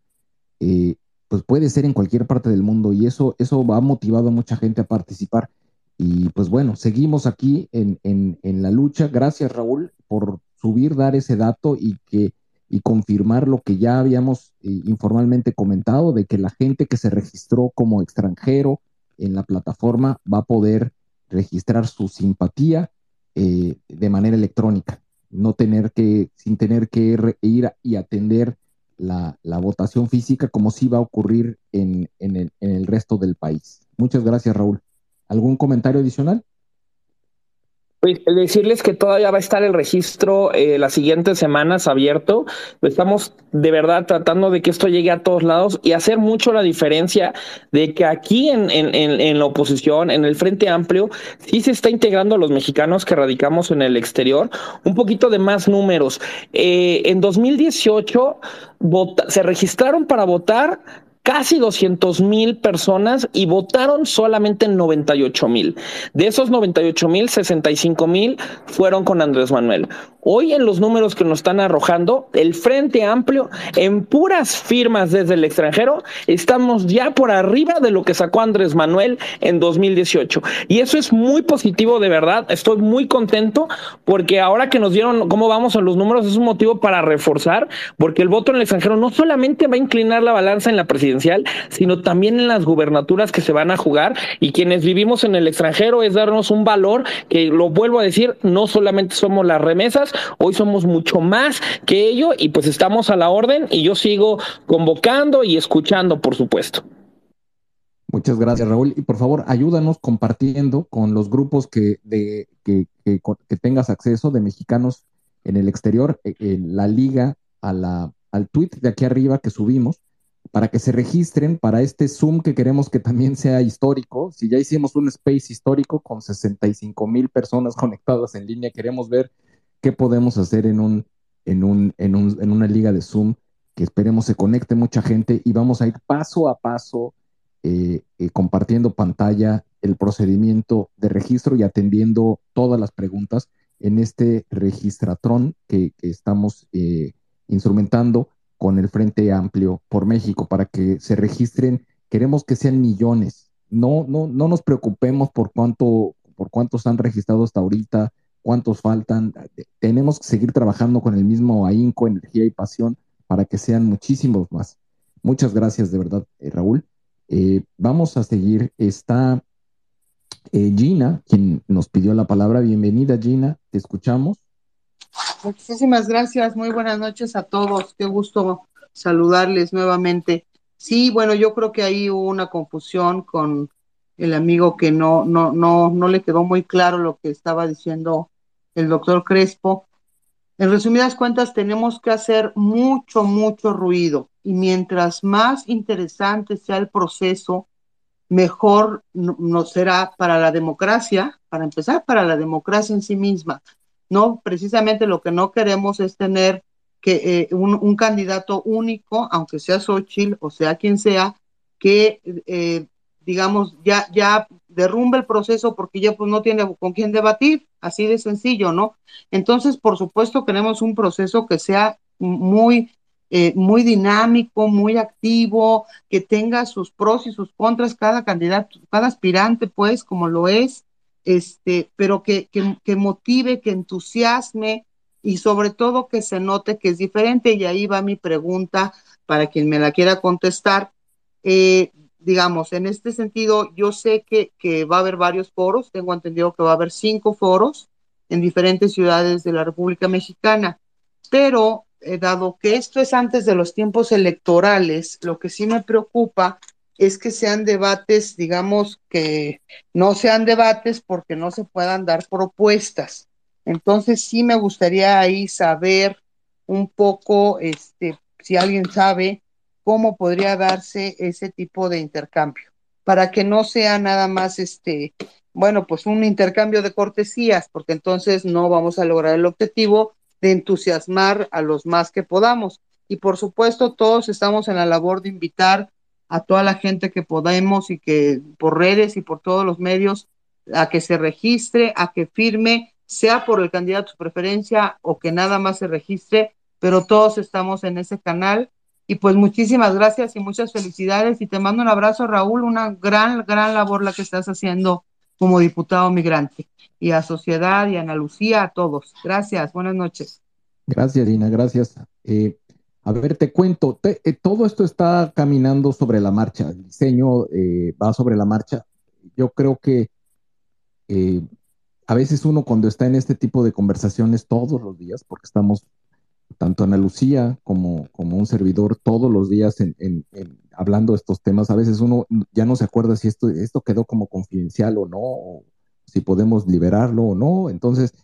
eh, pues puede ser en cualquier parte del mundo y eso, eso ha motivado a mucha gente a participar. Y pues bueno, seguimos aquí en, en la lucha. Gracias Raúl por subir, dar ese dato y que y confirmar lo que ya habíamos eh, informalmente comentado de que la gente que se registró como extranjero en la plataforma va a poder registrar su simpatía eh, de manera electrónica, no tener que, sin tener que ir y atender la, votación física como sí va a ocurrir en, el, en el resto del país. Muchas gracias, Raúl. ¿Algún comentario adicional? Decirles que todavía va a estar el registro eh, las siguientes semanas abierto. Estamos de verdad tratando de que esto llegue a todos lados y hacer mucho la diferencia de que aquí en, en, en, la oposición, en el Frente Amplio, sí se está integrando a los mexicanos que radicamos en el exterior, un poquito de más números. Eh, en 2018 se registraron para votar casi 200 mil personas y votaron solamente 98 mil. De esos 98 mil, 65 mil fueron con Andrés Manuel. Hoy en los números que nos están arrojando, el Frente Amplio, en puras firmas desde el extranjero, estamos ya por arriba de lo que sacó Andrés Manuel en 2018. Y eso es muy positivo, de verdad. Estoy muy contento porque ahora que nos dieron cómo vamos a los números es un motivo para reforzar, porque el voto en el extranjero no solamente va a inclinar la balanza en la sino también en las gubernaturas que se van a jugar. Y quienes vivimos en el extranjero es darnos un valor que, lo vuelvo a decir, no solamente somos las remesas, Hoy somos mucho más que ello y pues estamos a la orden y yo sigo convocando y escuchando, por supuesto. Muchas gracias, Raúl. Y por favor, ayúdanos compartiendo con los grupos que, de, que, tengas acceso de mexicanos en el exterior, eh, en la liga a la, al tweet de aquí arriba que subimos, para que se registren para este Zoom que queremos que también sea histórico. Si ya hicimos un space histórico con 65 mil personas conectadas en línea, queremos ver qué podemos hacer en, un, en, un, en, un, en una liga de Zoom que esperemos se conecte mucha gente y vamos a ir paso a paso eh, eh, compartiendo pantalla el procedimiento de registro y atendiendo todas las preguntas en este registratrón que, estamos eh, instrumentando con el Frente Amplio por México para que se registren. Queremos que sean millones. No, no, no nos preocupemos por cuánto, por cuántos han registrado hasta ahorita cuántos faltan. Tenemos que seguir trabajando con el mismo ahínco, energía y pasión para que sean muchísimos más. Muchas gracias de verdad, eh, Raúl. Eh, vamos a seguir. Está eh, Gina, quien nos pidió la palabra. Bienvenida, Gina. Te escuchamos. Muchísimas gracias. Muy buenas noches a todos. Qué gusto saludarles nuevamente. Sí, bueno, yo creo que ahí hubo una confusión con el amigo que no, no, no, no le quedó muy claro lo que estaba diciendo el doctor Crespo. En resumidas cuentas, tenemos que hacer mucho, mucho ruido y mientras más interesante sea el proceso, mejor no, será para la democracia, para empezar, para la democracia en sí misma. No, precisamente lo que no queremos es tener que eh, un, candidato único, aunque sea Xochitl o sea quien sea, que eh, digamos, ya, ya derrumba el proceso porque ya pues no tiene con quién debatir, así de sencillo, ¿no? Entonces, por supuesto, queremos un proceso que sea muy, eh, muy dinámico, muy activo, que tenga sus pros y sus contras cada candidato, cada aspirante, pues, como lo es, este, pero que, que, que motive, que entusiasme y sobre todo que se note que es diferente. Y ahí va mi pregunta para quien me la quiera contestar. Eh, digamos, en este sentido, yo sé que, va a haber varios foros, tengo entendido que va a haber cinco foros en diferentes ciudades de la República Mexicana, pero eh, dado que esto es antes de los tiempos electorales, lo que sí me preocupa es que sean debates, digamos, que no sean debates porque no se puedan dar propuestas. Entonces sí me gustaría ahí saber un poco, este, si alguien sabe cómo podría darse ese tipo de intercambio, para que no sea nada más este, bueno, pues un intercambio de cortesías, porque entonces no vamos a lograr el objetivo de entusiasmar a los más que podamos. Y por supuesto, todos estamos en la labor de invitar a toda la gente que podemos y que por redes y por todos los medios a que se registre, a que firme, sea por el candidato su preferencia o que nada más se registre, pero todos estamos en ese canal. Y pues muchísimas gracias y muchas felicidades y te mando un abrazo, Raúl, una gran, gran labor la que estás haciendo como diputado migrante. Y a Sociedad y a Ana Lucía, a todos. Gracias, buenas noches. Gracias, Dina, gracias. Eh, a ver, te cuento, eh, todo esto está caminando sobre la marcha, el diseño eh, va sobre la marcha. Yo creo que eh, a veces uno cuando está en este tipo de conversaciones todos los días, porque estamos tanto Ana Lucía como, como un servidor todos los días en, hablando de estos temas, a veces uno ya no se acuerda si esto, esto quedó como confidencial o no, si podemos liberarlo o no. Entonces,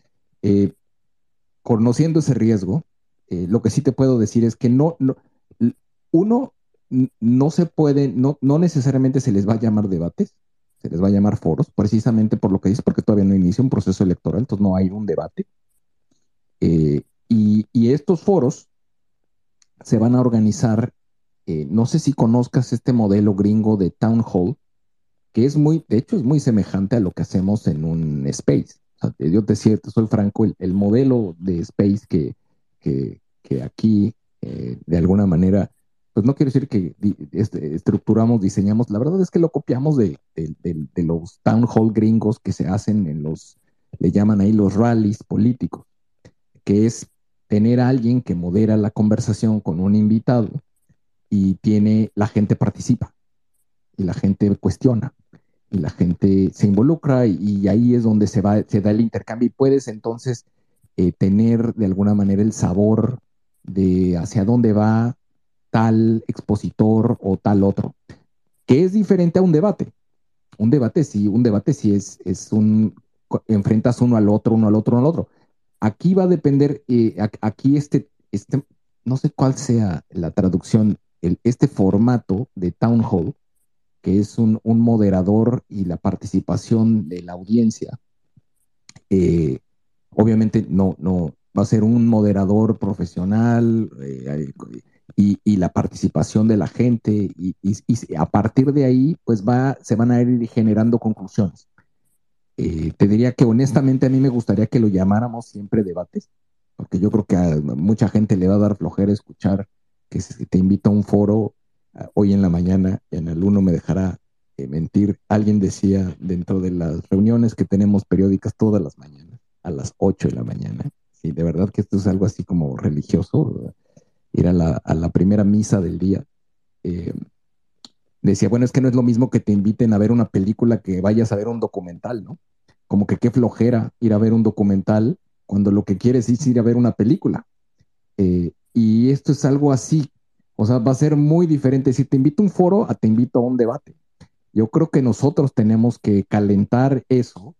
conociendo ese riesgo, eh, lo que sí te puedo decir es que no, uno no se puede, no, no necesariamente se les va a llamar debates, se les va a llamar foros, precisamente por lo que dice, porque todavía no inicia un proceso electoral, entonces no hay un debate. Eh, y, estos foros se van a organizar, eh, no sé si conozcas este modelo gringo de town hall, que es muy, de hecho, es muy semejante a lo que hacemos en un space. yo te soy franco, el modelo de space que, que, aquí eh, de alguna manera, pues no quiero decir que este, estructuramos, diseñamos, la verdad es que lo copiamos de, los town hall gringos que se hacen en los, le llaman ahí los rallies políticos, que es tener a alguien que modera la conversación con un invitado y tiene, la gente participa y la gente cuestiona y la gente se involucra y, y ahí es donde se va, se da el intercambio y puedes entonces eh, tener de alguna manera el sabor de hacia dónde va tal expositor o tal otro, que es diferente a un debate. Un debate sí, un debate sí es, es un, enfrentas uno al otro, uno al otro, uno al otro. Aquí va a depender, eh, aquí este, este, no sé cuál sea la traducción, el, este formato de town hall, que es un, un moderador y la participación de la audiencia, eh, Obviamente no, no, va a ser un moderador profesional eh, y, la participación de la gente y, a partir de ahí pues va, se van a ir generando conclusiones. Eh, te diría que honestamente a mí me gustaría que lo llamáramos siempre debates, porque yo creo que a mucha gente le va a dar flojera escuchar que te invito a un foro ah, hoy en la mañana y en el uno me dejará eh, mentir. Alguien decía dentro de las reuniones que tenemos periódicas todas las mañanas a las 8 de la mañana. Sí, de verdad que esto es algo así como religioso, ir a la, a la primera misa del día. Eh, decía, bueno, es que no es lo mismo que te inviten a ver una película que vayas a ver un documental, ¿no? Como que qué flojera ir a ver un documental cuando lo que quieres es ir a ver una película. Eh, y esto es algo así, o sea, va a ser muy diferente. Si te invito a un foro, a te invito a un debate. Yo creo que nosotros tenemos que calentar eso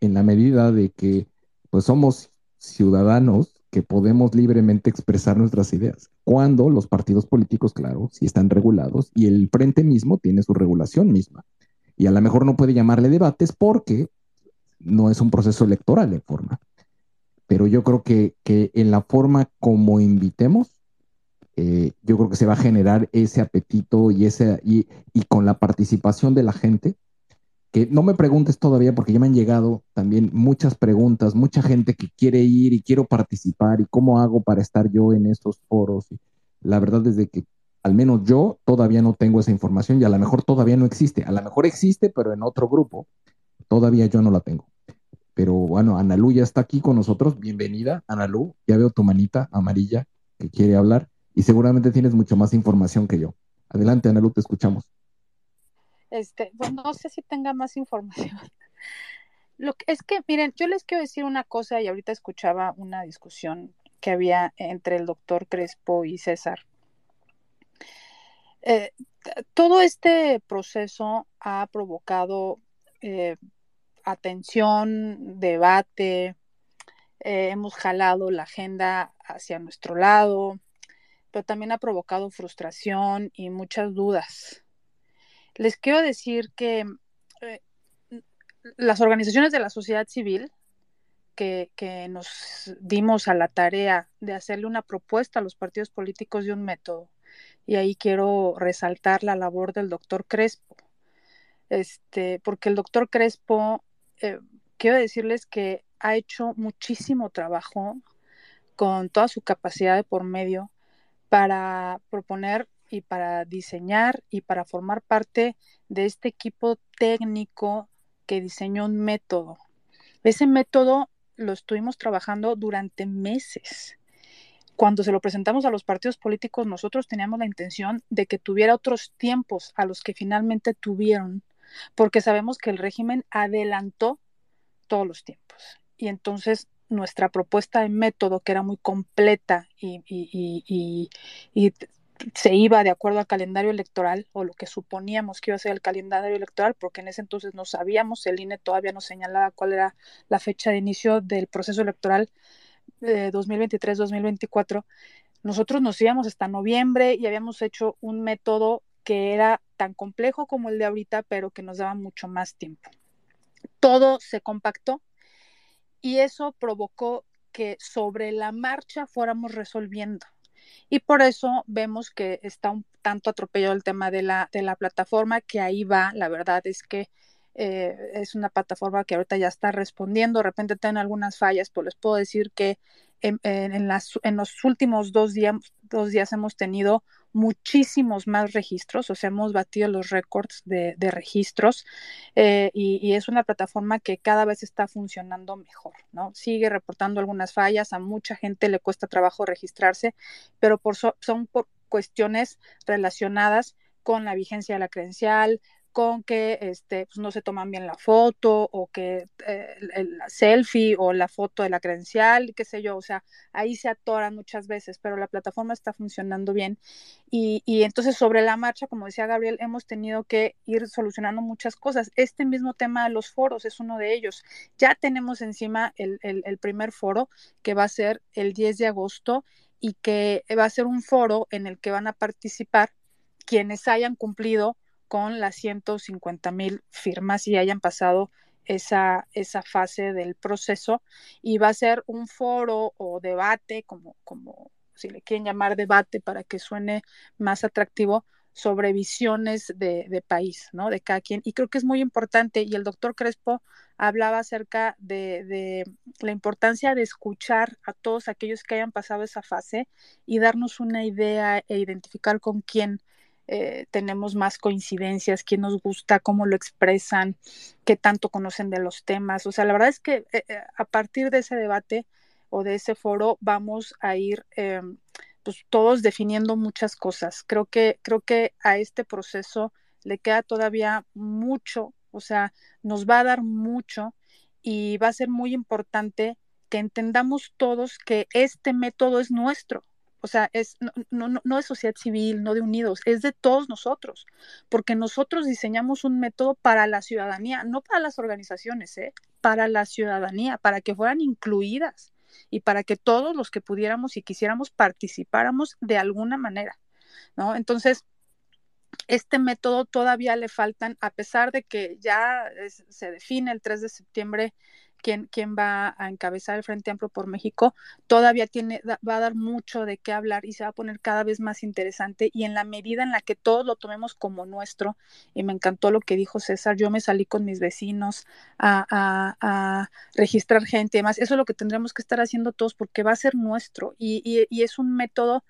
en la medida de que pues somos ciudadanos que podemos libremente expresar nuestras ideas. Cuando los partidos políticos, claro, sí están regulados y el frente mismo tiene su regulación misma. Y a lo mejor no puede llamarle debates porque no es un proceso electoral en forma. Pero yo creo que, en la forma como invitemos, eh, yo creo que se va a generar ese apetito y, ese, y, y con la participación de la gente, no me preguntes todavía porque ya me han llegado también muchas preguntas, mucha gente que quiere ir y quiero participar y cómo hago para estar yo en estos foros. la verdad es que al menos yo todavía no tengo esa información y a lo mejor todavía no existe. A lo mejor existe, pero en otro grupo. Todavía yo no la tengo. Pero bueno, Analú ya está aquí con nosotros. Bienvenida, Analú. Ya veo tu manita amarilla que quiere hablar y seguramente tienes mucho más información que yo. Adelante, Analú, te escuchamos. Este, pues, no sé si tenga más información. Lo que es que, miren, yo les quiero decir una cosa y ahorita escuchaba una discusión que había entre el doctor Crespo y César. Eh, todo este proceso ha provocado eh, atención, debate, eh, hemos jalado la agenda hacia nuestro lado, pero también ha provocado frustración y muchas dudas. Les quiero decir que eh, las organizaciones de la sociedad civil que, que, nos dimos a la tarea de hacerle una propuesta a los partidos políticos de un método, y ahí quiero resaltar la labor del doctor Crespo, este, porque el doctor Crespo, eh, quiero decirles que ha hecho muchísimo trabajo con toda su capacidad de por medio para proponer y para diseñar y para formar parte de este equipo técnico que diseñó un método. Ese método lo estuvimos trabajando durante meses. Cuando se lo presentamos a los partidos políticos, nosotros teníamos la intención de que tuviera otros tiempos a los que finalmente tuvieron, porque sabemos que el régimen adelantó todos los tiempos. Y entonces nuestra propuesta de método, que era muy completa y, se iba de acuerdo al calendario electoral o lo que suponíamos que iba a ser el calendario electoral, porque en ese entonces no sabíamos, el INE todavía no señalaba cuál era la fecha de inicio del proceso electoral de 2023-2024. Nosotros nos íbamos hasta noviembre y habíamos hecho un método que era tan complejo como el de ahorita, pero que nos daba mucho más tiempo. Todo se compactó y eso provocó que sobre la marcha fuéramos resolviendo. Y por eso vemos que está un tanto atropellado el tema de la, de la plataforma, que ahí va, la verdad es que eh, es una plataforma que ahorita ya está respondiendo, de repente tiene algunas fallas, pero les puedo decir que en, en, en los últimos dos dos días hemos tenido muchísimos más registros, o sea, hemos batido los récords de, registros eh, y, y, es una plataforma que cada vez está funcionando mejor, ¿no? Sigue reportando algunas fallas, a mucha gente le cuesta trabajo registrarse, pero por son por cuestiones relacionadas con la vigencia de la credencial, con que este, pues, no se toman bien la foto o que eh, el, selfie o la foto de la credencial, qué sé yo, o sea, ahí se atoran muchas veces, pero la plataforma está funcionando bien y, y, entonces sobre la marcha, como decía Gabriel, hemos tenido que ir solucionando muchas cosas. Este mismo tema de los foros es uno de ellos. Ya tenemos encima el, el, el primer foro que va a ser el 10 de agosto y que va a ser un foro en el que van a participar quienes hayan cumplido con las 150 mil firmas y hayan pasado esa, esa fase del proceso y va a ser un foro o debate, como, como si le quieren llamar debate para que suene más atractivo, sobre visiones de, país, ¿no? De cada quien. Y creo que es muy importante, y el doctor Crespo hablaba acerca de, la importancia de escuchar a todos aquellos que hayan pasado esa fase y darnos una idea e identificar con quién eh, tenemos más coincidencias, quién nos gusta, cómo lo expresan, qué tanto conocen de los temas. O sea, la verdad es que eh, eh a partir de ese debate o de ese foro vamos a ir eh, pues todos definiendo muchas cosas. Creo que, creo que a este proceso le queda todavía mucho, o sea, nos va a dar mucho y va a ser muy importante que entendamos todos que este método es nuestro, o sea, es, no, no, no de sociedad civil, no de unidos, es de todos nosotros, porque nosotros diseñamos un método para la ciudadanía, no para las organizaciones, ¿eh? para la ciudadanía, para que fueran incluidas y para que todos los que pudiéramos y quisiéramos participáramos de alguna manera, ¿no? Entonces, este método todavía le faltan, a pesar de que ya es, se define el 3 de septiembre quién, va a encabezar el Frente Amplio por México, todavía tiene, va a dar mucho de qué hablar y se va a poner cada vez más interesante. Y en la medida en la que todos lo tomemos como nuestro, y me encantó lo que dijo César, yo me salí con mis vecinos a, registrar gente y demás, eso es lo que tendremos que estar haciendo todos porque va a ser nuestro. Y, es un método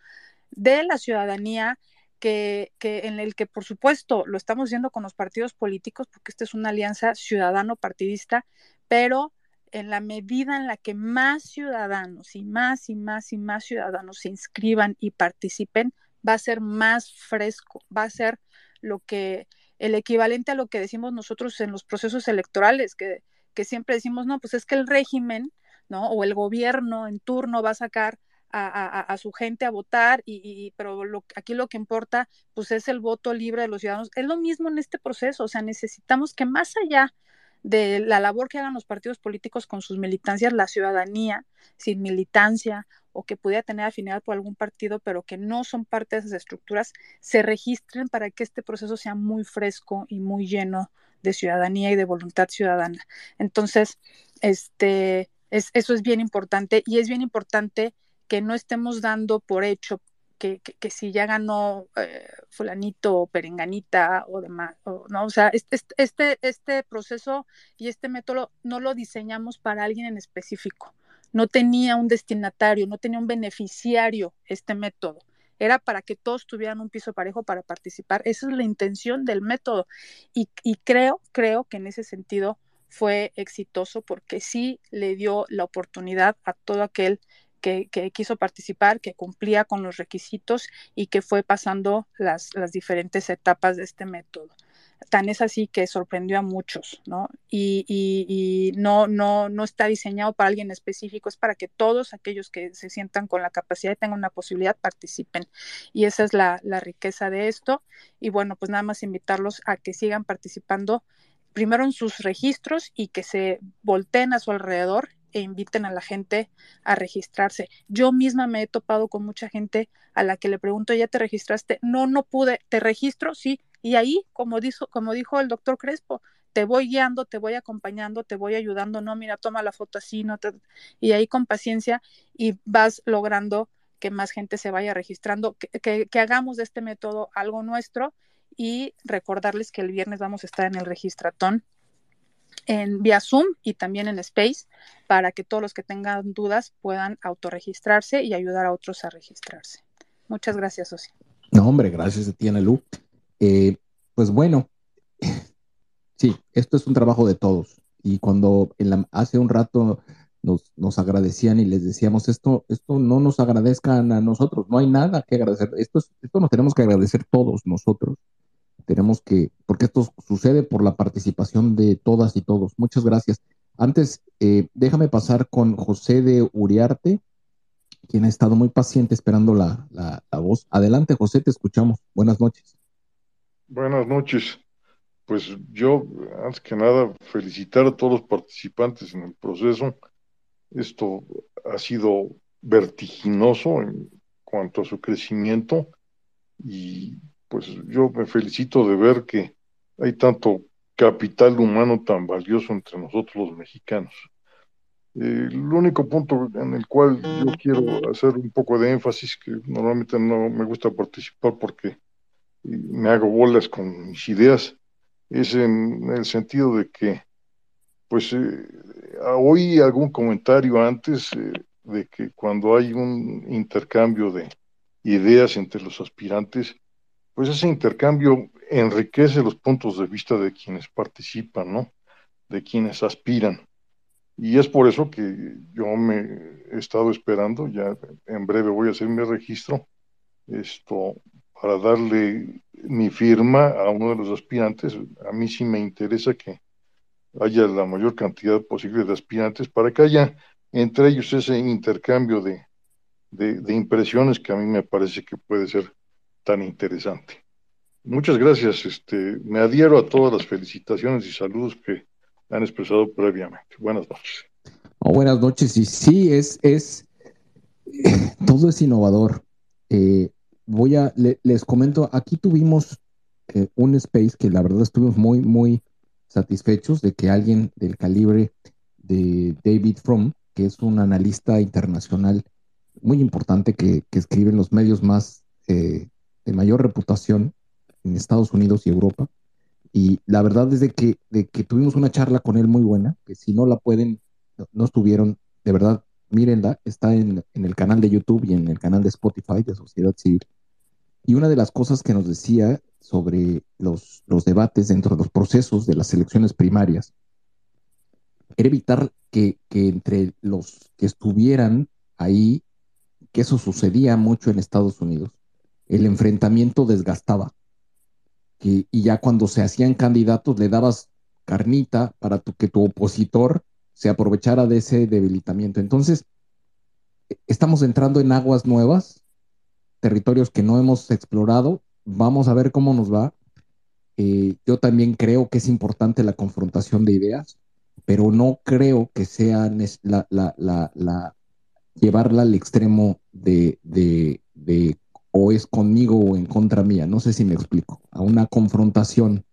de la ciudadanía que, en el que, por supuesto, lo estamos viendo con los partidos políticos, porque esta es una alianza ciudadano-partidista, pero en la medida en la que más ciudadanos y más y más y más ciudadanos se inscriban y participen, va a ser más fresco, va a ser lo que el equivalente a lo que decimos nosotros en los procesos electorales, que, que siempre decimos, no, pues es que el régimen, ¿no? O el gobierno en turno va a sacar a, a, a, su gente a votar, y, y pero lo, aquí lo que importa pues es el voto libre de los ciudadanos. Es lo mismo en este proceso, o sea, necesitamos que más allá de la labor que hagan los partidos políticos con sus militancias, la ciudadanía sin militancia o que pudiera tener afinidad por algún partido, pero que no son parte de esas estructuras, se registren para que este proceso sea muy fresco y muy lleno de ciudadanía y de voluntad ciudadana. Entonces, este, es, eso es bien importante y es bien importante que no estemos dando por hecho que, si ya ganó eh, fulanito o perenganita o demás, ¿no? O sea, este, este, este proceso y este método no lo diseñamos para alguien en específico. No tenía un destinatario, no tenía un beneficiario este método. Era para que todos tuvieran un piso parejo para participar. Esa es la intención del método. Y, y creo, creo que en ese sentido fue exitoso porque sí le dio la oportunidad a todo aquel que, quiso participar, que cumplía con los requisitos y que fue pasando las, las diferentes etapas de este método. Tan es así que sorprendió a muchos, ¿no? Y, y, no, no, no está diseñado para alguien específico, es para que todos aquellos que se sientan con la capacidad y tengan una posibilidad participen. Y esa es la, la riqueza de esto. Y bueno, pues nada más invitarlos a que sigan participando primero en sus registros y que se volteen a su alrededor e inviten a la gente a registrarse. Yo misma me he topado con mucha gente a la que le pregunto, ¿ya te registraste? No, no pude, ¿te registro? Sí. Y ahí, como dijo, como dijo el doctor Crespo, te voy guiando, te voy acompañando, te voy ayudando, no, mira, toma la foto así, no y ahí con paciencia y vas logrando que más gente se vaya registrando, que, que hagamos de este método algo nuestro y recordarles que el viernes vamos a estar en el registratón en vía Zoom y también en Space para que todos los que tengan dudas puedan autorregistrarse y ayudar a otros a registrarse. Muchas gracias, Sosi. No, hombre, gracias a ti, Ana Lu. Eh, pues bueno, sí, esto es un trabajo de todos. Y cuando hace un rato nos, nos, agradecían y les decíamos esto, esto no nos agradezcan a nosotros, no hay nada que agradecer. Esto, esto nos tenemos que agradecer todos nosotros tenemos que, porque esto sucede por la participación de todas y todos. Muchas gracias. Antes, eh, déjame pasar con José de Uriarte, quien ha estado muy paciente esperando la, la, voz. Adelante, José, te escuchamos. Buenas noches. Buenas noches. Pues yo, antes que nada, felicitar a todos los participantes en el proceso. Esto ha sido vertiginoso en cuanto a su crecimiento y pues yo me felicito de ver que hay tanto capital humano tan valioso entre nosotros los mexicanos. Eh, el único punto en el cual yo quiero hacer un poco de énfasis, que normalmente no me gusta participar porque me hago bolas con mis ideas, es en el sentido de que, pues, eh, oí algún comentario antes eh, de que cuando hay un intercambio de ideas entre los aspirantes, pues ese intercambio enriquece los puntos de vista de quienes participan, ¿no? De quienes aspiran. Y es por eso que yo me he estado esperando, ya en breve voy a hacer mi registro, esto, para darle mi firma a uno de los aspirantes. A mí sí me interesa que haya la mayor cantidad posible de aspirantes para que haya entre ellos ese intercambio de, de impresiones que a mí me parece que puede ser tan interesante. Muchas gracias. Este, me adhiero a todas las felicitaciones y saludos que han expresado previamente. Buenas noches. Oh, buenas noches. Y sí, es, es, todo es innovador. Eh, voy a, les comento, aquí tuvimos eh, un space que la verdad estuvimos muy, muy satisfechos de que alguien del calibre de David Fromm, que es un analista internacional muy importante que, que escribe en los medios más eh, de mayor reputación en Estados Unidos y Europa. Y la verdad es de que, de que tuvimos una charla con él muy buena, que si no la pueden, no, estuvieron, de verdad, mírenla, está en, en, el canal de YouTube y en el canal de Spotify de Sociedad Civil. Y una de las cosas que nos decía sobre los, los debates dentro de los procesos de las elecciones primarias era evitar que, que entre los que estuvieran ahí, que eso sucedía mucho en Estados Unidos, el enfrentamiento desgastaba. y ya cuando se hacían candidatos le dabas carnita para que tu opositor se aprovechara de ese debilitamiento. Entonces, estamos entrando en aguas nuevas, territorios que no hemos explorado. Vamos a ver cómo nos va. Eh, yo también creo que es importante la confrontación de ideas, pero no creo que sea la, la, llevarla al extremo de, de o es conmigo o en contra mía. No sé si me explico. A una confrontación.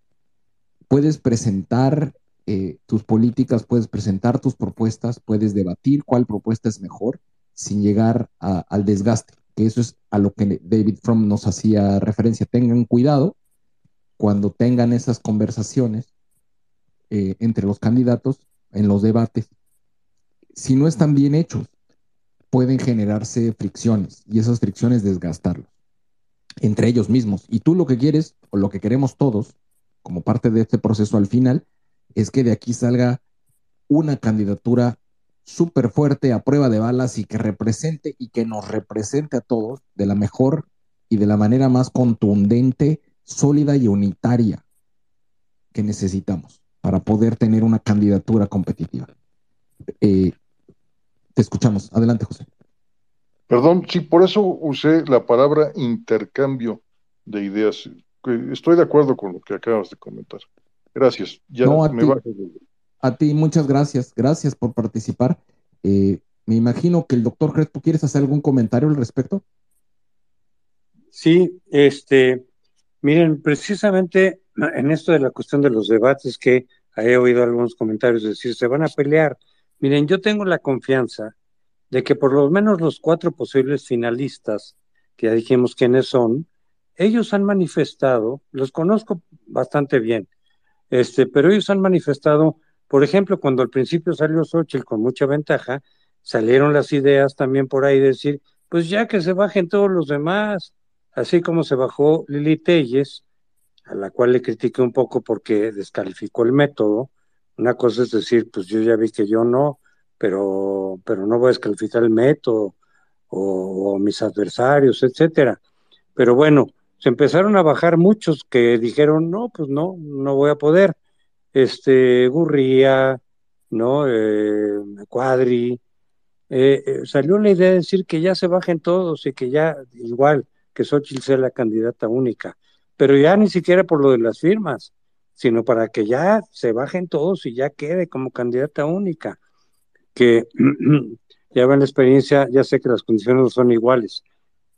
Puedes presentar eh, tus políticas, puedes presentar tus propuestas, puedes debatir cuál propuesta es mejor sin llegar al desgaste, que eso es a lo que David Fromm nos hacía referencia. Tengan cuidado cuando tengan esas conversaciones eh, entre los candidatos en los debates. Si no están bien hechos, pueden generarse fricciones y esas fricciones desgastarlos entre ellos mismos. Y tú lo que quieres, o lo que queremos todos, como parte de este proceso al final, es que de aquí salga una candidatura súper fuerte a prueba de balas y que represente y que nos represente a todos de la mejor y de la manera más contundente, sólida y unitaria que necesitamos para poder tener una candidatura competitiva. Eh, te escuchamos. Adelante, José. Perdón, sí, por eso usé la palabra intercambio de ideas. Estoy de acuerdo con lo que acabas de comentar. Gracias. Ya no, a me ti, bajo. A ti, muchas gracias. Gracias por participar. Eh, me imagino que el doctor Crespo, ¿quieres hacer algún comentario al respecto? Sí, este, miren, precisamente en esto de la cuestión de los debates que he oído algunos comentarios decir, se van a pelear. Miren, yo tengo la confianza de que por lo menos los cuatro posibles finalistas, que ya dijimos quiénes son, ellos han manifestado, los conozco bastante bien, este, pero ellos han manifestado, por ejemplo, cuando al principio salió Xochitl con mucha ventaja, salieron las ideas también por ahí de decir, pues ya que se bajen todos los demás, así como se bajó Lili Telles, a la cual le critiqué un poco porque descalificó el método. Una cosa es decir, pues yo ya vi que yo no, pero, pero no voy a descalificar el método o, o mis adversarios, etcétera. Pero bueno, se empezaron a bajar muchos que dijeron, no, pues no, no voy a poder. Este, Gurría, ¿no? Eh, Cuadri, eh, eh, salió la idea de decir que ya se bajen todos y que ya, igual, que Xochitl sea la candidata única, pero ya ni siquiera por lo de las firmas, sino para que ya se bajen todos y ya quede como candidata única, que ya ven la experiencia, ya sé que las condiciones no son iguales,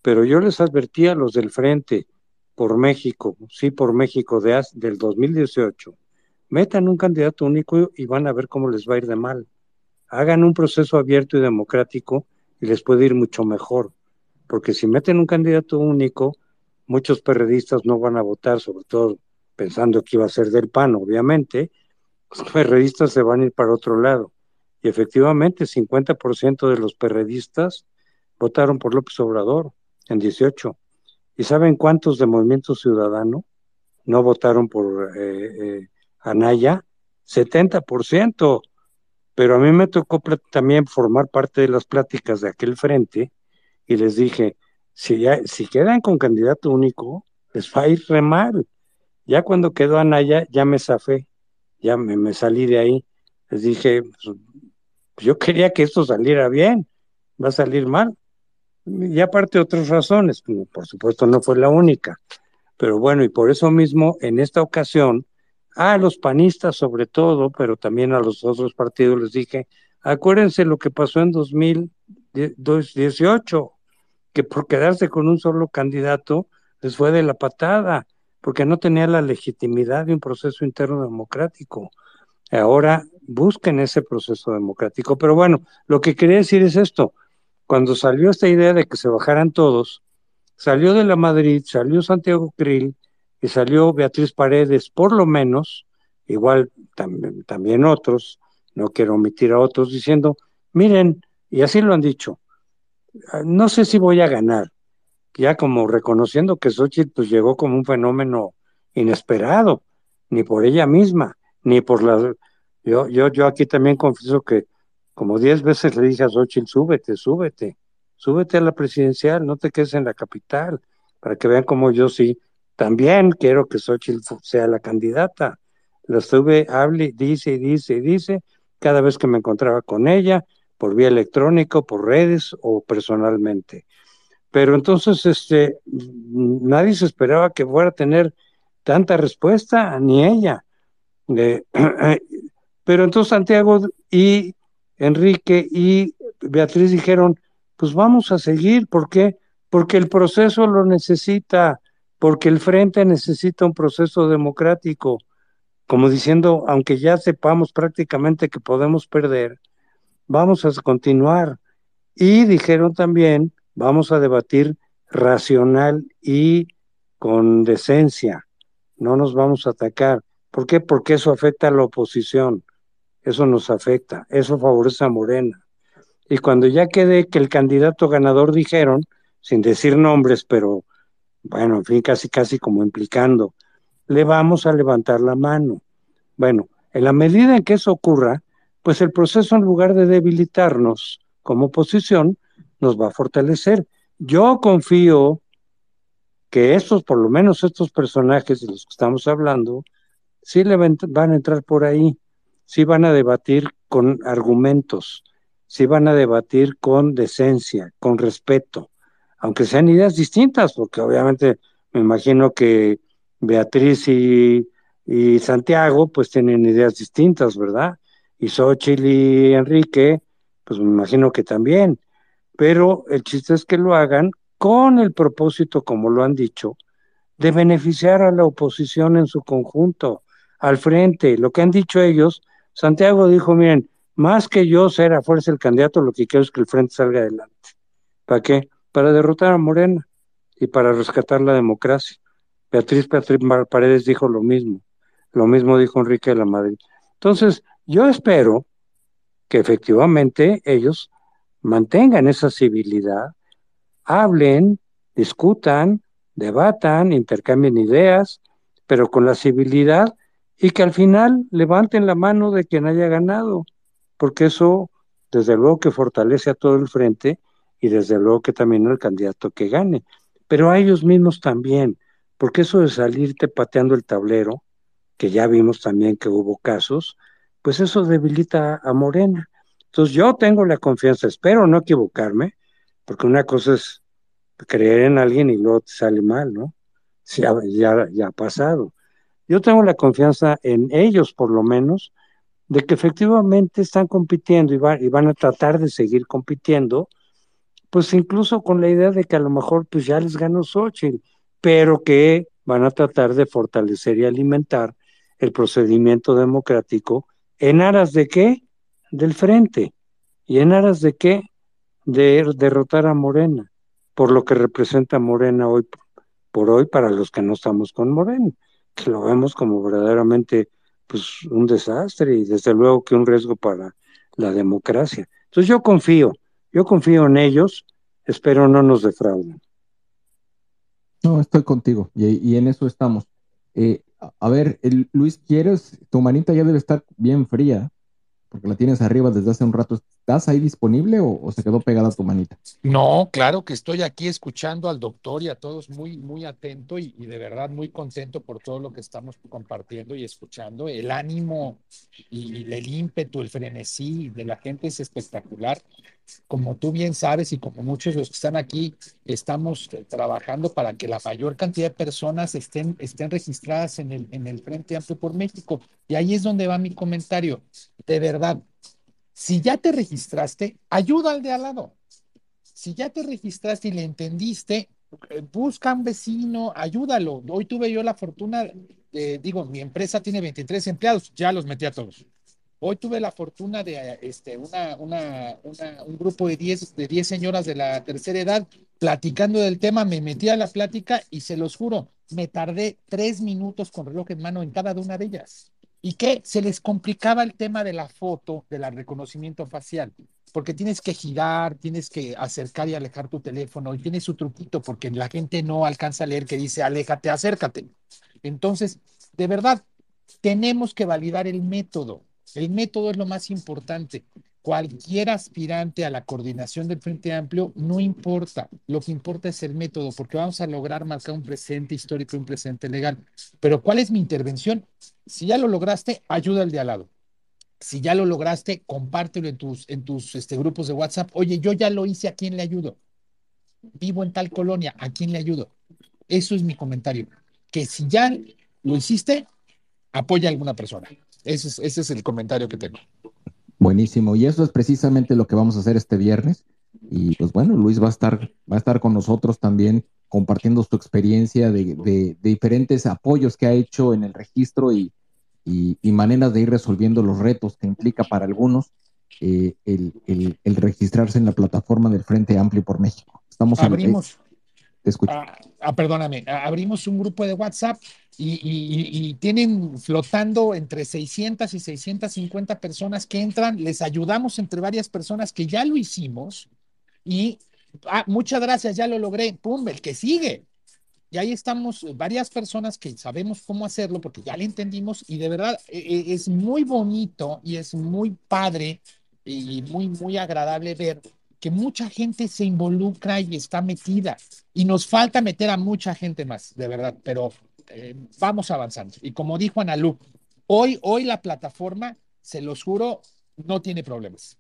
pero yo les advertí a los del frente por México, sí, por México de, del 2018, metan un candidato único y van a ver cómo les va a ir de mal. Hagan un proceso abierto y democrático y les puede ir mucho mejor, porque si meten un candidato único, muchos perredistas no van a votar, sobre todo pensando que iba a ser del PAN, obviamente, los perredistas se van a ir para otro lado. Y efectivamente, 50% de los perredistas votaron por López Obrador en 18. ¿Y saben cuántos de Movimiento Ciudadano no votaron por eh, eh, Anaya? 70%. Pero a mí me tocó también formar parte de las pláticas de aquel frente y les dije, si, ya, si quedan con candidato único, les va a ir re mal. Ya cuando quedó Anaya, ya me zafé, ya me, me salí de ahí. Les dije, pues, yo quería que esto saliera bien, va a salir mal. Y aparte otras razones, por supuesto no fue la única. Pero bueno, y por eso mismo, en esta ocasión, a los panistas sobre todo, pero también a los otros partidos les dije, acuérdense lo que pasó en 2018, que por quedarse con un solo candidato les fue de la patada, porque no tenía la legitimidad de un proceso interno democrático. Ahora busquen ese proceso democrático. Pero bueno, lo que quería decir es esto. Cuando salió esta idea de que se bajaran todos, salió de la Madrid, salió Santiago Krill y salió Beatriz Paredes, por lo menos, igual también, otros, no quiero omitir a otros, diciendo, miren, y así lo han dicho, ah, no sé si voy a ganar, ya como reconociendo que Xochitl pues llegó como un fenómeno inesperado, ni por ella misma, ni por las... Yo, yo, yo aquí también confieso que como diez veces le dije a Xochitl, súbete, súbete, súbete a la presidencial, no te quedes en la capital, para que vean como yo sí, también quiero que Xochitl sea la candidata. La estuve, hable, dice y dice y dice, cada vez que me encontraba con ella, por vía electrónica, por redes o personalmente. Pero entonces, este, nadie se esperaba que fuera a tener tanta respuesta, ni ella. pero entonces Santiago y Enrique y Beatriz dijeron, pues vamos a seguir. ¿Por qué? Porque el proceso lo necesita, porque el frente necesita un proceso democrático, como diciendo, aunque ya sepamos prácticamente que podemos perder, vamos a continuar. Y dijeron también, vamos a debatir racional y con decencia, no nos vamos a atacar. ¿Por qué? Porque eso afecta a la oposición, eso nos afecta, eso favorece a Morena. Y cuando ya quede que el candidato ganador dijeron, sin decir nombres, pero bueno, en fin, casi casi como implicando, le vamos a levantar la mano. Bueno, en la medida en que eso ocurra, pues el proceso en lugar de debilitarnos como oposición, nos va a fortalecer. Yo confío que estos, por lo menos estos personajes de los que estamos hablando, sí le van a entrar por ahí, sí van a debatir con argumentos, sí van a debatir con decencia, con respeto, aunque sean ideas distintas, porque obviamente me imagino que Beatriz y, Santiago pues tienen ideas distintas, ¿verdad? Y Xochitl y Enrique, pues me imagino que también, pero el chiste es que lo hagan con el propósito, como lo han dicho, de beneficiar a la oposición en su conjunto, al frente. Lo que han dicho ellos, Santiago dijo, miren, más que yo ser a fuerza el candidato, lo que quiero es que el frente salga adelante. ¿Para qué? Para derrotar a Morena y para rescatar la democracia. Beatriz Beatriz Paredes dijo lo mismo. Lo mismo dijo Enrique de la Madrid. Entonces, yo espero que efectivamente ellos mantengan esa civilidad, hablen, discutan, debatan, intercambien ideas, pero con la civilidad y que al final levanten la mano de quien haya ganado, porque eso desde luego que fortalece a todo el frente y desde luego que también al candidato que gane, pero a ellos mismos también, porque eso de salirte pateando el tablero, que ya vimos también que hubo casos, pues eso debilita a Morena. Entonces yo tengo la confianza, espero no equivocarme, porque una cosa es creer en alguien y luego te sale mal, ¿no? Ya, ya, ya ha pasado. Yo tengo la confianza en ellos, por lo menos, de que efectivamente están compitiendo y, y van a tratar de seguir compitiendo, pues incluso con la idea de que a lo mejor pues ya les ganó Xochitl, pero que van a tratar de fortalecer y alimentar el procedimiento democrático en aras de qué? Del frente. ¿Y en aras de qué? De derrotar a Morena, por lo que representa Morena hoy por hoy para los que no estamos con Morena, que lo vemos como verdaderamente pues un desastre y desde luego que un riesgo para la democracia. Entonces yo confío, yo confío en ellos, espero no nos defrauden. No, estoy contigo y, y en eso estamos. Eh, a ver, Luis, ¿quieres? Tu manita ya debe estar bien fría, porque la tienes arriba desde hace un rato. ¿Estás ahí disponible o, se quedó pegada tu manita? No, claro que estoy aquí escuchando al doctor y a todos muy, muy atento y, y, de verdad muy contento por todo lo que estamos compartiendo y escuchando. El ánimo y el ímpetu, el frenesí de la gente es espectacular como tú bien sabes y como muchos de los que están aquí, estamos trabajando para que la mayor cantidad de personas estén, estén registradas en el, en el Frente Amplio por México. Y ahí es donde va mi comentario. De verdad, si ya te registraste, ayuda al de al lado. Si ya te registraste y le entendiste, eh, busca un vecino, ayúdalo. Hoy tuve yo la fortuna, de, digo, mi empresa tiene 23 empleados, ya los metí a todos. Hoy tuve la fortuna de este, una, una, un grupo de 10 de diez señoras de la tercera edad platicando del tema, me metí a la plática y se los juro, me tardé tres minutos con reloj en mano en cada una de ellas. ¿Y qué? Se les complicaba el tema de la foto, del reconocimiento facial, porque tienes que girar, tienes que acercar y alejar tu teléfono y tiene su truquito porque la gente no alcanza a leer que dice aléjate, acércate. Entonces, de verdad, tenemos que validar el método. El método es lo más importante. Cualquier aspirante a la coordinación del Frente Amplio, no importa. Lo que importa es el método, porque vamos a lograr marcar un presente histórico y un presente legal. Pero ¿cuál es mi intervención? Si ya lo lograste, ayuda al de al lado. Si ya lo lograste, compártelo en tus, en tus este, grupos de WhatsApp. Oye, yo ya lo hice, ¿a quién le ayudo? Vivo en tal colonia, ¿a quién le ayudo? Eso es mi comentario. Que si ya lo hiciste, apoya a alguna persona. Ese es, el comentario que tengo. Buenísimo. Y eso es precisamente lo que vamos a hacer este viernes. Y pues bueno, Luis va a estar, va a estar con nosotros también compartiendo su experiencia de, de, diferentes apoyos que ha hecho en el registro y, maneras de ir resolviendo los retos que implica para algunos eh, el, registrarse en la plataforma del Frente Amplio por México. Estamos Abrimos. Ah, ah, perdóname, abrimos un grupo de WhatsApp y, y, tienen flotando entre 600 y 650 personas que entran, les ayudamos entre varias personas que ya lo hicimos y ah, muchas gracias, ya lo logré, pum, el que sigue. Y ahí estamos eh, varias personas que sabemos cómo hacerlo porque ya le entendimos y de verdad e, e, es muy bonito y es muy padre y muy, muy agradable ver que mucha gente se involucra y está metida. Y nos falta meter a mucha gente más, de verdad, pero eh, vamos avanzando. Y como dijo Analu, hoy, hoy la plataforma, se los juro, no tiene problemas.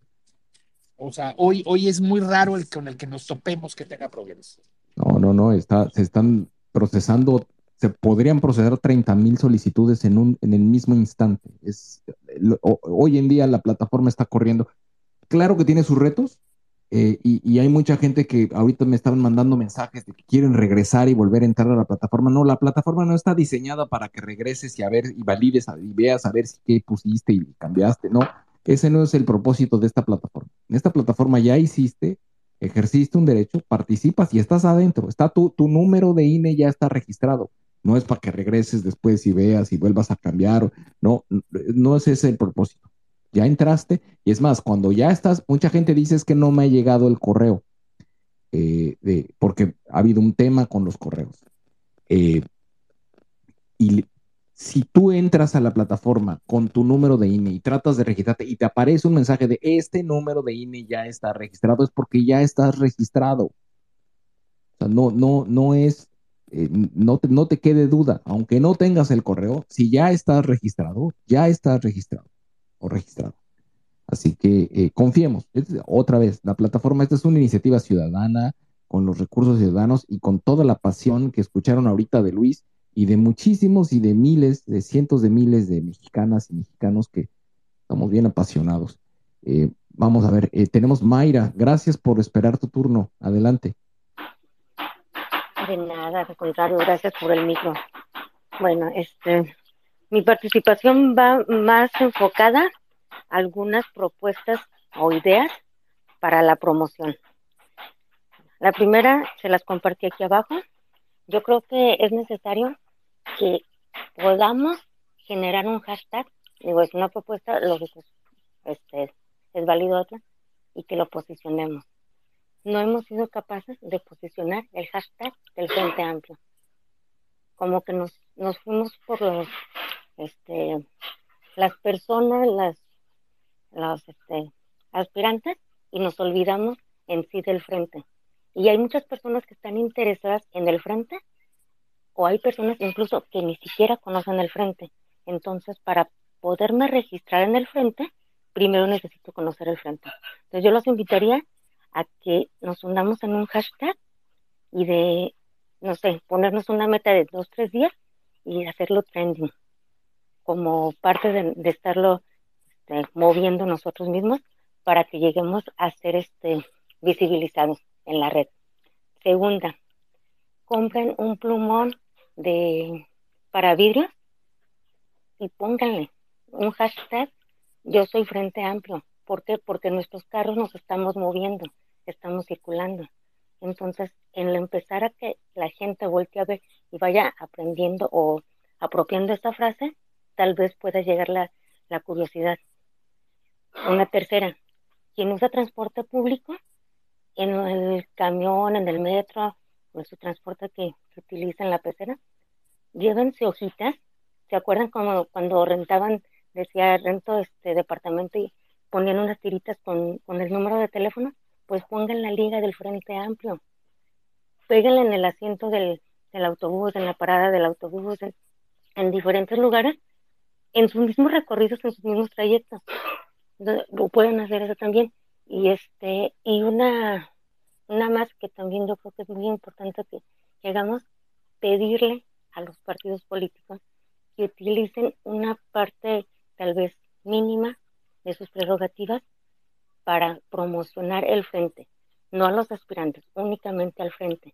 O sea, hoy, hoy es muy raro el con el que nos topemos que tenga problemas. No, no, no, está, se están procesando, se podrían procesar 30 mil solicitudes en, un, en el mismo instante. Es, hoy en día la plataforma está corriendo. Claro que tiene sus retos, eh, y, hay mucha gente que ahorita me estaban mandando mensajes de que quieren regresar y volver a entrar a la plataforma. No, la plataforma no está diseñada para que regreses y a ver y valides y veas a ver si qué pusiste y cambiaste. No, ese no es el propósito de esta plataforma. En esta plataforma ya hiciste, ejerciste un derecho, participas y estás adentro. Está tu, tu número de INE ya está registrado. No es para que regreses después y veas y vuelvas a cambiar. No, no es ese el propósito. Ya entraste y es más, cuando ya estás, mucha gente dice es que no me ha llegado el correo, eh, porque ha habido un tema con los correos. Eh, y si tú entras a la plataforma con tu número de INE y tratas de registrarte y te aparece un mensaje de este número de INE ya está registrado, es porque ya estás registrado. O sea, no, no, no es, eh, no, te, no te quede duda, aunque no tengas el correo, si ya estás registrado, ya estás registrado registrado. Así que eh, confiemos. otra vez, la plataforma, esta es una iniciativa ciudadana con los recursos ciudadanos y con toda la pasión que escucharon ahorita de Luis y de muchísimos y de miles, de cientos de miles de mexicanas y mexicanos que estamos bien apasionados. Eh, vamos a ver, eh, tenemos Mayra, gracias por esperar tu turno. Adelante. De nada, al contrario, gracias por el micro. Bueno, este, mi participación va más enfocada a algunas propuestas o ideas para la promoción. La primera se las compartí aquí abajo. Yo creo que es necesario que podamos generar un hashtag, digo, es una propuesta, lógico, este, es válido otra, y que lo posicionemos. No hemos sido capaces de posicionar el hashtag del Frente Amplio. Como que nos, nos fuimos por los, este, las personas, las, las este, aspirantes, y nos olvidamos en sí del frente. Y hay muchas personas que están interesadas en el frente o hay personas incluso que ni siquiera conocen el frente. Entonces, para poderme registrar en el frente, primero necesito conocer el frente. Entonces, yo los invitaría a que nos unamos en un hashtag y de, no sé, ponernos una meta de dos, tres días y hacerlo trending, como parte de, estarlo este, moviendo nosotros mismos para que lleguemos a ser este, visibilizados en la red. Segunda, compren un plumón de para vidrio y pónganle un hashtag yo soy Frente Amplio. ¿Por qué? Porque nuestros carros nos estamos moviendo, estamos circulando. Entonces, en empezar a que la gente voltee a ver y vaya aprendiendo o apropiando esta frase, tal vez pueda llegar la, la curiosidad. Una tercera, quien usa transporte público, en el camión, en el metro, en su transporte que, que utiliza en la pecera, llévense hojitas. ¿Se acuerdan como cuando rentaban, decía rento este departamento y ponían unas tiritas con, con el número de teléfono? Pues pongan la liga del Frente Amplio. Péguenla en el asiento del, del autobús, en la parada del autobús, en, en diferentes lugares, en sus mismos recorridos, en sus mismos trayectos. lo pueden hacer eso también. Y este, y una, una más que también yo creo que es muy importante que, que hagamos, pedirle a los partidos políticos que utilicen una parte tal vez mínima de sus prerrogativas para promocionar el frente. no a los aspirantes, únicamente al frente.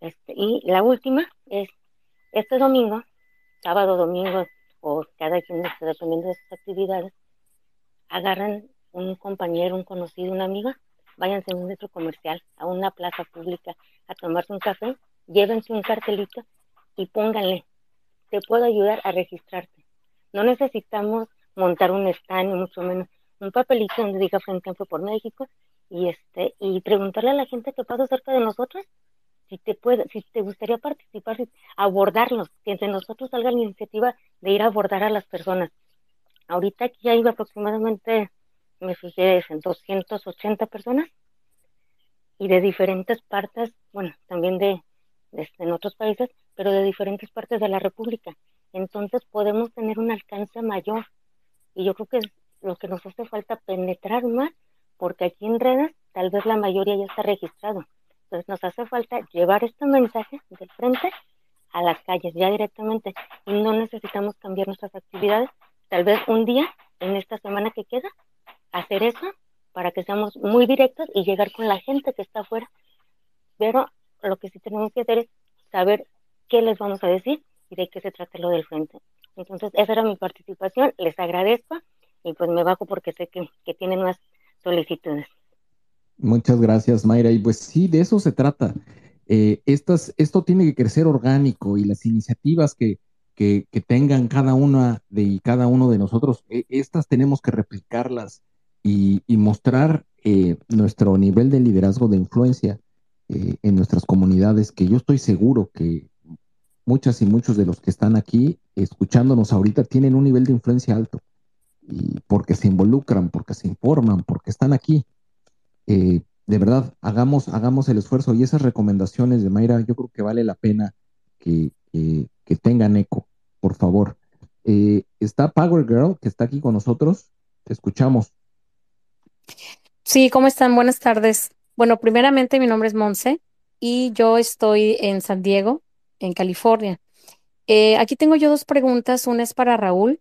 Este, y la última es este domingo, sábado, domingo, o cada quien, este, dependiendo de sus actividades, agarran un compañero, un conocido, una amiga, váyanse a un centro comercial, a una plaza pública, a tomarse un café, llévense un cartelito y pónganle, te puedo ayudar a registrarte. No necesitamos montar un stand, mucho menos un papelito donde diga Frente Amplio por México y este y preguntarle a la gente que pasa cerca de nosotros si te puede, si te gustaría participar, abordarlos, que entre nosotros salga la iniciativa de ir a abordar a las personas. Ahorita aquí hay aproximadamente, me fijé, en 280 personas y de diferentes partes, bueno, también de, de, en otros países, pero de diferentes partes de la República. Entonces podemos tener un alcance mayor. Y yo creo que lo que nos hace falta penetrar más, porque aquí en redes tal vez la mayoría ya está registrado. Entonces nos hace falta llevar este mensaje del frente a las calles ya directamente y no necesitamos cambiar nuestras actividades. Tal vez un día en esta semana que queda hacer eso para que seamos muy directos y llegar con la gente que está afuera. Pero lo que sí tenemos que hacer es saber qué les vamos a decir y de qué se trata lo del frente. Entonces, esa era mi participación. Les agradezco y pues me bajo porque sé que, que tienen más solicitudes. Muchas gracias, Mayra. Y pues sí, de eso se trata. Eh, estas, esto tiene que crecer orgánico y las iniciativas que, que, tengan cada una de y cada uno de nosotros, eh, estas tenemos que replicarlas y, y mostrar eh, nuestro nivel de liderazgo, de influencia eh, en nuestras comunidades, que yo estoy seguro que muchas y muchos de los que están aquí escuchándonos ahorita tienen un nivel de influencia alto y porque se involucran, porque se informan, porque están aquí. Eh, de verdad, hagamos, hagamos el esfuerzo y esas recomendaciones de Mayra, yo creo que vale la pena que, que, tengan eco, por favor. Eh, está Power Girl, que está aquí con nosotros. Te escuchamos. Sí, ¿cómo están? Buenas tardes. Bueno, primeramente mi nombre es Monse y yo estoy en San Diego, en California. Eh, aquí tengo yo dos preguntas. Una es para Raúl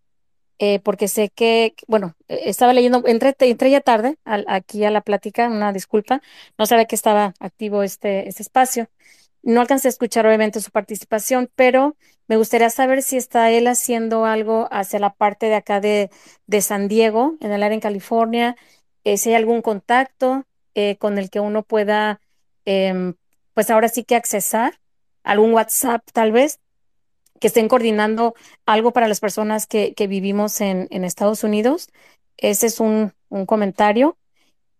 eh, porque sé que, bueno, eh, estaba leyendo, entré, entré ya tarde aquí a la plática, una disculpa, no sabía que estaba activo este, este espacio. No alcancé a escuchar obviamente su participación, pero me gustaría saber si está él haciendo algo hacia la parte de acá de, de San Diego, en el área en California, eh, si hay algún contacto eh, con el que uno pueda, eh, pues ahora sí que accesar, algún WhatsApp tal vez, que estén coordinando algo para las personas que, que vivimos en, en, Estados Unidos. Ese es un, un, comentario.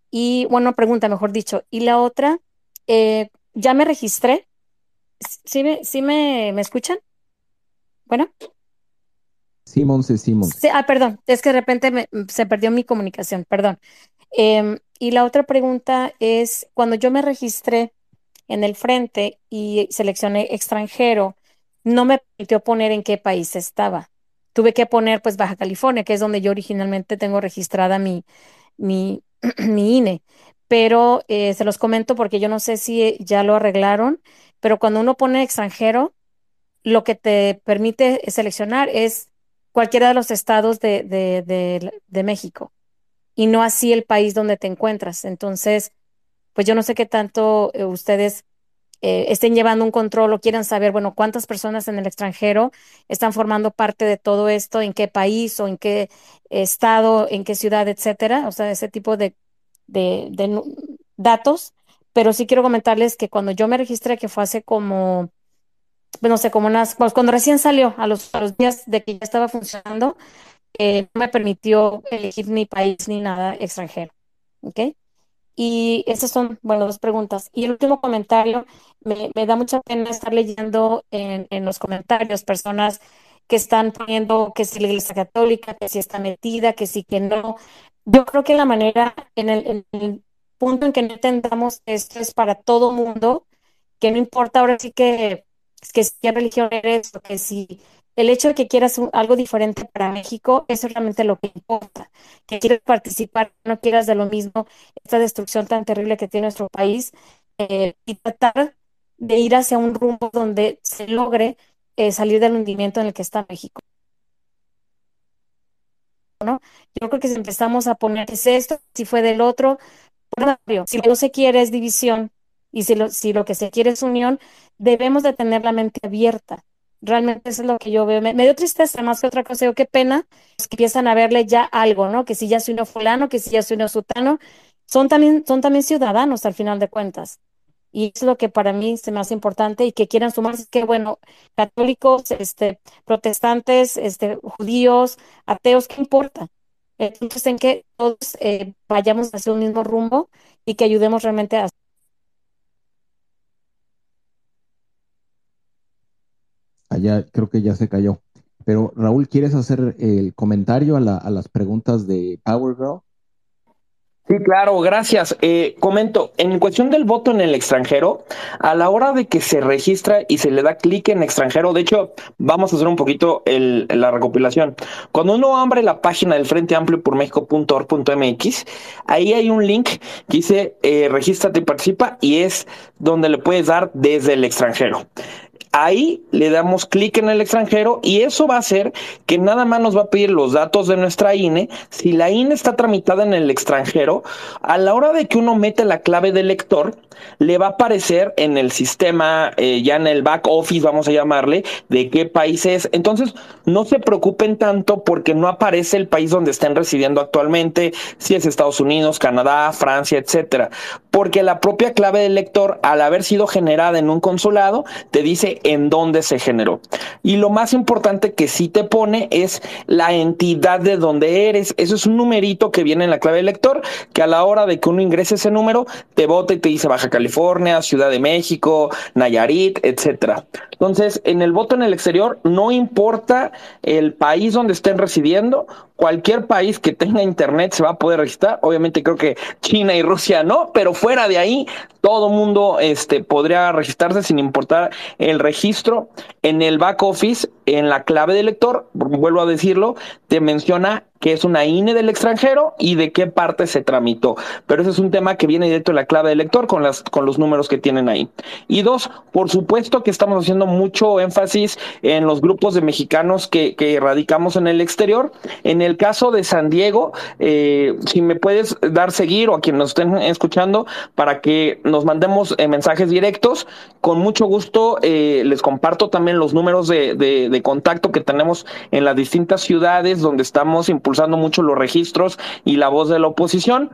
Y bueno, pregunta, mejor dicho. Y la otra, eh, ya me registré. ¿Sí me, sí me, me escuchan? Bueno. Simón, sí, Simón. Sí, ah, perdón, es que de repente me, se perdió mi comunicación, perdón. Eh, y la otra pregunta es, cuando yo me registré en el frente y seleccioné extranjero, no me permitió poner en qué país estaba. Tuve que poner pues Baja California, que es donde yo originalmente tengo registrada mi, mi, mi INE. Pero eh, se los comento porque yo no sé si ya lo arreglaron, pero cuando uno pone extranjero, lo que te permite seleccionar es cualquiera de los estados de, de, de, de México y no así el país donde te encuentras. Entonces, pues yo no sé qué tanto eh, ustedes eh, estén llevando un control o quieran saber, bueno, cuántas personas en el extranjero están formando parte de todo esto, en qué país o en qué estado, en qué ciudad, etcétera, o sea, ese tipo de, de, datos. Pero sí quiero comentarles que cuando yo me registré, que fue hace como, no sé, como unas, pues cuando recién salió, a los, a los días de que ya estaba funcionando, eh, no me permitió elegir ni país ni nada extranjero. ¿Ok? Y esas son, bueno, dos preguntas. Y el último comentario, me, me da mucha pena estar leyendo en, en, los comentarios personas que están poniendo que si la Iglesia Católica, que si está metida, que sí, que no. Yo creo que la manera, en el, en el punto en que no entendamos esto es para todo mundo, que no importa ahora sí que, que si religión eres o que si el hecho de que quieras algo diferente para México, eso es realmente lo que importa. Que quieras participar, no quieras de lo mismo, esta destrucción tan terrible que tiene nuestro país, eh, y tratar de ir hacia un rumbo donde se logre eh, salir del hundimiento en el que está México. ¿No? Yo creo que si empezamos a poner, es esto? Si fue del otro, Si lo que se quiere es división y si lo, si lo que se quiere es unión, debemos de tener la mente abierta. Realmente eso es lo que yo veo. Me, dio tristeza más que otra cosa. Digo, qué pena pues, que empiezan a verle ya algo, ¿no? Que si ya soy uno fulano, que si ya soy uno sutano. Son también, son también ciudadanos al final de cuentas. Y es lo que para mí se me hace importante y que quieran sumarse, que bueno, católicos, este, protestantes, este, judíos, ateos, ¿qué importa? Entonces, en que todos eh, vayamos hacia un mismo rumbo y que ayudemos realmente a... Allá creo que ya se cayó. Pero Raúl, ¿quieres hacer el comentario a, la, a las preguntas de Power Girl? Sí, claro, gracias. Eh, comento, en cuestión del voto en el extranjero, a la hora de que se registra y se le da clic en extranjero, de hecho, vamos a hacer un poquito el, la recopilación. Cuando uno abre la página del Frente Amplio por México.org.mx, ahí hay un link que dice eh, regístrate y participa y es donde le puedes dar desde el extranjero. Ahí le damos clic en el extranjero y eso va a hacer que nada más nos va a pedir los datos de nuestra INE. Si la INE está tramitada en el extranjero, a la hora de que uno mete la clave del lector, le va a aparecer en el sistema, eh, ya en el back office, vamos a llamarle, de qué país es. Entonces, no se preocupen tanto porque no aparece el país donde estén residiendo actualmente, si es Estados Unidos, Canadá, Francia, etcétera. Porque la propia clave del lector, al haber sido generada en un consulado, te dice en dónde se generó. Y lo más importante que sí te pone es la entidad de donde eres. Eso es un numerito que viene en la clave del lector, que a la hora de que uno ingrese ese número, te bota y te dice Baja California, Ciudad de México, Nayarit, etcétera. Entonces, en el voto en el exterior, no importa el país donde estén residiendo, cualquier país que tenga internet se va a poder registrar. Obviamente creo que China y Rusia no, pero fuera de ahí todo mundo este, podría registrarse sin importar el registro. En el back office, en la clave de lector, vuelvo a decirlo, te menciona que es una INE del extranjero y de qué parte se tramitó. Pero ese es un tema que viene directo en la clave de lector con, las, con los números que tienen ahí. Y dos, por supuesto que estamos haciendo mucho énfasis en los grupos de mexicanos que, que radicamos en el exterior. En el caso de San Diego, eh, si me puedes dar seguir o a quien nos estén escuchando para que nos mandemos eh, mensajes directos, con mucho gusto eh, les comparto también los números de, de, de contacto que tenemos en las distintas ciudades donde estamos impulsando impulsando mucho los registros y la voz de la oposición.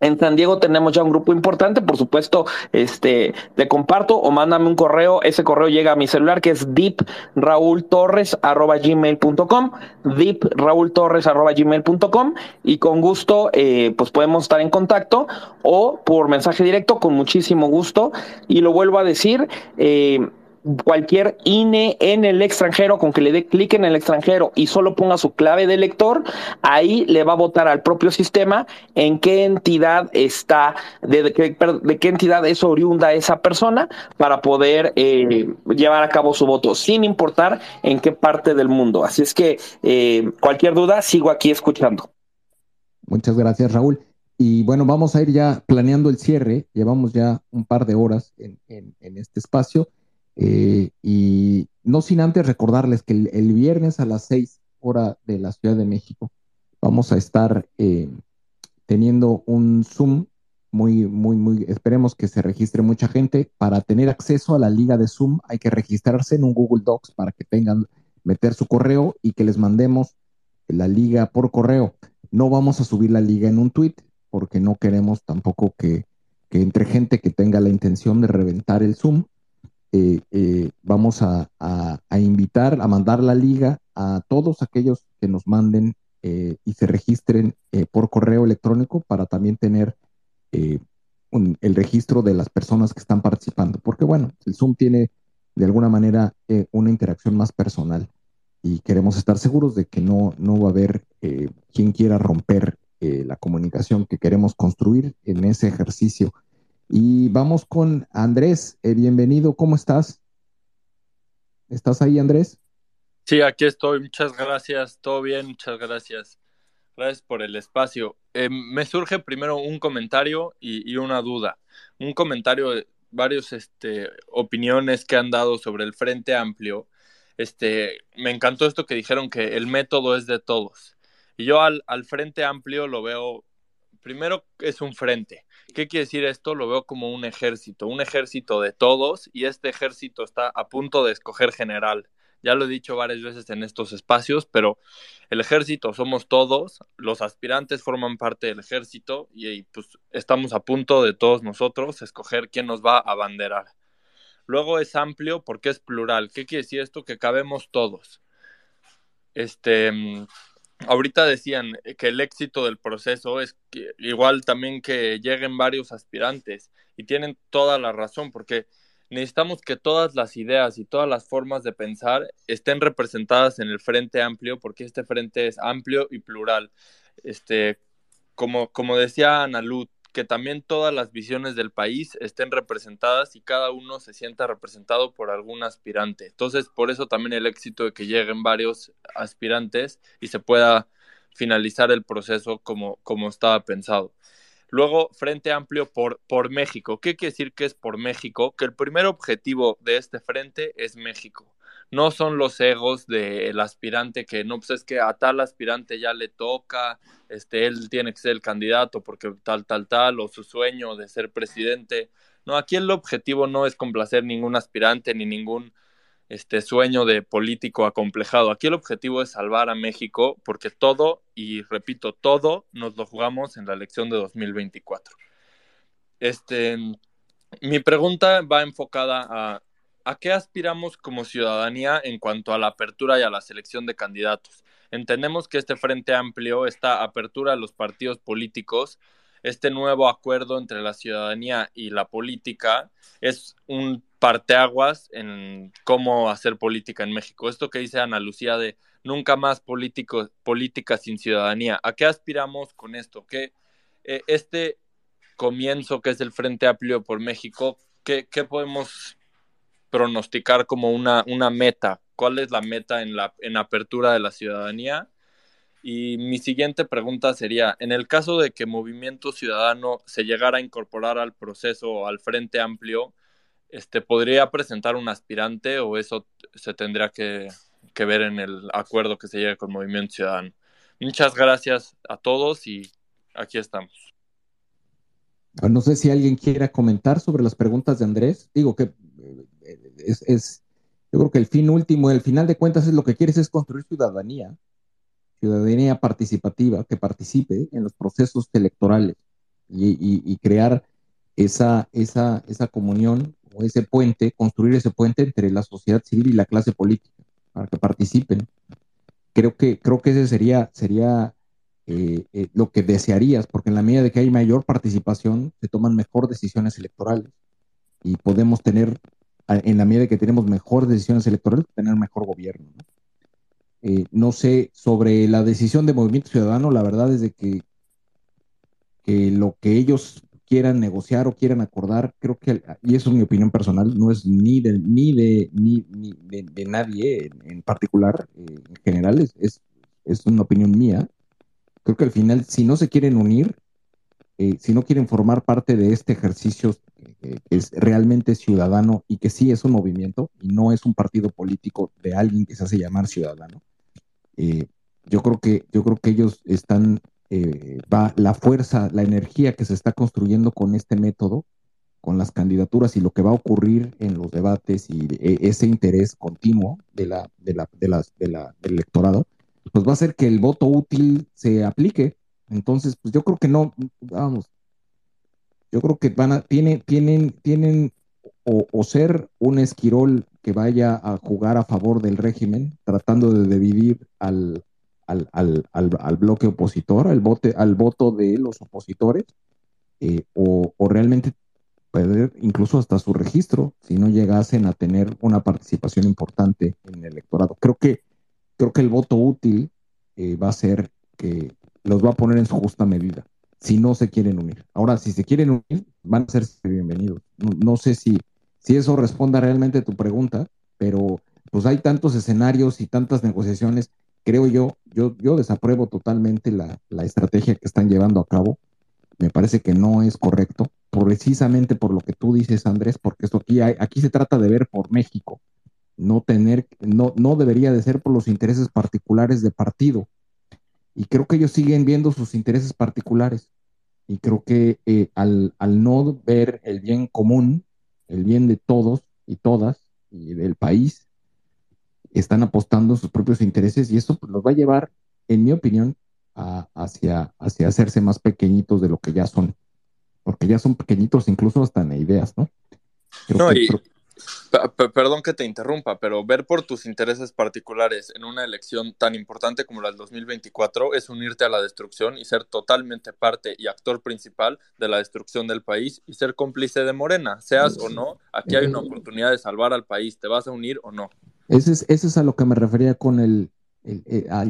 En San Diego tenemos ya un grupo importante, por supuesto, este, te comparto o mándame un correo, ese correo llega a mi celular que es deepraultorres.gmail.com, deepraultorres.gmail.com y con gusto eh, pues podemos estar en contacto o por mensaje directo con muchísimo gusto y lo vuelvo a decir, eh, cualquier INE en el extranjero, con que le dé clic en el extranjero y solo ponga su clave de lector, ahí le va a votar al propio sistema en qué entidad está, de, qué entidad es oriunda esa persona para poder eh, llevar a cabo su voto, sin importar en qué parte del mundo. Así es que eh, cualquier duda, sigo aquí escuchando. Muchas gracias, Raúl. Y bueno, vamos a ir ya planeando el cierre. Llevamos ya un par de horas en, en este espacio. Eh, y no sin antes recordarles que el, viernes a las 6 hora de la Ciudad de México vamos a estar eh, teniendo un Zoom muy, muy, muy, esperemos que se registre mucha gente. Para tener acceso a la liga de Zoom hay que registrarse en un Google Docs para que tengan, meter su correo y que les mandemos la liga por correo. No vamos a subir la liga en un tweet porque no queremos tampoco que, que entre gente que tenga la intención de reventar el Zoom eh, eh, vamos a, invitar, a mandar la liga a todos aquellos que nos manden eh, y se registren por correo electrónico para también tener el registro de las personas que están participando. Porque bueno, el Zoom tiene de alguna manera una interacción más personal y queremos estar seguros de que no, no va a haber quien quiera romper la comunicación que queremos construir en ese ejercicio y vamos con Andrés. Eh, bienvenido, ¿cómo estás? ¿Estás ahí, Andrés? Sí, aquí estoy. Muchas gracias. Todo bien, muchas gracias. Gracias por el espacio. Eh, me surge primero un comentario y, una duda. Un comentario, de varios este, opiniones que han dado sobre el Frente Amplio. Este, me encantó esto que dijeron que el método es de todos. Y yo al Frente Amplio lo veo primero es un frente. ¿Qué quiere decir esto? Lo veo como un ejército, un ejército de todos y este ejército está a punto de escoger general. Ya lo he dicho varias veces en estos espacios, pero el ejército somos todos, los aspirantes forman parte del ejército y, pues estamos a punto de todos nosotros escoger quién nos va a abanderar. Luego es amplio porque es plural. ¿Qué quiere decir esto? Que cabemos todos. Este, mm, ahorita decían que el éxito del proceso es igual también que lleguen varios aspirantes y tienen toda la razón porque necesitamos que todas las ideas y todas las formas de pensar estén representadas en el frente amplio porque este frente es amplio y plural. Este, como, como decía Ana que también todas las visiones del país estén representadas y cada uno se sienta representado por algún aspirante. Entonces, por eso también el éxito de que lleguen varios aspirantes y se pueda finalizar el proceso como, como estaba pensado. Luego, Frente Amplio por, por México. ¿Qué quiere decir que es por México? Que el primer objetivo de este frente es México no son los egos del aspirante que no, pues es que a tal aspirante ya le toca, este, él tiene que ser el candidato porque tal, tal, tal, o su sueño de ser presidente. No, aquí el objetivo no es complacer ningún aspirante ni ningún este sueño de político acomplejado. Aquí el objetivo es salvar a México porque todo, y repito, todo nos lo jugamos en la elección de 2024. Este, mi pregunta va enfocada a ¿A qué aspiramos como ciudadanía en cuanto a la apertura y a la selección de candidatos? Entendemos que este Frente Amplio, esta apertura a los partidos políticos, este nuevo acuerdo entre la ciudadanía y la política es un parteaguas en cómo hacer política en México. Esto que dice Ana Lucía de nunca más políticos, política sin ciudadanía. ¿A qué aspiramos con esto? Que eh, este comienzo que es el Frente Amplio por México, ¿qué, qué podemos pronosticar como una, una meta. ¿Cuál es la meta en la en apertura de la ciudadanía? Y mi siguiente pregunta sería, en el caso de que Movimiento Ciudadano se llegara a incorporar al proceso o al Frente Amplio, este, ¿podría presentar un aspirante o eso se tendría que, que ver en el acuerdo que se llegue con Movimiento Ciudadano? Muchas gracias a todos y aquí estamos. No sé si alguien quiera comentar sobre las preguntas de Andrés. Digo que es, yo creo que el fin último, el final de cuentas, es lo que quieres es construir ciudadanía, ciudadanía participativa, que participe en los procesos electorales y, crear esa, esa, esa comunión o ese puente, construir ese puente entre la sociedad civil y la clase política, para que participen. Creo que, creo que ese sería, sería eh, eh, lo que desearías, porque en la medida de que hay mayor participación, se toman mejor decisiones electorales y podemos tener en la medida que tenemos mejores decisiones electorales, tener mejor gobierno. ¿no? Eh, no sé, sobre la decisión de Movimiento Ciudadano, la verdad es de que, lo que ellos quieran negociar o quieran acordar, creo que, y eso es mi opinión personal, no es ni de, ni de, ni, de, nadie en, particular, eh, en general, es, es, una opinión mía. Creo que al final, si no se quieren unir, eh, si no quieren formar parte de este ejercicio que es realmente ciudadano y que sí es un movimiento y no es un partido político de alguien que se hace llamar ciudadano. Eh, yo creo que yo creo que ellos están eh, va la fuerza, la energía que se está construyendo con este método, con las candidaturas y lo que va a ocurrir en los debates y ese interés continuo de la, de la, de las, de la, del electorado, pues va a hacer que el voto útil se aplique. Entonces, pues yo creo que no, vamos, yo creo que van a, tienen, tienen, tienen o, ser un esquirol que vaya a jugar a favor del régimen, tratando de dividir al, al, al, al, bloque opositor, al, vote, al voto de los opositores, eh, o, o, realmente perder incluso hasta su registro si no llegasen a tener una participación importante en el electorado. Creo que, creo que el voto útil eh, va a ser que los va a poner en su justa medida si no se quieren unir. Ahora, si se quieren unir, van a ser bienvenidos. No, sé si, si eso responda realmente a tu pregunta, pero pues hay tantos escenarios y tantas negociaciones, creo yo, yo, yo desapruebo totalmente la, estrategia que están llevando a cabo. Me parece que no es correcto, precisamente por lo que tú dices, Andrés, porque esto aquí, hay, aquí se trata de ver por México, no tener, no, no debería de ser por los intereses particulares de partido. Y creo que ellos siguen viendo sus intereses particulares y creo que eh, al, al no ver el bien común, el bien de todos y todas y del país, están apostando sus propios intereses y eso pues, los va a llevar, en mi opinión, a- hacia, hacia hacerse más pequeñitos de lo que ya son, porque ya son pequeñitos incluso hasta en ideas, ¿no? Creo No, que- y creo- pe- pe- perdón que te interrumpa, pero ver por tus intereses particulares en una elección tan importante como la del 2024 es unirte a la destrucción y ser totalmente parte y actor principal de la destrucción del país y ser cómplice de Morena, seas o no, aquí hay una oportunidad de salvar al país, ¿te vas a unir o no? Ese es, ese es a lo que me refería con el, el- eh, a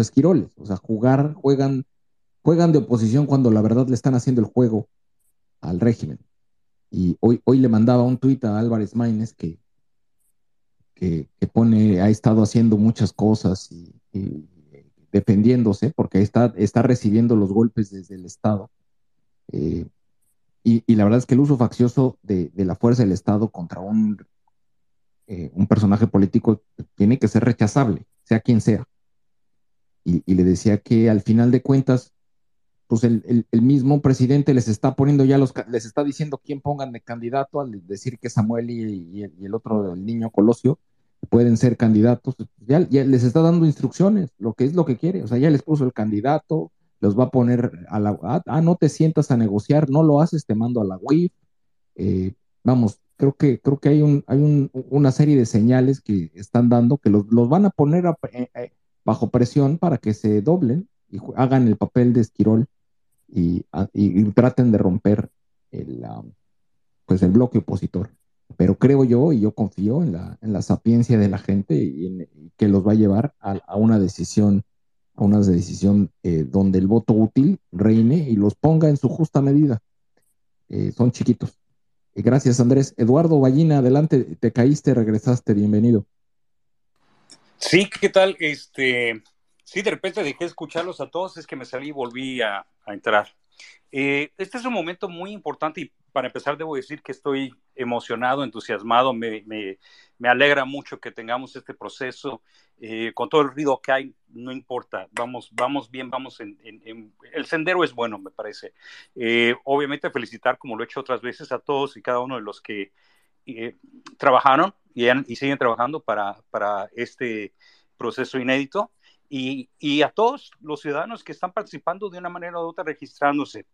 esquiroles. O sea, jugar, juegan, juegan de oposición cuando la verdad le están haciendo el juego al régimen. Y hoy, hoy le mandaba un tuit a Álvarez Maínez que, que, pone, ha estado haciendo muchas cosas y, y defendiéndose, porque está, está recibiendo los golpes desde el Estado. Eh, y, y la verdad es que el uso faccioso de, de la fuerza del Estado contra un eh, un personaje político tiene que ser rechazable, sea quien sea. Y, y le decía que al final de cuentas, pues el, el- el mismo presidente les está poniendo ya los, les está diciendo quién pongan de candidato al decir que Samuel y, el, otro, el niño Colosio, pueden ser candidatos. Ya, ya les está dando instrucciones, lo que es lo que quiere. O sea, ya les puso el candidato, los va a poner a la, ah, ah, no te sientas a negociar, no lo haces, te mando a la UIF. Eh, vamos, creo que, creo que hay, un, hay un- una serie de señales que están dando que los, los van a poner eh, eh, bajo presión para que se doblen y hagan el papel de Esquirol y, a- y- traten de romper el, ah, pues el bloque opositor. Pero creo yo y yo confío en la, en la sapiencia de la gente y, en- y que los va a llevar a, una decisión, a una decisión eh, donde el voto útil reine y los ponga en su justa medida. Eh, son chiquitos. Gracias, Andrés. Eduardo Ballina, adelante, te caíste, regresaste, bienvenido. Sí, ¿qué tal? Este, sí, de repente dejé de escucharlos a todos, es que me salí y volví a, entrar. Eh, este es un momento muy importante y para empezar debo decir que estoy emocionado, entusiasmado, me, alegra mucho que tengamos este proceso, eh, con todo el ruido que hay, no importa, vamos, vamos bien, vamos en, el sendero es bueno, me parece. Eh, obviamente felicitar, como lo he hecho otras veces, a todos y cada uno de los que eh, trabajaron y, siguen trabajando para este proceso inédito y, y a todos los ciudadanos que están participando de una manera u otra registrándose.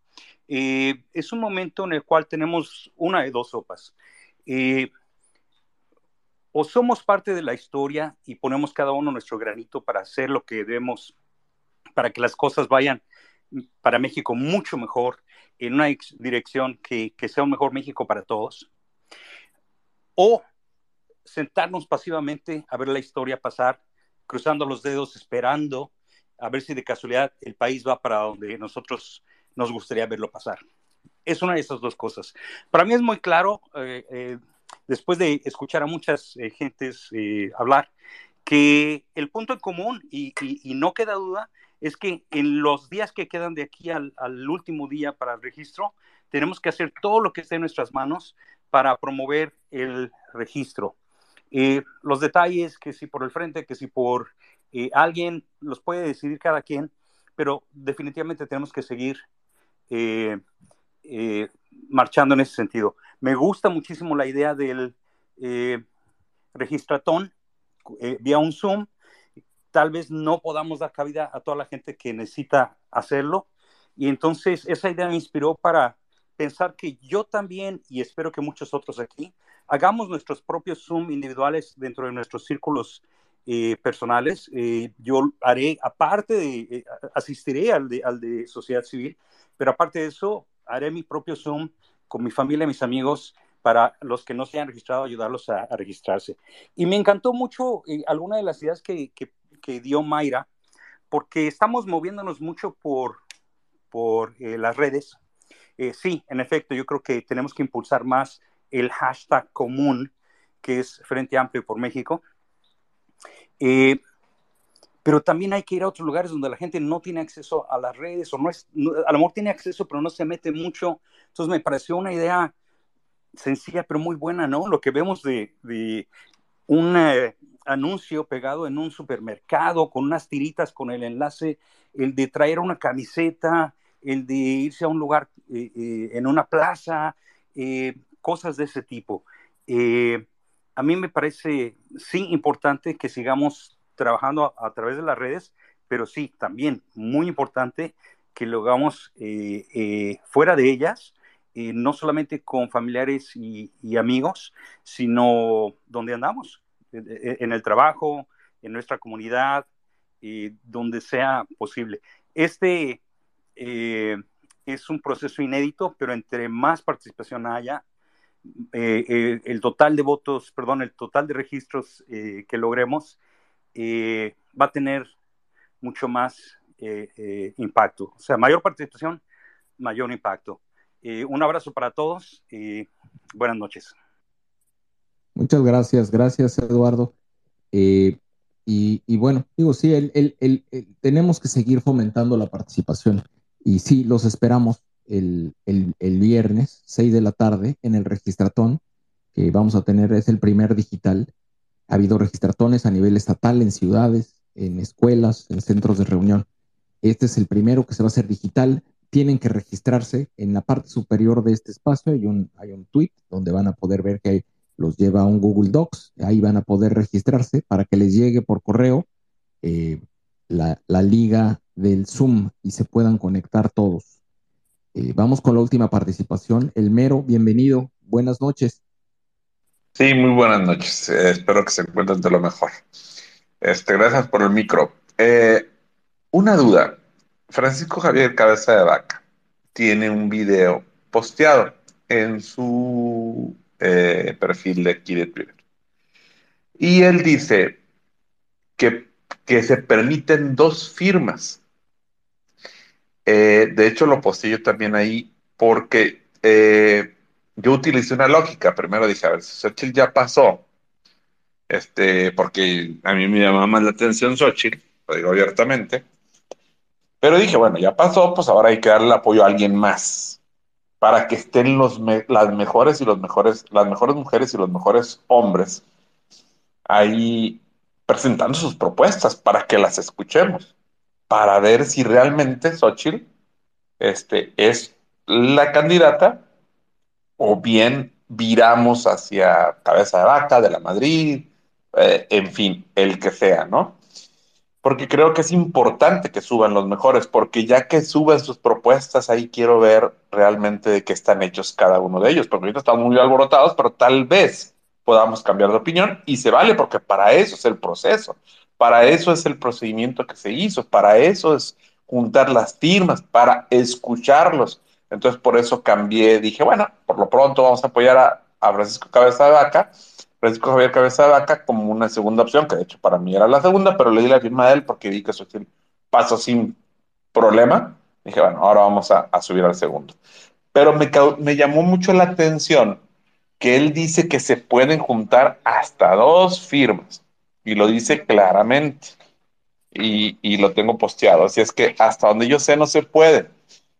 Eh, es un momento en el cual tenemos una de dos sopas. Eh, o somos parte de la historia y ponemos cada uno nuestro granito para hacer lo que debemos, para que las cosas vayan para México mucho mejor, en una dirección que, que sea un mejor México para todos. O sentarnos pasivamente a ver la historia pasar, cruzando los dedos, esperando a ver si de casualidad el país va para donde nosotros nos gustaría verlo pasar. Es una de esas dos cosas. Para mí es muy claro, eh, eh, después de escuchar a muchas eh, gentes hablar, que el punto en común, y no queda duda, es que en los días que quedan de aquí al, al último día para el registro, tenemos que hacer todo lo que esté en nuestras manos para promover el registro. Eh, los detalles, que si por el frente, que si por eh, alguien, los puede decidir cada quien, pero definitivamente tenemos que seguir eh, eh, marchando en ese sentido. Me gusta muchísimo la idea del registratón vía un Zoom. Tal vez no podamos dar cabida a toda la gente que necesita hacerlo. Y entonces esa idea me inspiró para pensar que yo también, y espero que muchos otros aquí, hagamos nuestros propios Zoom individuales dentro de nuestros círculos eh, personales. Eh, yo haré, aparte de, eh, asistiré al de, al de sociedad civil, pero aparte de eso, haré mi propio Zoom con mi familia, mis amigos, para los que no se han registrado, ayudarlos a, a registrarse. Y me encantó mucho eh, alguna de las ideas que, que, que dio Mayra, porque estamos moviéndonos mucho por, por eh, las redes. Eh, sí, en efecto, yo creo que tenemos que impulsar más el hashtag común, que es Frente Amplio por México. Eh, pero también hay que ir a otros lugares donde la gente no tiene acceso a las redes o no es, a lo mejor tiene acceso pero no se mete mucho. Entonces me pareció una idea sencilla pero muy buena, ¿no? Lo que vemos de, un eh, anuncio pegado en un supermercado con unas tiritas con el enlace, el de traer una camiseta, el de irse a un lugar eh, en una plaza, cosas de ese tipo. a mí me parece, sí, importante que sigamos trabajando a, través de las redes, pero sí, también muy importante que lo hagamos fuera de ellas, no solamente con familiares y, amigos, sino donde andamos, en el trabajo, en nuestra comunidad, donde sea posible. Este eh, es un proceso inédito, pero entre más participación haya, eh, eh, el total de votos, perdón, el total de registros que logremos va a tener mucho más impacto. O sea, mayor participación, mayor impacto. un abrazo para todos y buenas noches. Muchas gracias, gracias Eduardo. Y, bueno, digo, sí, el, tenemos que seguir fomentando la participación. Y sí, los esperamos el, viernes, 6 de la tarde, en el registratón, que vamos a tener, es el primer digital. Ha habido registratones a nivel estatal, en ciudades, en escuelas, en centros de reunión. Este es el primero que se va a hacer digital. Tienen que registrarse en la parte superior de este espacio. Hay un, hay un tweet donde van a poder ver que hay los lleva a un Google Docs, ahí van a poder registrarse para que les llegue por correo eh, la, liga del Zoom y se puedan conectar todos. Eh, vamos con la última participación. El Mero, bienvenido, buenas noches. Sí, muy buenas noches. Eh, espero que se encuentren de lo mejor. Este, gracias por el micro. una duda. Francisco Javier Cabeza de Vaca tiene un video posteado en su eh, perfil de aquí de Twitter. Y él dice que se permiten dos firmas. Eh, de hecho, lo posté yo también ahí porque eh, yo utilicé una lógica. Primero dije, a ver, Xochitl ya pasó, este, porque a mí me llama más la atención Xochitl, lo digo abiertamente. Pero dije, bueno, ya pasó, pues ahora hay que darle apoyo a alguien más para que estén los las mejores y los mejores, las mejores mujeres y los mejores hombres ahí presentando sus propuestas para que las escuchemos, para ver si realmente Xochitl este, es la candidata o bien viramos hacia cabeza de vaca de la Madrid, eh, en fin, el que sea, ¿no? porque creo que es importante que suban los mejores, porque ya que suben sus propuestas, ahí quiero ver realmente de qué están hechos cada uno de ellos, porque ahorita están muy alborotados, pero tal vez podamos cambiar de opinión y se vale, porque para eso es el proceso, para eso es el procedimiento que se hizo, para eso es juntar las firmas, para escucharlos. Entonces, por eso cambié, dije, bueno, por lo pronto vamos a apoyar a, Francisco Cabeza de Vaca Francisco Javier Cabeza de Vaca como una segunda opción, que de hecho para mí era la segunda, pero le di la firma de él porque vi que eso pasó sin problema. Dije, bueno, ahora vamos a, subir al segundo. Pero me, me llamó mucho la atención que él dice que se pueden juntar hasta dos firmas y lo dice claramente y, y, lo tengo posteado. Así es que hasta donde yo sé no se puede.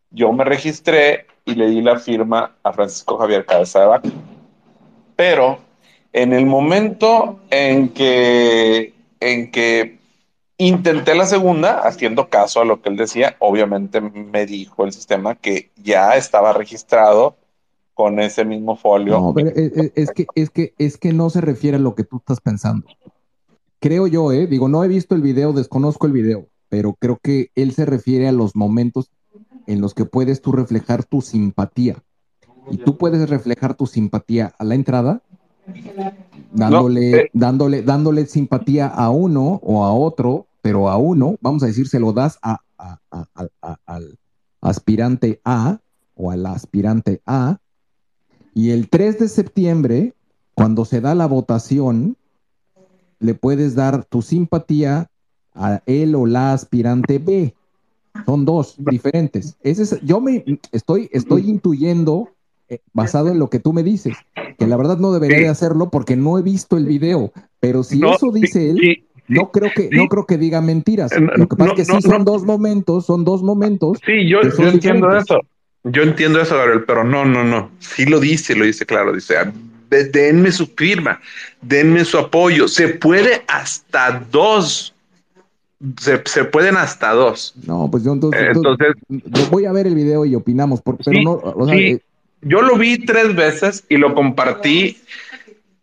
Yo me registré y le di la firma a Francisco Javier Cabeza de Vaca. Pero en el momento en que, en que intenté la segunda, haciendo caso a lo que él decía, obviamente me dijo el sistema que ya estaba registrado con ese mismo folio. No, pero es, que, es, que, es que no se refiere a lo que tú estás pensando. Creo yo, ¿eh? Digo, no he visto el video, desconozco el video, pero creo que él se refiere a los momentos en los que puedes tú reflejar tu simpatía. Y tú puedes reflejar tu simpatía a la entrada dándole, eh. dándole, dándole simpatía a uno o a otro, pero a uno, vamos a decir, se lo das a, al aspirante A o al aspirante A, y el 3 de septiembre, cuando se da la votación, le puedes dar tu simpatía a él o la aspirante B. Son dos diferentes. Ese es, yo me estoy, estoy intuyendo eh, basado en lo que tú me dices, que la verdad no debería de hacerlo porque no he visto el video, pero si eso dice él, no creo que no creo que diga mentiras. Lo que pasa es que sí son dos momentos, son dos momentos. Sí, yo, entiendo eso. Yo entiendo eso, Gabriel, pero no, no, no. Sí lo dice, lo dice claro, dice, denme su firma, denme su apoyo. Se puede hasta dos se, se pueden hasta dos. No, pues yo entonces, Entonces, voy a ver el video y opinamos, por- pero Sí, no, o sea, sí. eh, Yo lo vi tres veces y lo compartí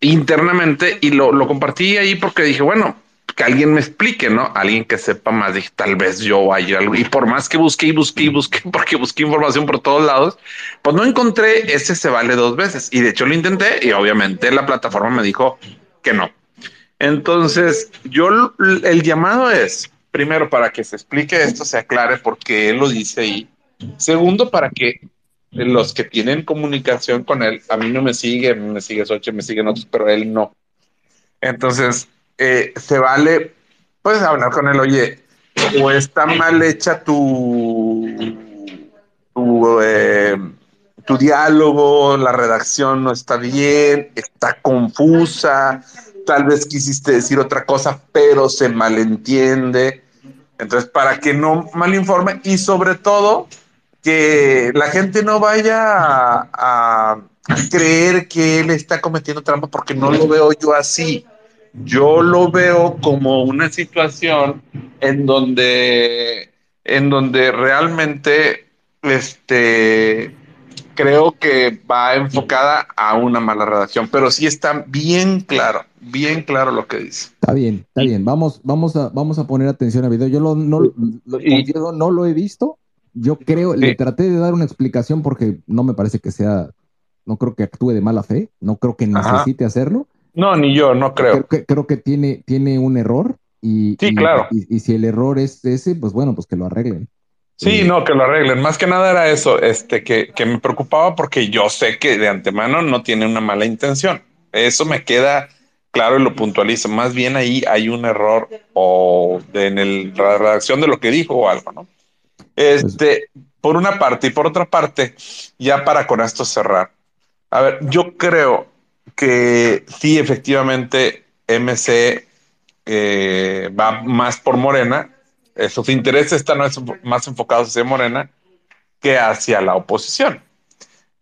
internamente y lo, lo compartí ahí porque dije, bueno, que alguien me explique, ¿no? Alguien que sepa más, dije, tal vez yo haya algo. Y por más que busqué y busqué y busqué, porque busqué información por todos lados, pues no encontré ese se vale dos veces. Y de hecho lo intenté y obviamente la plataforma me dijo que no. Entonces, yo el llamado es, primero, para que se explique esto, se aclare porque él lo dice ahí. Segundo, para que los que tienen comunicación con él, a mí no me sigue, me sigue Soche, me siguen otros, pero él no. Entonces, eh, se vale, puedes hablar con él, oye, o está mal hecha tu, eh, tu diálogo, la redacción no está bien, está confusa, tal vez quisiste decir otra cosa, pero se malentiende. Entonces, para que no malinforme y sobre todo que la gente no vaya a, a creer que él está cometiendo trampa porque no lo veo yo así. Yo lo veo como una situación en donde, en donde realmente este, creo que va enfocada a una mala redacción, pero sí está bien claro, bien claro lo que dice. está bien, está bien. Vamos, vamos a, vamos a poner atención al video. Yo lo, no, lo confieso, no lo he visto. Yo creo, le traté de dar una explicación porque no me parece que sea, no creo que actúe de mala fe, no creo que Ajá. necesite hacerlo. No, ni yo, no creo. Creo que, creo que tiene, tiene un error y, Sí, y- claro. y- y si el error es ese, pues bueno, pues que lo arreglen. Sí, no, que lo arreglen. Más que nada era eso, este, que, que me preocupaba porque yo sé que de antemano no tiene una mala intención. Eso me queda claro y lo puntualizo. Más bien ahí hay un error o de- en el- la redacción de lo que dijo o algo, ¿no? Este, por una parte y por otra parte, ya para con esto cerrar. A ver, yo creo que sí, efectivamente, MC eh, va más por Morena, eh, sus intereses están más, enfo- más enfocados hacia Morena que hacia la oposición.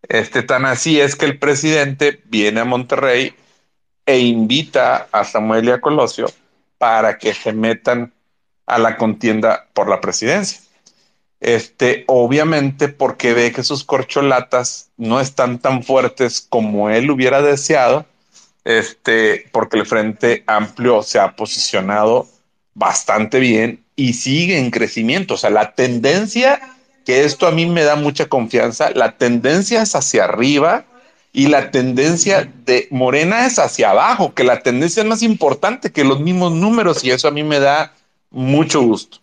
Este, tan así es que el presidente viene a Monterrey e invita a Samuel y a Colosio para que se metan a la contienda por la presidencia. Este, obviamente porque ve que sus corcholatas no están tan fuertes como él hubiera deseado, este, porque el Frente Amplio se ha posicionado bastante bien y sigue en crecimiento. O sea, la tendencia, que esto a mí me da mucha confianza, la tendencia es hacia arriba y la tendencia de Morena es hacia abajo, que la tendencia es más importante que los mismos números y eso a mí me da mucho gusto.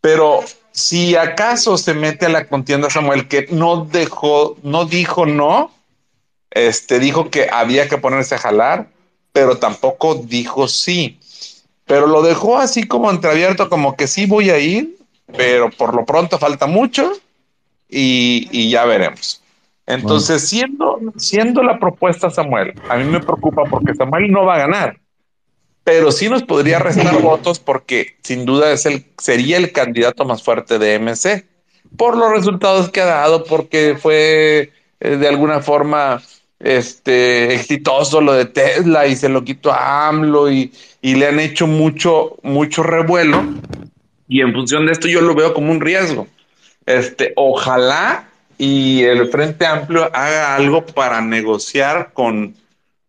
Pero si acaso se mete a la contienda Samuel, que no dejó, no dijo no, este dijo que había que ponerse a jalar, pero tampoco dijo sí. Pero lo dejó así como entreabierto, como que sí voy a ir, pero por lo pronto falta mucho y, y ya veremos. Entonces, siendo, siendo la propuesta Samuel, a mí me preocupa porque Samuel no va a ganar, pero sí nos podría restar votos porque sin duda es el, sería el candidato más fuerte de MC por los resultados que ha dado, porque fue eh, de alguna forma este, exitoso lo de Tesla y se lo quitó a AMLO y, y le han hecho mucho, mucho revuelo. Y en función de esto yo lo veo como un riesgo. Este, ojalá y el Frente Amplio haga algo para negociar con,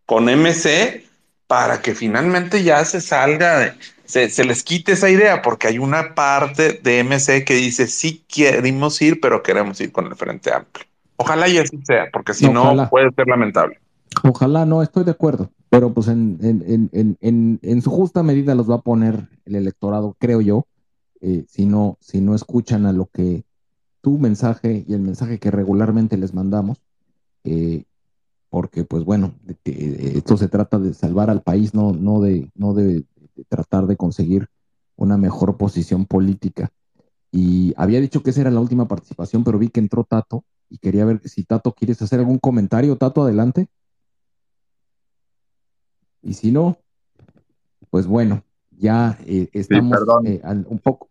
con MC para que finalmente ya se salga, de- se, se les quite esa idea, porque hay una parte de MC que dice sí queremos ir, pero queremos ir con el Frente Amplio. Ojalá y así sea, porque si no puede ser lamentable. Ojalá no, estoy de acuerdo, pero pues en, en, en, en, en, en su justa medida los va a poner el electorado, creo yo, eh, si no, si no escuchan a lo que tu mensaje y el mensaje que regularmente les mandamos, eh, porque pues bueno, que, eh, esto se trata de salvar al país, no, no de, no de, de tratar de conseguir una mejor posición política. Y había dicho que esa era la última participación, pero vi que entró Tato y quería ver si Tato quieres hacer algún comentario. Tato, adelante. Y si no, pues bueno, ya eh, estamos eh, al- un poco.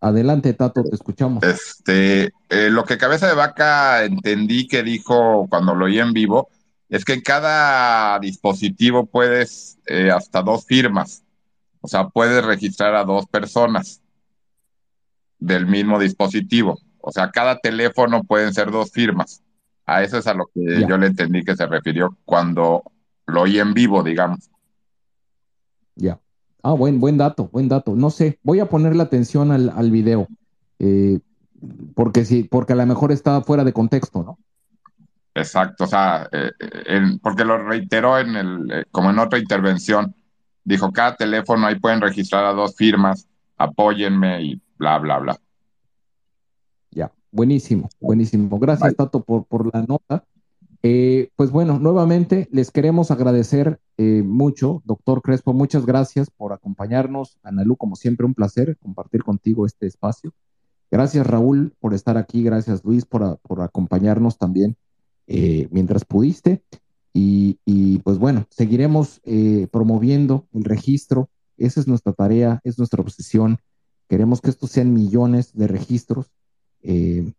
Adelante, Tato, te escuchamos. Este, eh, lo que Cabeza de Vaca entendí que dijo cuando lo oí en vivo es que en cada dispositivo puedes eh, hasta dos firmas. O sea, puedes registrar a dos personas del mismo dispositivo. O sea, cada teléfono pueden ser dos firmas. A eso es a lo que Ya. yo le entendí que se refirió cuando lo oí en vivo, digamos. Ya. Ah, buen, buen dato, buen dato. No sé, voy a ponerle atención al, al video, eh, porque sí, porque a lo mejor está fuera de contexto, ¿no? Exacto, o sea, eh, en- porque lo reiteró en el, eh, como en otra intervención, dijo, cada teléfono ahí pueden registrar a dos firmas, apóyenme y bla, bla, bla. Ya, buenísimo, buenísimo. Gracias, Tato, por, por la nota. Eh, pues bueno, nuevamente les queremos agradecer eh, mucho, doctor Crespo, muchas gracias por acompañarnos. Analú, como siempre, un placer compartir contigo este espacio. Gracias, Raúl, por estar aquí. Gracias, Luis, por, a- por acompañarnos también eh, mientras pudiste. Y, y, pues bueno, seguiremos eh, promoviendo el registro. Esa es nuestra tarea, es nuestra obsesión. Queremos que estos sean millones de registros. Eh,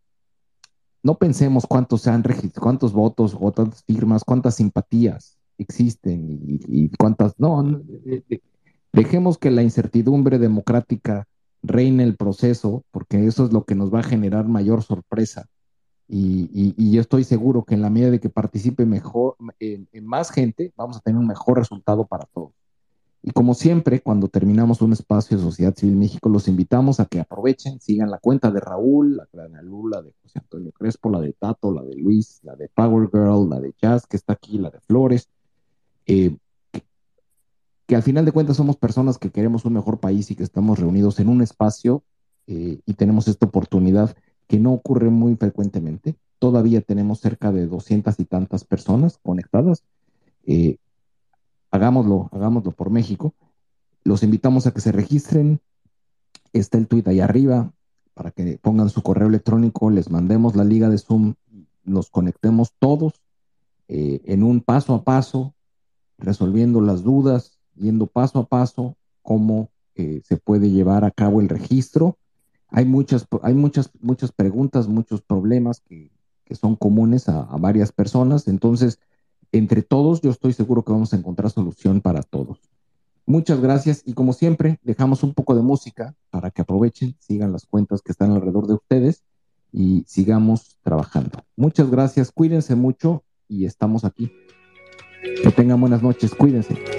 no pensemos cuántos sean cuántos votos, cuántas firmas, cuántas simpatías existen y, y cuántas. No, no, de- de- dejemos que la incertidumbre democrática reine el proceso, porque eso es lo que nos va a generar mayor sorpresa. Y, y- y yo estoy seguro que en la medida de que participe mejor, en, en más gente, vamos a tener un mejor resultado para todos. Y como siempre, cuando terminamos un espacio de Sociedad Civil México, los invitamos a que aprovechen, sigan la cuenta de Raúl, la de Analu, la de José Antonio Crespo, la de Tato, la de Luis, la de Power Girl, la de Jazz, que está aquí, la de Flores. Eh, que, que al final de cuentas somos personas que queremos un mejor país y que estamos reunidos en un espacio eh, y tenemos esta oportunidad que no ocurre muy frecuentemente. Todavía tenemos cerca de doscientas y tantas personas conectadas. Eh, hagámoslo, hagámoslo por México. Los invitamos a que se registren. Está el tweet ahí arriba para que pongan su correo electrónico, les mandemos la liga de Zoom, nos conectemos todos eh, en un paso a paso, resolviendo las dudas, yendo paso a paso cómo eh, se puede llevar a cabo el registro. Hay muchas, hay muchas, muchas preguntas, muchos problemas que, son comunes a varias personas. Entonces, entre todos, yo estoy seguro que vamos a encontrar solución para todos. Muchas gracias y como siempre, dejamos un poco de música para que aprovechen, sigan las cuentas que están alrededor de ustedes y sigamos trabajando. Muchas gracias, cuídense mucho y estamos aquí. Que tengan buenas noches, cuídense.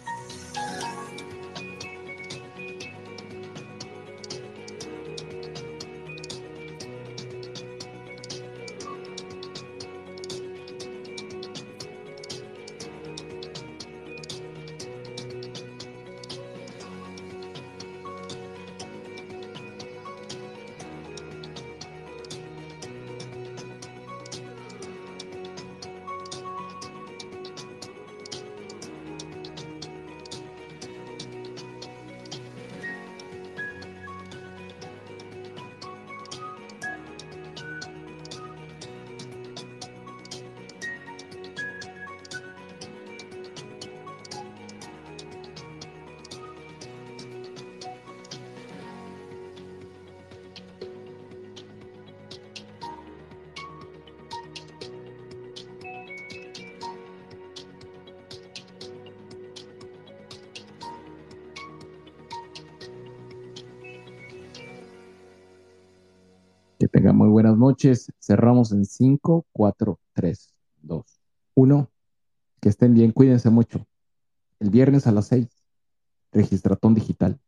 Noches. Cerramos en 5, 4, 3, 2, 1. Que estén bien, cuídense mucho. El viernes a las 6, registratón digital.